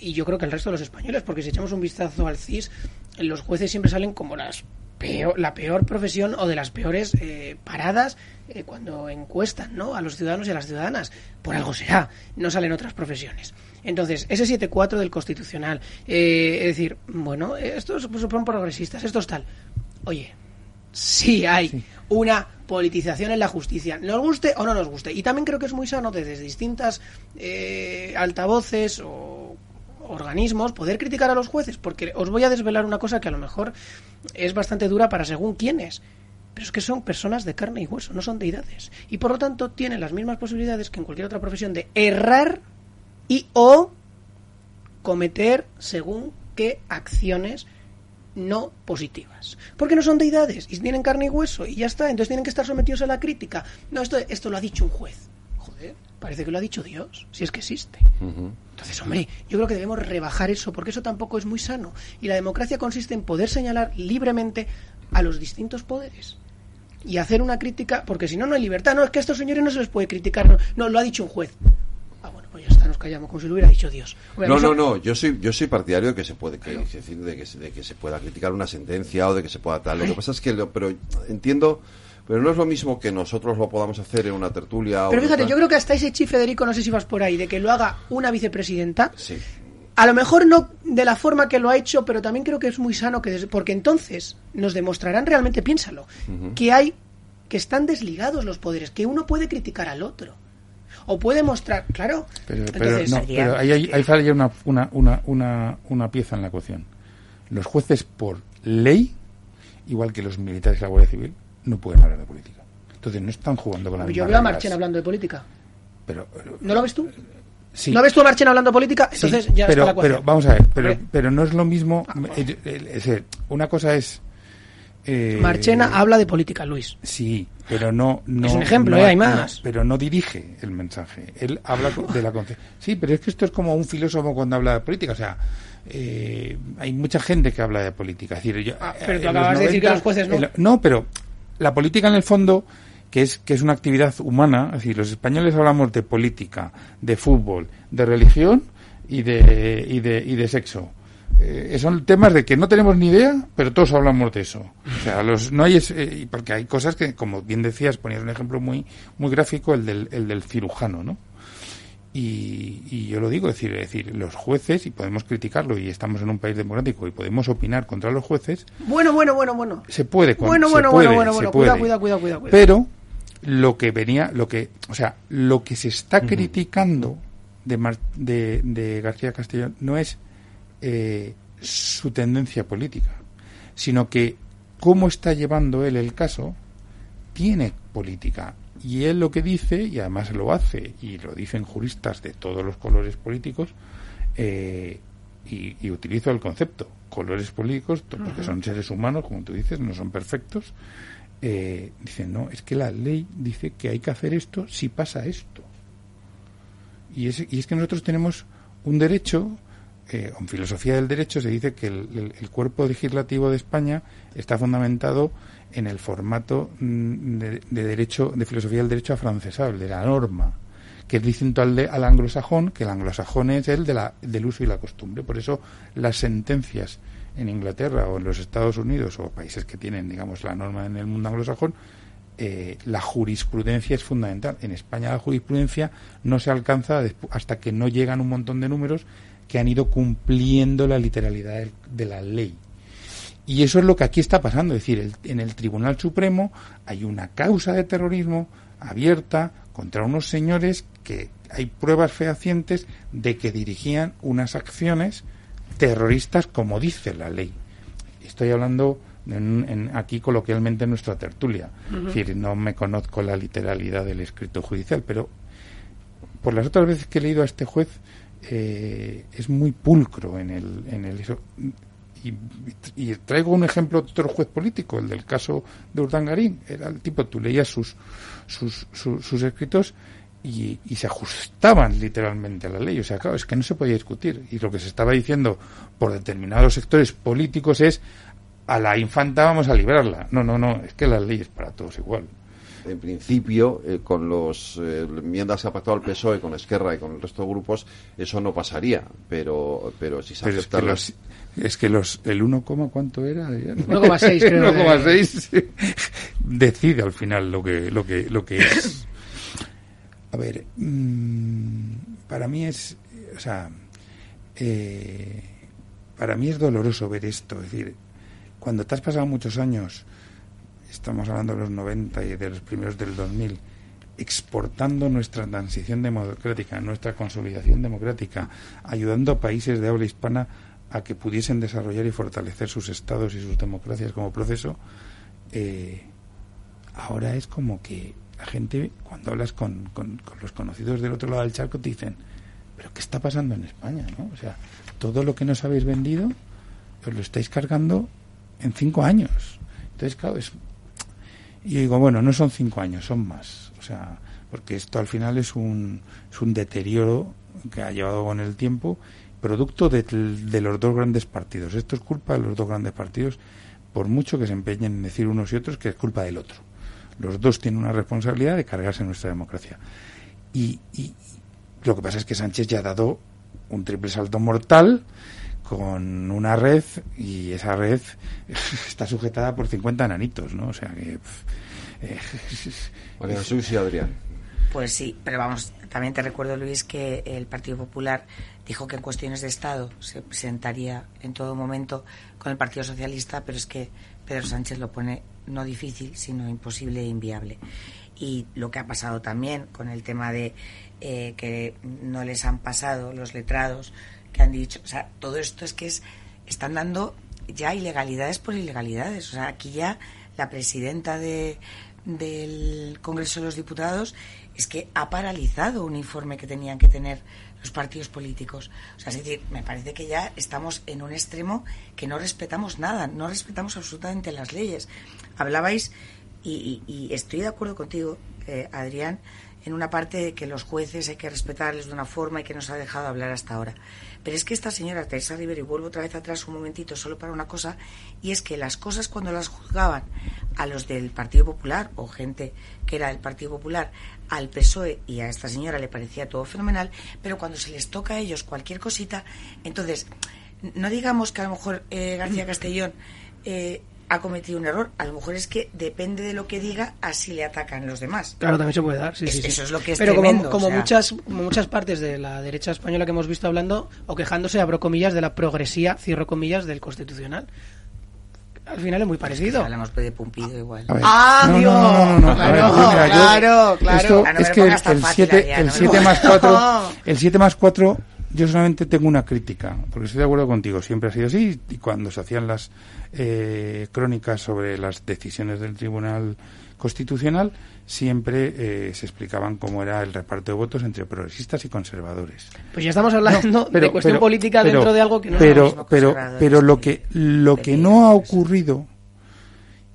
y yo creo que el resto de los españoles, porque si echamos un vistazo al CIS, los jueces siempre salen como las peor, la peor profesión o de las peores eh, paradas eh, cuando encuestan ¿no? a los ciudadanos y a las ciudadanas. Por algo será, no salen otras profesiones. Entonces, ese 7-4 del Constitucional, eh, es decir, bueno, estos pues, son progresistas, estos tal. Oye, sí hay una politización en la justicia, nos guste o no nos guste. Y también creo que es muy sano desde distintas eh, altavoces o organismos poder criticar a los jueces, porque os voy a desvelar una cosa que a lo mejor es bastante dura para según quiénes. Pero es que son personas de carne y hueso, no son deidades. Y por lo tanto tienen las mismas posibilidades que en cualquier otra profesión de errar y o cometer según qué acciones no positivas. Porque no son deidades y tienen carne y hueso y ya está, entonces tienen que estar sometidos a la crítica. No, esto, esto lo ha dicho un juez. Joder, parece que lo ha dicho Dios, si es que existe. Entonces, hombre, yo creo que debemos rebajar eso, porque eso tampoco es muy sano. Y la democracia consiste en poder señalar libremente a los distintos poderes y hacer una crítica, porque si no, no hay libertad. No, es que a estos señores no se les puede criticar. No, no lo ha dicho un juez. Pues ya está, nos callamos, como si lo hubiera dicho Dios. No, eso- no, no, yo soy, yo soy partidario de que se puede, que, es decir, de que, se- de que se pueda criticar una sentencia o de que se pueda tal. Lo que pasa es que, lo- pero entiendo, pero no es lo mismo que nosotros lo podamos hacer en una tertulia o Pero fíjate, yo creo que hasta ese chi Federico, no sé si vas por ahí, de que lo haga una vicepresidenta, Sí. a lo mejor no de la forma que lo ha hecho, pero también creo que es muy sano que porque entonces nos demostrarán realmente, piénsalo, que hay que están desligados los poderes, que uno puede criticar al otro o puede mostrar, claro. Pero, pero entonces, no, pero ahí, hay- ahí falla una, una, una, una, una pieza en la ecuación. Los jueces, por ley, igual que los militares y la Guardia Civil, no pueden hablar de política. Entonces no están jugando con la yo veo a reglas. Marchena hablando de política. Pero, ¿No lo ves tú? sí. ¿No ves tú a Marchena hablando de política? Sí, Entonces ya pero, está la ecuación. pero vamos a ver, pero, pero no es lo mismo. eh, eh, es decir, una cosa es. Eh, Marchena habla de política, Luis. Sí, pero no, no Es un ejemplo, no- ¿eh? Hay no, más. pero no dirige el mensaje. Él habla de la Sí, pero es que esto es como un filósofo cuando habla de política. O sea, eh, hay mucha gente que habla de política. Es decir, yo, Ah, pero tú en acabas de decir que los jueces no. no, pero la política en el fondo que es que es una actividad humana, es decir, los españoles hablamos de política, de fútbol, de religión y de y de, y de sexo. Eh, son temas de que no tenemos ni idea, pero todos hablamos de eso. O sea, los, no hay es- eh, porque hay cosas que, como bien decías, ponías un ejemplo muy muy gráfico, el del, el del cirujano, ¿no? Y, y yo lo digo, es decir, es decir, los jueces, y podemos criticarlo, y estamos en un país democrático, y podemos opinar contra los jueces, Bueno, bueno, bueno, bueno. se puede. con- Bueno, se bueno, puede, bueno, bueno, bueno. puede. Cuidado, cuidado, cuidado, cuidado. cuidado. Pero lo que venía, lo que, o sea, lo que se está criticando de, Mar- de, de García Castellón no es eh, su tendencia política, sino que cómo está llevando él el caso tiene política. Y él lo que dice, y además lo hace, y lo dicen juristas de todos los colores políticos, eh, y, y utilizo el concepto, colores políticos, porque son seres humanos, como tú dices, no son perfectos, eh, dicen, no, es que la ley dice que hay que hacer esto si pasa esto. Y es, y es que nosotros tenemos un derecho, en filosofía del derecho se dice que el, cuerpo legislativo de España está fundamentado en el formato mm, de, de derecho, de filosofía del derecho afrancesado, el de la norma, que es distinto al, de, al anglosajón, que el anglosajón es el de la, del uso y la costumbre. Por eso las sentencias en Inglaterra o en los Estados Unidos o países que tienen, digamos, la norma en el mundo anglosajón, eh, la jurisprudencia es fundamental. En España la jurisprudencia no se alcanza hasta que no llegan un montón de números que han ido cumpliendo la literalidad de la ley. Y eso es lo que aquí está pasando. Es decir, en el Tribunal Supremo hay una causa de terrorismo abierta contra unos señores que hay pruebas fehacientes de que dirigían unas acciones terroristas como dice la ley. Estoy hablando en- en- aquí coloquialmente en nuestra tertulia. Es decir, no me conozco la literalidad del escrito judicial, pero por las otras veces que he leído a este juez eh, es muy pulcro en el, en el. Y, y traigo un ejemplo de otro juez político, el del caso de Urdangarín. Era el tipo, tú leías sus, sus, sus, escritos y, se ajustaban literalmente a la ley. O sea, claro, es que no se podía discutir. Y lo que se estaba diciendo por determinados sectores políticos es a la infanta vamos a librarla. No, no, no, es que la ley es para todos igual. En principio, eh, con las enmiendas que ha pactado el PSOE, con Esquerra y con el resto de grupos, eso no pasaría. Pero, pero si se Pero es que, los, es que los, el 1, ¿cuánto era? 1,6 creo. 1,6 decide al final lo que, lo que, lo que es. A ver, mm, para mí es, o sea, eh, para mí es doloroso ver esto. Es decir, cuando te has pasado muchos años, estamos hablando de los 90 y de los primeros del 2000, exportando nuestra transición democrática, nuestra consolidación democrática, ayudando a países de habla hispana a que pudiesen desarrollar y fortalecer sus estados y sus democracias como proceso, eh, ahora es como que la gente, cuando hablas con, con- los conocidos del otro lado del charco, te dicen, pero ¿qué está pasando en España? ¿no? O sea, todo lo que nos habéis vendido os lo estáis cargando en cinco años. Entonces, claro, es... Y digo, bueno, no son cinco años, son más. O sea, porque esto al final es un, es un deterioro que ha llevado con el tiempo, producto de, de los dos grandes partidos. Esto es culpa de los dos grandes partidos, por mucho que se empeñen en decir unos y otros que es culpa del otro. Los dos tienen una responsabilidad de cargarse nuestra democracia. Y, y lo que pasa es que Sánchez ya ha dado un triple salto mortal con una red y esa red está sujetada por 50 enanitos, ¿no? O sea que... Eh, y Adrián. Pues sí, pero vamos, también te recuerdo, Luis, que el Partido Popular dijo que en cuestiones de Estado se presentaría en todo momento con el Partido Socialista, pero es que Pedro Sánchez lo pone no difícil, sino imposible e inviable. Y lo que ha pasado también con el tema de eh, que no les han pasado los letrados, que han dicho, o sea, todo esto es que es, están dando ya ilegalidades por ilegalidades. O sea, aquí ya la presidenta de, del Congreso de los Diputados es que ha paralizado un informe que tenían que tener los partidos políticos. O sea, es decir, me parece que ya estamos en un extremo que no respetamos nada, no respetamos absolutamente las leyes. Hablabais, y, y, y estoy de acuerdo contigo, eh, Adrián, en una parte de que los jueces hay que respetarles de una forma y que nos ha dejado hablar hasta ahora. Pero es que esta señora Teresa Rivero, y vuelvo otra vez atrás un momentito solo para una cosa, y es que las cosas cuando las juzgaban a los del Partido Popular o gente que era del Partido Popular, al PSOE y a esta señora le parecía todo fenomenal, pero cuando se les toca a ellos cualquier cosita, entonces, no digamos que a lo mejor eh, García Castellón eh, ha cometido un error. A lo mejor es que depende de lo que diga, así le atacan los demás. Claro, también se puede dar. Sí, Es- sí, sí. Eso es lo que es Pero como- tremendo, como, o sea. muchas, como muchas partes de la derecha española que hemos visto hablando o quejándose, abro comillas, de la progresía, cierro comillas, del constitucional. Al final es muy parecido. Hablamos de Pumpido igual. ¡Ah, No, Dios! no, no, no, no. A ver, Claro, yo, mira, yo- claro, claro. esto Ah, es que el fácil, 7 Adrián, el más pongas. 4 el 7 más 4 yo solamente tengo una crítica porque estoy de acuerdo contigo siempre ha sido así y cuando se hacían las eh, crónicas sobre las decisiones del Tribunal Constitucional siempre eh, se explicaban cómo era el reparto de votos entre progresistas y conservadores Pues ya estamos hablando pero- de cuestión pero- política pero- dentro de algo que no pero, es mismo. pero, pero lo que lo que no ha ocurrido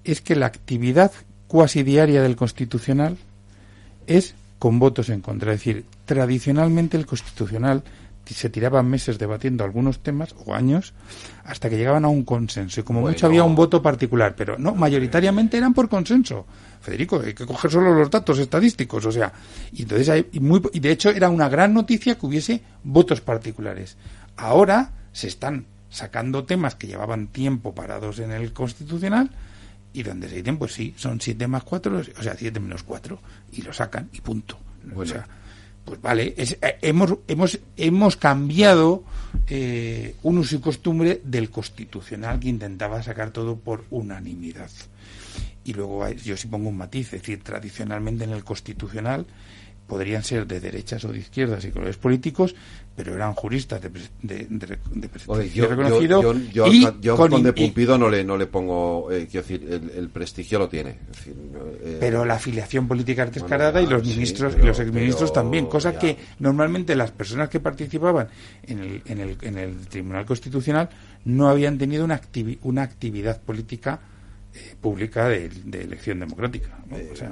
es que la actividad cuasi diaria del constitucional es con votos en contra. Es decir, tradicionalmente el constitucional ti- se tiraban meses debatiendo algunos temas o años hasta que llegaban a un consenso y como Bueno. mucho había un voto particular, pero no, mayoritariamente eran por consenso. Federico, hay que coger solo los datos estadísticos, o sea, y entonces hay, y muy, y de hecho era una gran noticia que hubiese votos particulares. Ahora se están sacando temas que llevaban tiempo parados en el constitucional y donde se dicen, pues sí, son 7 más 4, o sea, 7 menos 4, y lo sacan y punto. O sea, pues vale, es- eh, hemos, hemos, hemos cambiado eh, un uso y costumbre del constitucional que intentaba sacar todo por unanimidad. Y luego yo sí pongo un matiz, es decir, tradicionalmente en el constitucional podrían ser de derechas o de izquierdas y colores políticos, pero eran juristas de, de, de, de prestigio Oye, yo, reconocido yo, yo, y yo, con con de Pumpido no le, no le pongo, eh, quiero decir, el, el prestigio lo tiene. Es decir, eh, pero la afiliación política es Bueno, descarada y los sí, ministros pero- y los exministros pero también, cosa ya. que normalmente las personas que participaban en el, en el, en el Tribunal Constitucional no habían tenido una, activi- una actividad política eh, pública de, elección democrática. ¿no? O sea,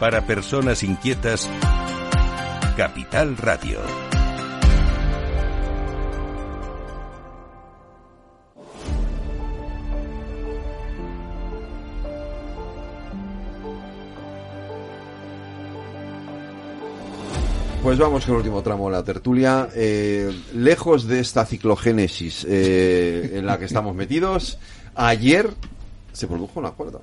Para personas inquietas, Capital Radio. Pues vamos con el último tramo de la tertulia. Eh, lejos de esta ciclogénesis eh, en la que estamos metidos, ayer se produjo un acuerdo,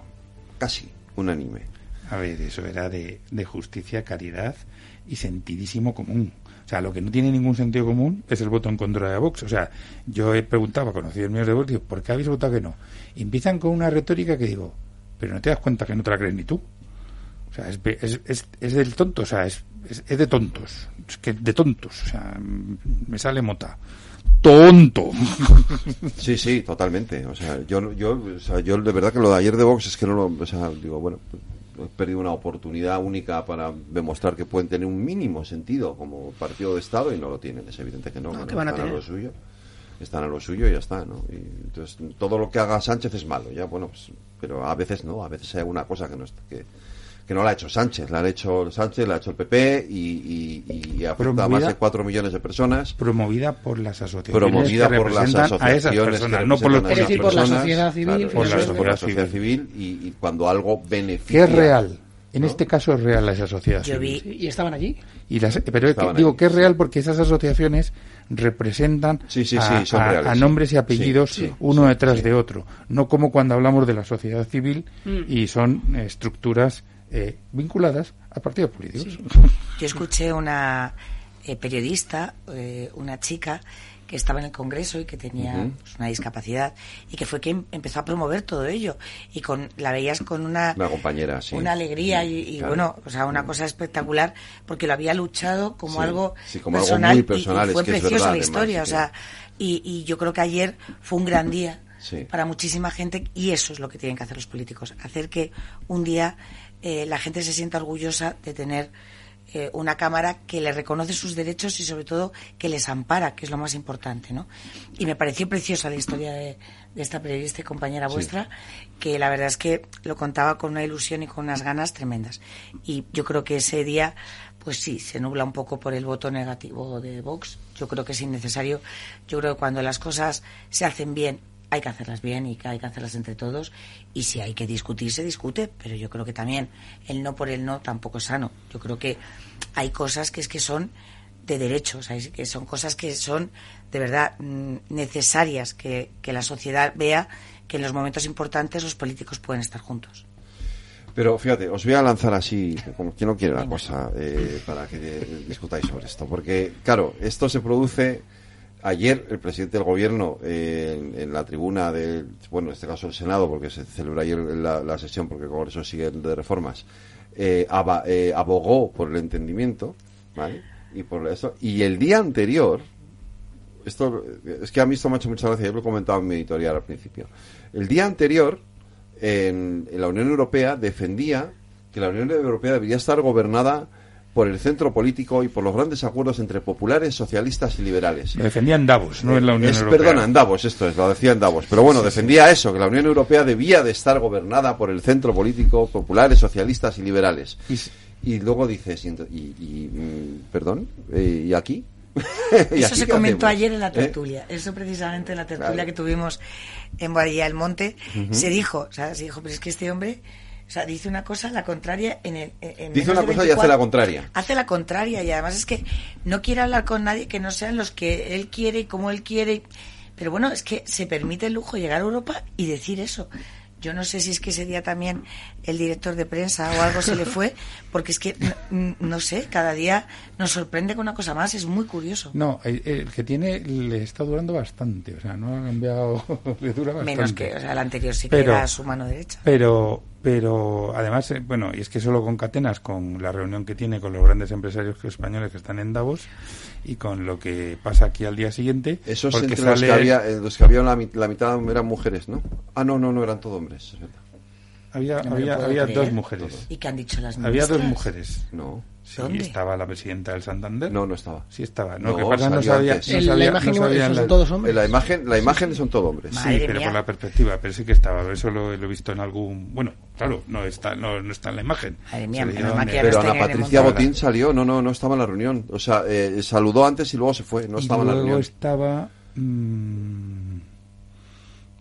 casi unánime. A ver, eso era de, de justicia, caridad y sentidísimo común. O sea, lo que no tiene ningún sentido común es el voto en contra de Vox. O sea, yo he preguntado a conocidos míos de Vox, digo, ¿por qué habéis votado que no? Y empiezan con una retórica que digo, pero no te das cuenta que no te la crees ni tú. O sea, es, es, es, es del tonto, o sea, es, es, es de tontos. Es que de tontos. O sea, me sale mota tonto. Sí, sí, totalmente. O sea, yo, yo, o sea, yo de verdad que lo de ayer de Vox es que no lo, o sea, digo, bueno, he perdido una oportunidad única para demostrar que pueden tener un mínimo sentido como partido de Estado y no lo tienen. Es evidente que no. No, ¿qué van a tener? lo suyo. Están a lo suyo y ya está, ¿no? Y entonces, todo lo que haga Sánchez es malo, ya, bueno, pues, pero a veces no, a veces hay una cosa que no, que, que no la ha hecho Sánchez, la ha hecho Sánchez, la ha hecho el PP y, y, y afecta a más de cuatro millones de personas. Promovida por las asociaciones. Promovida que por las representan a esas asociaciones personas, que no por los representan a esas Es decir, por la sociedad civil, claro, por la por sociedad civil y, y cuando algo beneficia. que es real. En ¿no? este caso es real esa sociedad Yo civil. vi- ¿Y estaban allí? Y las, pero que, digo que es sí. real porque esas asociaciones representan Sí, sí, a, sí, son a- reales, a sí. nombres y apellidos Sí, sí, uno sí, detrás sí. de otro. No como cuando hablamos de la sociedad civil Mm. y son eh, estructuras eh, vinculadas a partidos políticos. Yo escuché una eh, periodista, eh, una chica que estaba en el Congreso y que tenía pues, una discapacidad y que fue quien empezó a promover todo ello y con la veías con una Una compañera, sí. una alegría y, y, Claro. bueno, o sea, una cosa espectacular porque lo había luchado como Sí, algo personal, muy personal, y, fue que es preciosa verdad, la historia, además, o sea, y, y yo creo que ayer fue un gran día para muchísima gente y eso es lo que tienen que hacer los políticos, hacer que un día eh, la gente se sienta orgullosa de tener eh, una cámara que le reconoce sus derechos y sobre todo que les ampara, que es lo más importante, ¿no? Y me pareció preciosa la historia de, de esta periodista y compañera Sí. vuestra, que la verdad es que lo contaba con una ilusión y con unas ganas tremendas. Y yo creo que ese día, pues sí, se nubla un poco por el voto negativo de Vox. Yo creo que es innecesario. Yo creo que cuando las cosas se hacen bien, hay que hacerlas bien y que hay que hacerlas entre todos. Y si hay que discutir, se discute. Pero yo creo que también el no por el no tampoco es sano. Yo creo que hay cosas que es que son de derechos, que son cosas que son de verdad mm, necesarias que, que la sociedad vea que en los momentos importantes los políticos pueden estar juntos. Pero fíjate, os voy a lanzar así, como quien no quiere la cosa, eh, para que discutáis sobre esto. Porque, claro, esto se produce. Ayer el presidente del gobierno, eh, en, la tribuna del, bueno, en este caso el Senado, porque se celebra ayer la, sesión, porque el Congreso sigue de reformas, eh, eh, abogó por el entendimiento, ¿vale? Y por eso. Y el día anterior, esto es que a mí esto me ha hecho mucha gracia, yo lo he comentado en mi editorial al principio. El día anterior, en, en la Unión Europea, defendía que la Unión Europea debería estar gobernada por el centro político y por los grandes acuerdos entre populares, socialistas y liberales. Lo defendía en Davos, no en la Unión Es- Europea. Perdona, en Davos, esto es, lo decía en Davos. Pero bueno, defendía eso, que la Unión Europea debía de estar gobernada por el centro político, populares, socialistas y liberales. Y, luego dices, y, y- mm, perdón, eh, ¿y aquí? ¿Y Eso aquí se comentó hacemos? ayer en la ¿Eh? tertulia. Eso precisamente en la tertulia Claro. que tuvimos en Boadilla del Monte se dijo, o sea, se dijo, pero es que este hombre, o sea, dice una cosa la contraria en el en Dice una cosa y hace 24 la contraria. Hace la contraria y además es que no quiere hablar con nadie que no sean los que él quiere y como él quiere. Pero bueno, es que se permite el lujo llegar a Europa y decir eso. Yo no sé si es que ese día también el director de prensa o algo se le fue, porque es que, no, no sé, cada día nos sorprende con una cosa más, es muy curioso. No, el, el que tiene le está durando bastante, o sea, no ha cambiado, le dura bastante. Menos que, o sea, el anterior sí que Pero- era su mano derecha. Pero, pero además, eh, bueno, y es que solo concatenas con la reunión que tiene con los grandes empresarios españoles que están en Davos y con lo que pasa aquí al día siguiente. Esos porque entre los sale- que había, eh, los que había la, mi- la mitad eran mujeres, ¿no? Ah, no, no, no, eran todos hombres. es verdad. Había, No había, había dos mujeres. ¿Y qué han dicho las Había dos mujeres. No. Sí, ¿Dónde? estaba la presidenta del Santander. No, no estaba. Sí estaba. No, que pasa no sabía, no En la sabía, imagen no sabía la- son todos hombres. La imagen, la imagen son todos hombres. Sí, Madre pero mía. por la perspectiva, pero sí que estaba. Eso lo, lo he visto en algún. Bueno, claro, no está, no, no está en la imagen. Madre mía, Pero no Ana Patricia. Botín salió, no, no, no estaba en la reunión. O sea, eh, saludó antes y luego se fue, no y estaba en la luego reunión. estaba. mm,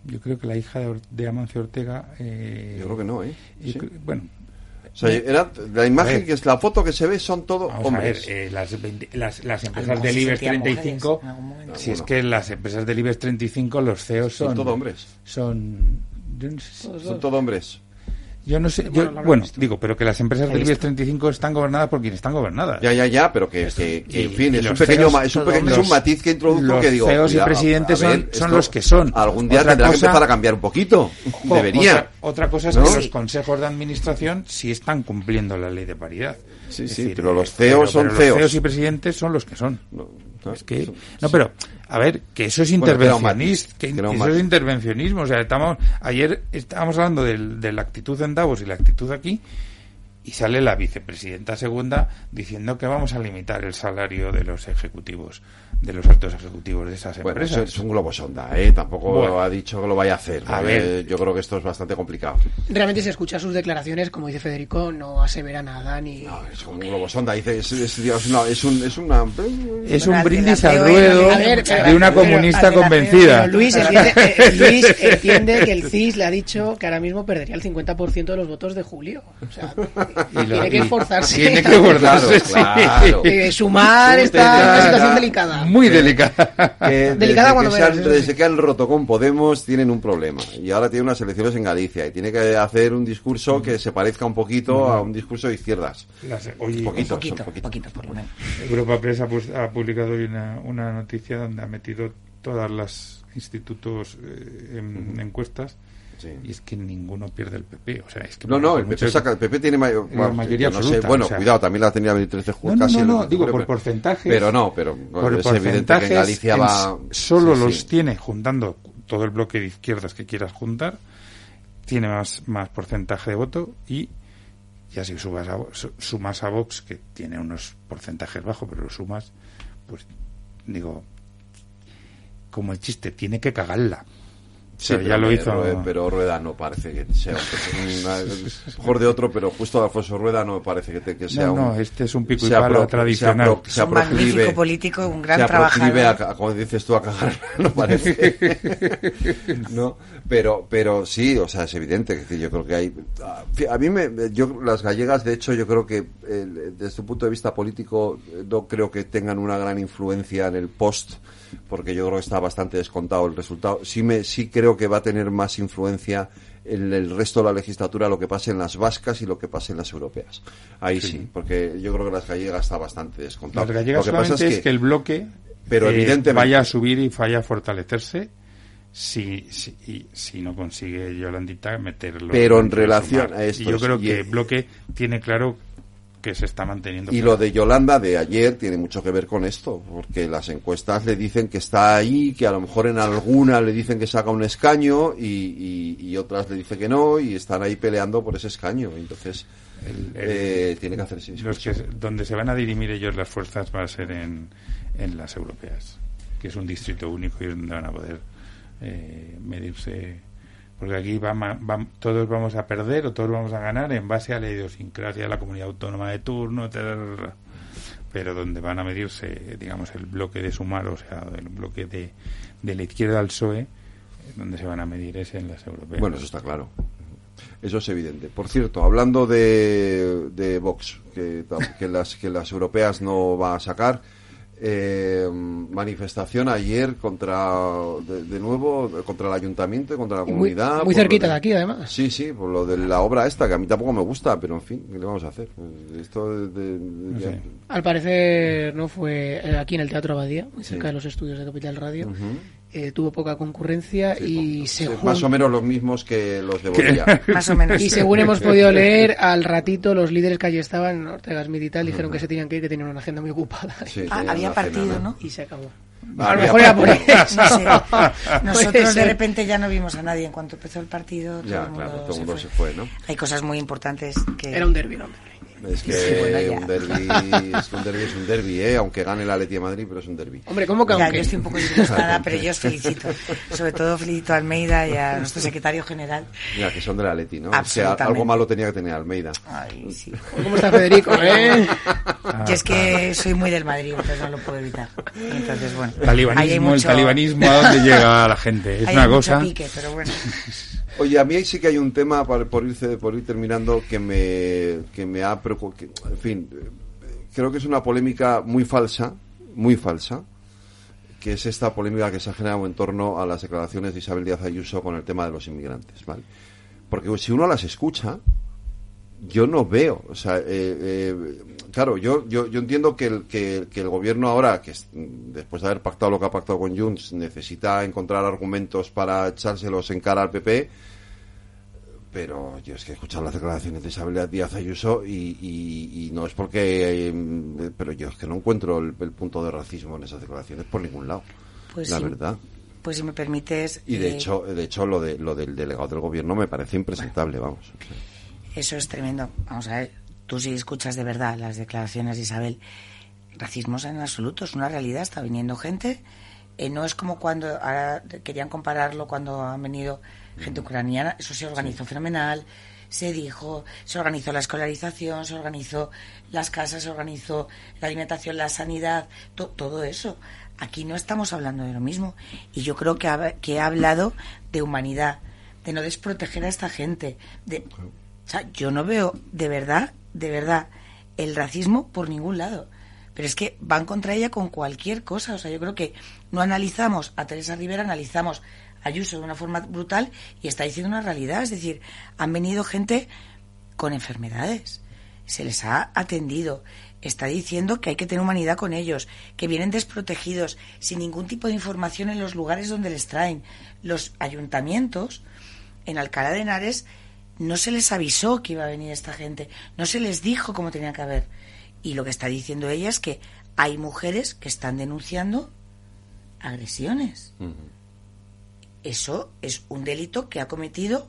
yo creo que la hija de, Or- de Amancio Ortega. eh, Yo creo que no, ¿eh? y Bueno, O sea, era, la imagen que es la foto que se ve son todos Vamos a ver, hombres. eh, las, 20 las, las empresas del IBEX sentían 35, mujeres si es que las empresas del IBEX 35, los CEOs son, Son todos hombres. Son, yo no sé, Son todos hombres. Yo no sé, Bueno, yo- bueno, digo, pero que las empresas del IBEX visto. 35 están gobernadas por quienes están gobernadas. Ya, ya, ya, pero que, que, que, Y- en fin, es un pequeño, CEOs es un, es matiz que introduzco los que digo. CEOs y presidentes ver, son- los que son. Algún día Otra tendrá que empezar a cambiar un poquito. Ojo, Debería. Otra, otra cosa es ¿No? que los consejos de administración sí están cumpliendo la ley de paridad. Sí, Es sí, pero los CEOs pero- son pero CEOs. Los CEOs y presidentes son los que son. No, no, Es que, no, pero, a ver, que eso es intervencionismo, que, eso es intervencionismo. O sea, estamos, ayer estábamos hablando del- de la actitud en Davos y la actitud aquí, y sale la vicepresidenta segunda diciendo que vamos a limitar el salario de los ejecutivos, de los altos ejecutivos de esas Bueno, empresas. eso es un globo sonda, ¿eh? Tampoco Bueno. ha dicho que lo vaya a hacer. A Eh, ver. Yo creo que esto es bastante complicado. Realmente se escucha sus declaraciones, como dice Federico, no asevera nada ni... No, es un globo sonda. Dice, es, es, es una, es, un, es una... es un brindis al alternativo y ruedo ver, de una pero- comunista convencida. Pero Luis entiende, eh, Luis entiende que el CIS le ha dicho que ahora mismo perdería el 50% de los votos de Julio. O sea, Y lo- tiene que esforzarse. Tiene que esforzarse, sí. Claro, claro. Eh, sumar está en una situación delicada. Muy delicada. que Delicada desde, cuando que se han, desde que han roto con Podemos tienen un problema y ahora tiene unas elecciones en Galicia y tiene que hacer un discurso que se parezca un poquito a un discurso de izquierdas. Las- oye, Poquito, Un poquito, poquito. poquito por lo menos. Europa Press ha, pus- ha publicado hoy una, una noticia donde ha metido todas las institutos eh, en encuestas Sí. y es que ninguno pierde el PP. O sea, es que No, no, el PP, saca, el PP tiene mayor, La mayoría yo no sé, absoluta, bueno, o sea. cuidado, también la tenía 13 No, no, casi no, el- no, digo por porcentajes. Pero no, pero por es evidente que Galicia va... Solo sí, los sí. tiene juntando todo el bloque de izquierdas que quieras juntar, tiene más, más porcentaje de voto y ya si subas a, sumas a Vox, que tiene unos porcentajes bajos, pero lo sumas, pues digo, como el chiste, tiene que cagarla. Sí, Pero ya lo hizo. Rueda- pero Rueda no parece que sea un- una- mejor de otro, pero justo Alfonso Rueda no parece que, te- que sea No, un... no, este es un pico y pala pro- tradicional. sea pro- Es un magnífico proclive- político, un gran trabajador. a, a, como dices tú, a cagar, no parece. no, pero, pero sí, o sea, es evidente. Es decir, yo creo que hay. A, a mí, me, yo, las gallegas, de hecho, yo creo que eh, desde un punto de vista político, eh, no creo que tengan una gran influencia en el post, porque yo creo que está bastante descontado el resultado. Sí, me, sí creo que va a tener más influencia en el resto de la legislatura lo que pase en las vascas y lo que pase en las europeas. Ahí sí, porque yo creo que las gallegas está bastante descontado. Las gallegas lo que pasa es que, el bloque pero eh, evidentemente- vaya a subir y vaya a fortalecerse si, si, y si no consigue Yolandita meterlo. Pero en relación sumar. a esto yo creo que el bloque tiene claro que se está manteniendo. Y lo de Yolanda de ayer tiene mucho que ver con esto, porque las encuestas le dicen que está ahí, que a lo mejor en alguna le dicen que saca un escaño y, y- y otras le dicen que no y están ahí peleando por ese escaño. Entonces, El- el- eh, tiene que hacer ese los que, donde se van a dirimir ellos las fuerzas va a ser en, en las europeas, que es un distrito único y donde van a poder eh, medirse. Porque aquí va, va- todos vamos a perder o todos vamos a ganar en base a la idiosincrasia de la comunidad autónoma de turno, etcétera. pero donde van a medirse, digamos, el bloque de sumar, o sea, el bloque de, de la izquierda al PSOE, donde se van a medir es en las europeas. Bueno, eso está claro. Eso es evidente. Por cierto, hablando de, de Vox, que, que las que las europeas no va a sacar, eh, manifestación ayer contra, de, de nuevo, contra el ayuntamiento, y contra la Y comunidad. muy cerquita de aquí, además. Sí, sí, por lo de la obra esta, que a mí tampoco me gusta, pero en fin, ¿qué le vamos a hacer? Esto de... de- de- sé. Al parecer no fue eh, aquí en el Teatro Abadía, muy Sí. cerca de los estudios de Capital Radio. Eh, tuvo poca concurrencia y Sí, según, más o menos los mismos que los de Bolivia. y según hemos podido leer, al ratito los líderes que allí estaban, Ortega Smith y tal, dijeron que se tenían que ir, que tenían una agenda muy ocupada. Sí, Ah, había cena, partido, ¿no? Y se acabó. Ah, a lo mejor era por eso. No sé. Nosotros de repente ya no vimos a nadie. En cuanto empezó el partido, todo Ya, el mundo, claro, todo el se, mundo fue. se fue, ¿no? Hay cosas muy importantes que... Era un derbi, ¿no? Es que Sí, bueno, ya. un derbi es que un derbi es un derbi, ¿eh? aunque gane el Atleti de Madrid, pero es un derbi. Hombre, ¿cómo que Ya, aunque? yo estoy un poco disgustada, pero yo os felicito. Sobre todo felicito a Almeida y a nuestro secretario general. Mira, que son del Atleti, ¿no? O sea, algo malo tenía que tener Almeida. Ay, sí. ¿Cómo está Federico, eh? Yo es que soy muy del Madrid, entonces no lo puedo evitar. Entonces, bueno. Talibanismo, el mucho- talibanismo, ¿a dónde llega la gente? Es hay una cosa. pique, pero bueno. Oye, a mí sí que hay un tema, por, por, irse, por ir terminando, que me, que me ha preocupado. En fin, creo que es una polémica muy falsa, muy falsa, que es esta polémica que se ha generado en torno a las declaraciones de Isabel Díaz Ayuso con el tema de los inmigrantes, ¿vale? Porque si uno las escucha, yo no veo, o sea, eh, eh, claro, yo, yo, yo entiendo que el, que, que el gobierno ahora, que es- después de haber pactado lo que ha pactado con Junts, necesita encontrar argumentos para echárselos en cara al PP, pero yo es que he escuchado las declaraciones de Isabel Díaz Ayuso y, y- y no es porque, eh, pero yo es que no encuentro el, el punto de racismo en esas declaraciones por ningún lado, Pues la sí. verdad. Pues si me permites... Y de eh, hecho, de hecho lo de lo del delegado del gobierno me parece impresentable, vamos. Eso es tremendo. Vamos a ver, tú si escuchas de verdad las declaraciones de Isabel, racismo en absoluto, es una realidad, está viniendo gente. eh, no es como cuando ahora querían compararlo cuando han venido gente ucraniana, eso se organizó fenomenal, se dijo, se organizó la escolarización, se organizó las casas, se organizó la alimentación, la sanidad, to- todo eso. Aquí no estamos hablando de lo mismo. Y yo creo que ha, que ha hablado de humanidad, de no desproteger a esta gente, de, o sea, yo no veo de verdad, de verdad, el racismo por ningún lado. Pero es que van contra ella con cualquier cosa. O sea, yo creo que no analizamos a Teresa Rivera, analizamos a Ayuso de una forma brutal y está diciendo una realidad. Es decir, han venido gente con enfermedades. Se les ha atendido. Está diciendo que hay que tener humanidad con ellos, que vienen desprotegidos, sin ningún tipo de información en los lugares donde les traen. Los ayuntamientos en Alcalá de Henares no se les avisó que iba a venir esta gente, no se les dijo cómo tenía que haber. Y lo que está diciendo ella es que hay mujeres que están denunciando agresiones. Eso es un delito que ha cometido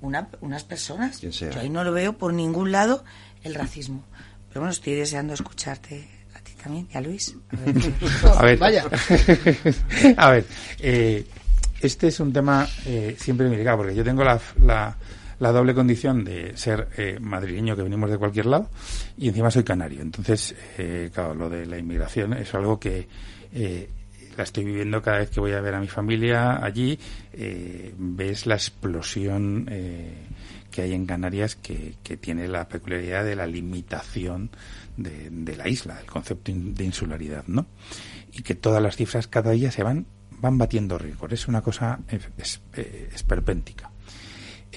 una- unas personas. Yo ahí no lo veo por ningún lado el racismo. Pero bueno, estoy deseando escucharte a ti también y a Luis. A ver qué- A ver, Vaya. a ver, eh, este es un tema eh, siempre delicado, porque yo tengo la, la, la doble condición de ser eh, madrileño, que venimos de cualquier lado, y encima soy canario. Entonces, eh, claro, lo de la inmigración es algo que eh, la estoy viviendo cada vez que voy a ver a mi familia allí. eh, ves la explosión eh, que hay en Canarias que, que tiene la peculiaridad de la limitación de, la isla, el concepto de insularidad, ¿no? Y que todas las cifras cada día se van van batiendo récord. Es una cosa eh, esperpéntica.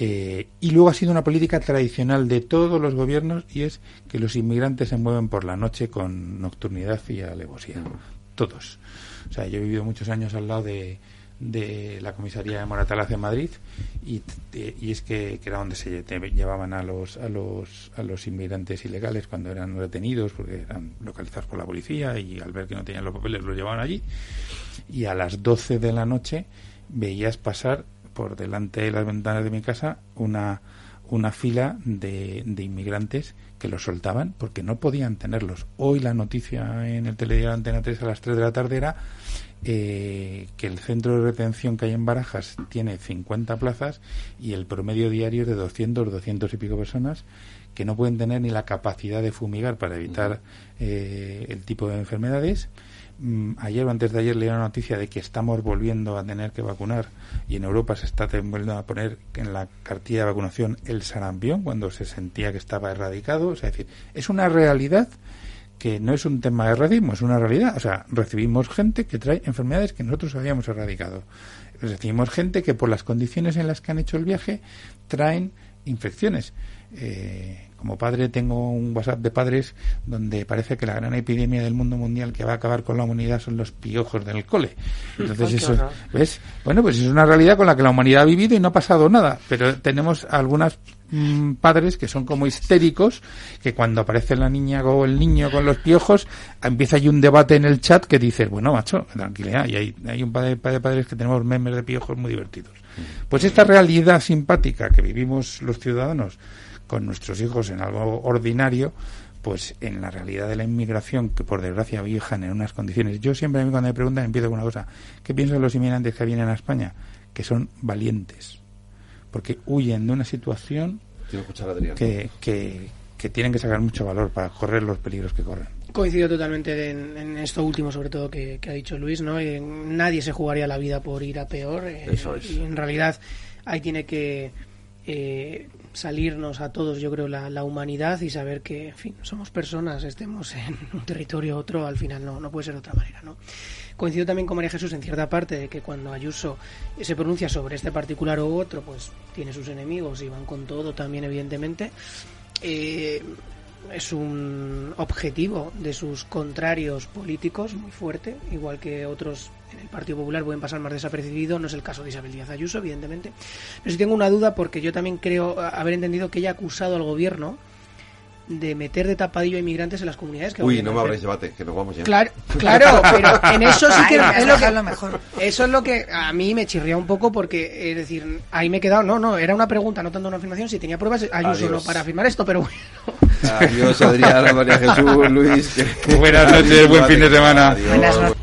Eh, y luego ha sido una política tradicional de todos los gobiernos y es que los inmigrantes se mueven por la noche con nocturnidad y alevosía. Todos. O sea, yo he vivido muchos años al lado de, de la comisaría de Moratalaz en Madrid y, te- y es que, era donde se llevaban a los, a los a los inmigrantes ilegales cuando eran retenidos porque eran localizados por la policía y al ver que no tenían los papeles los llevaban allí y a las 12 de la noche veías pasar por delante de las ventanas de mi casa una una fila de, de inmigrantes que los soltaban porque no podían tenerlos. Hoy la noticia en el telediario Antena 3 a las 3 de la tarde era eh, que el centro de retención que hay en Barajas tiene 50 plazas y el promedio diario es de 200, 200 y pico personas que no pueden tener ni la capacidad de fumigar para evitar eh, el tipo de enfermedades. Mm, Ayer o antes de ayer leí una noticia de que estamos volviendo a tener que vacunar y en Europa se está volviendo a poner en la cartilla de vacunación el sarampión cuando se sentía que estaba erradicado. O es decir, es una realidad que no es un tema de racismo, es una realidad. O sea, recibimos gente que trae enfermedades que nosotros habíamos erradicado. Recibimos gente que por las condiciones en las que han hecho el viaje traen infecciones. eh, como padre tengo un WhatsApp de padres donde parece que la gran epidemia del mundo mundial que va a acabar con la humanidad son los piojos del cole. Entonces eso, ¿ves? Bueno, pues es una realidad con la que la humanidad ha vivido y no ha pasado nada, pero tenemos algunas mm, padres que son como histéricos, que cuando aparece la niña o el niño con los piojos, empieza ahí un debate en el chat que dice, bueno, macho, tranquilidad, y hay, hay un par de, par de padres que tenemos memes de piojos muy divertidos. Pues esta realidad simpática que vivimos los ciudadanos, con nuestros hijos en algo ordinario, pues en la realidad de la inmigración, que por desgracia viajan en unas condiciones. Yo siempre a mí cuando me preguntan empiezo con una cosa. ¿Qué piensan los inmigrantes que vienen a España? Que son valientes, porque huyen de una situación que, que, que tienen que sacar mucho valor para correr los peligros que corren. Coincido totalmente en, esto último, sobre todo que, ha dicho Luis, ¿no? Eh, nadie se jugaría la vida por ir a peor. Eh, Eso es. Y en realidad ahí tiene que eh, salirnos a todos, yo creo, la, humanidad y saber que, somos personas, estemos en un territorio u otro, al final no, no puede ser de otra manera, ¿no? Coincido también con María Jesús en cierta parte de que cuando Ayuso se pronuncia sobre este particular u otro, pues tiene sus enemigos y van con todo también, evidentemente. Eh, es un objetivo de sus contrarios políticos muy fuerte, igual que otros en el Partido Popular pueden pasar más desapercibidos, no es el caso de Isabel Díaz Ayuso, evidentemente. Pero sí tengo una duda porque yo también creo haber entendido que ella ha acusado al gobierno de meter de tapadillo a inmigrantes en las comunidades que Uy, no me habréis debate, que nos vamos ya. Claro, claro, pero en eso sí que es lo que mejor. Eso es lo que a mí me chirría un poco porque es decir, ahí me he quedado, no, no, era una pregunta, no tanto una afirmación, si tenía pruebas Ayuso no para afirmar esto, pero bueno. Adiós Adriana, María Jesús, Luis. Buenas noches, buen fin de semana. Buenas noches.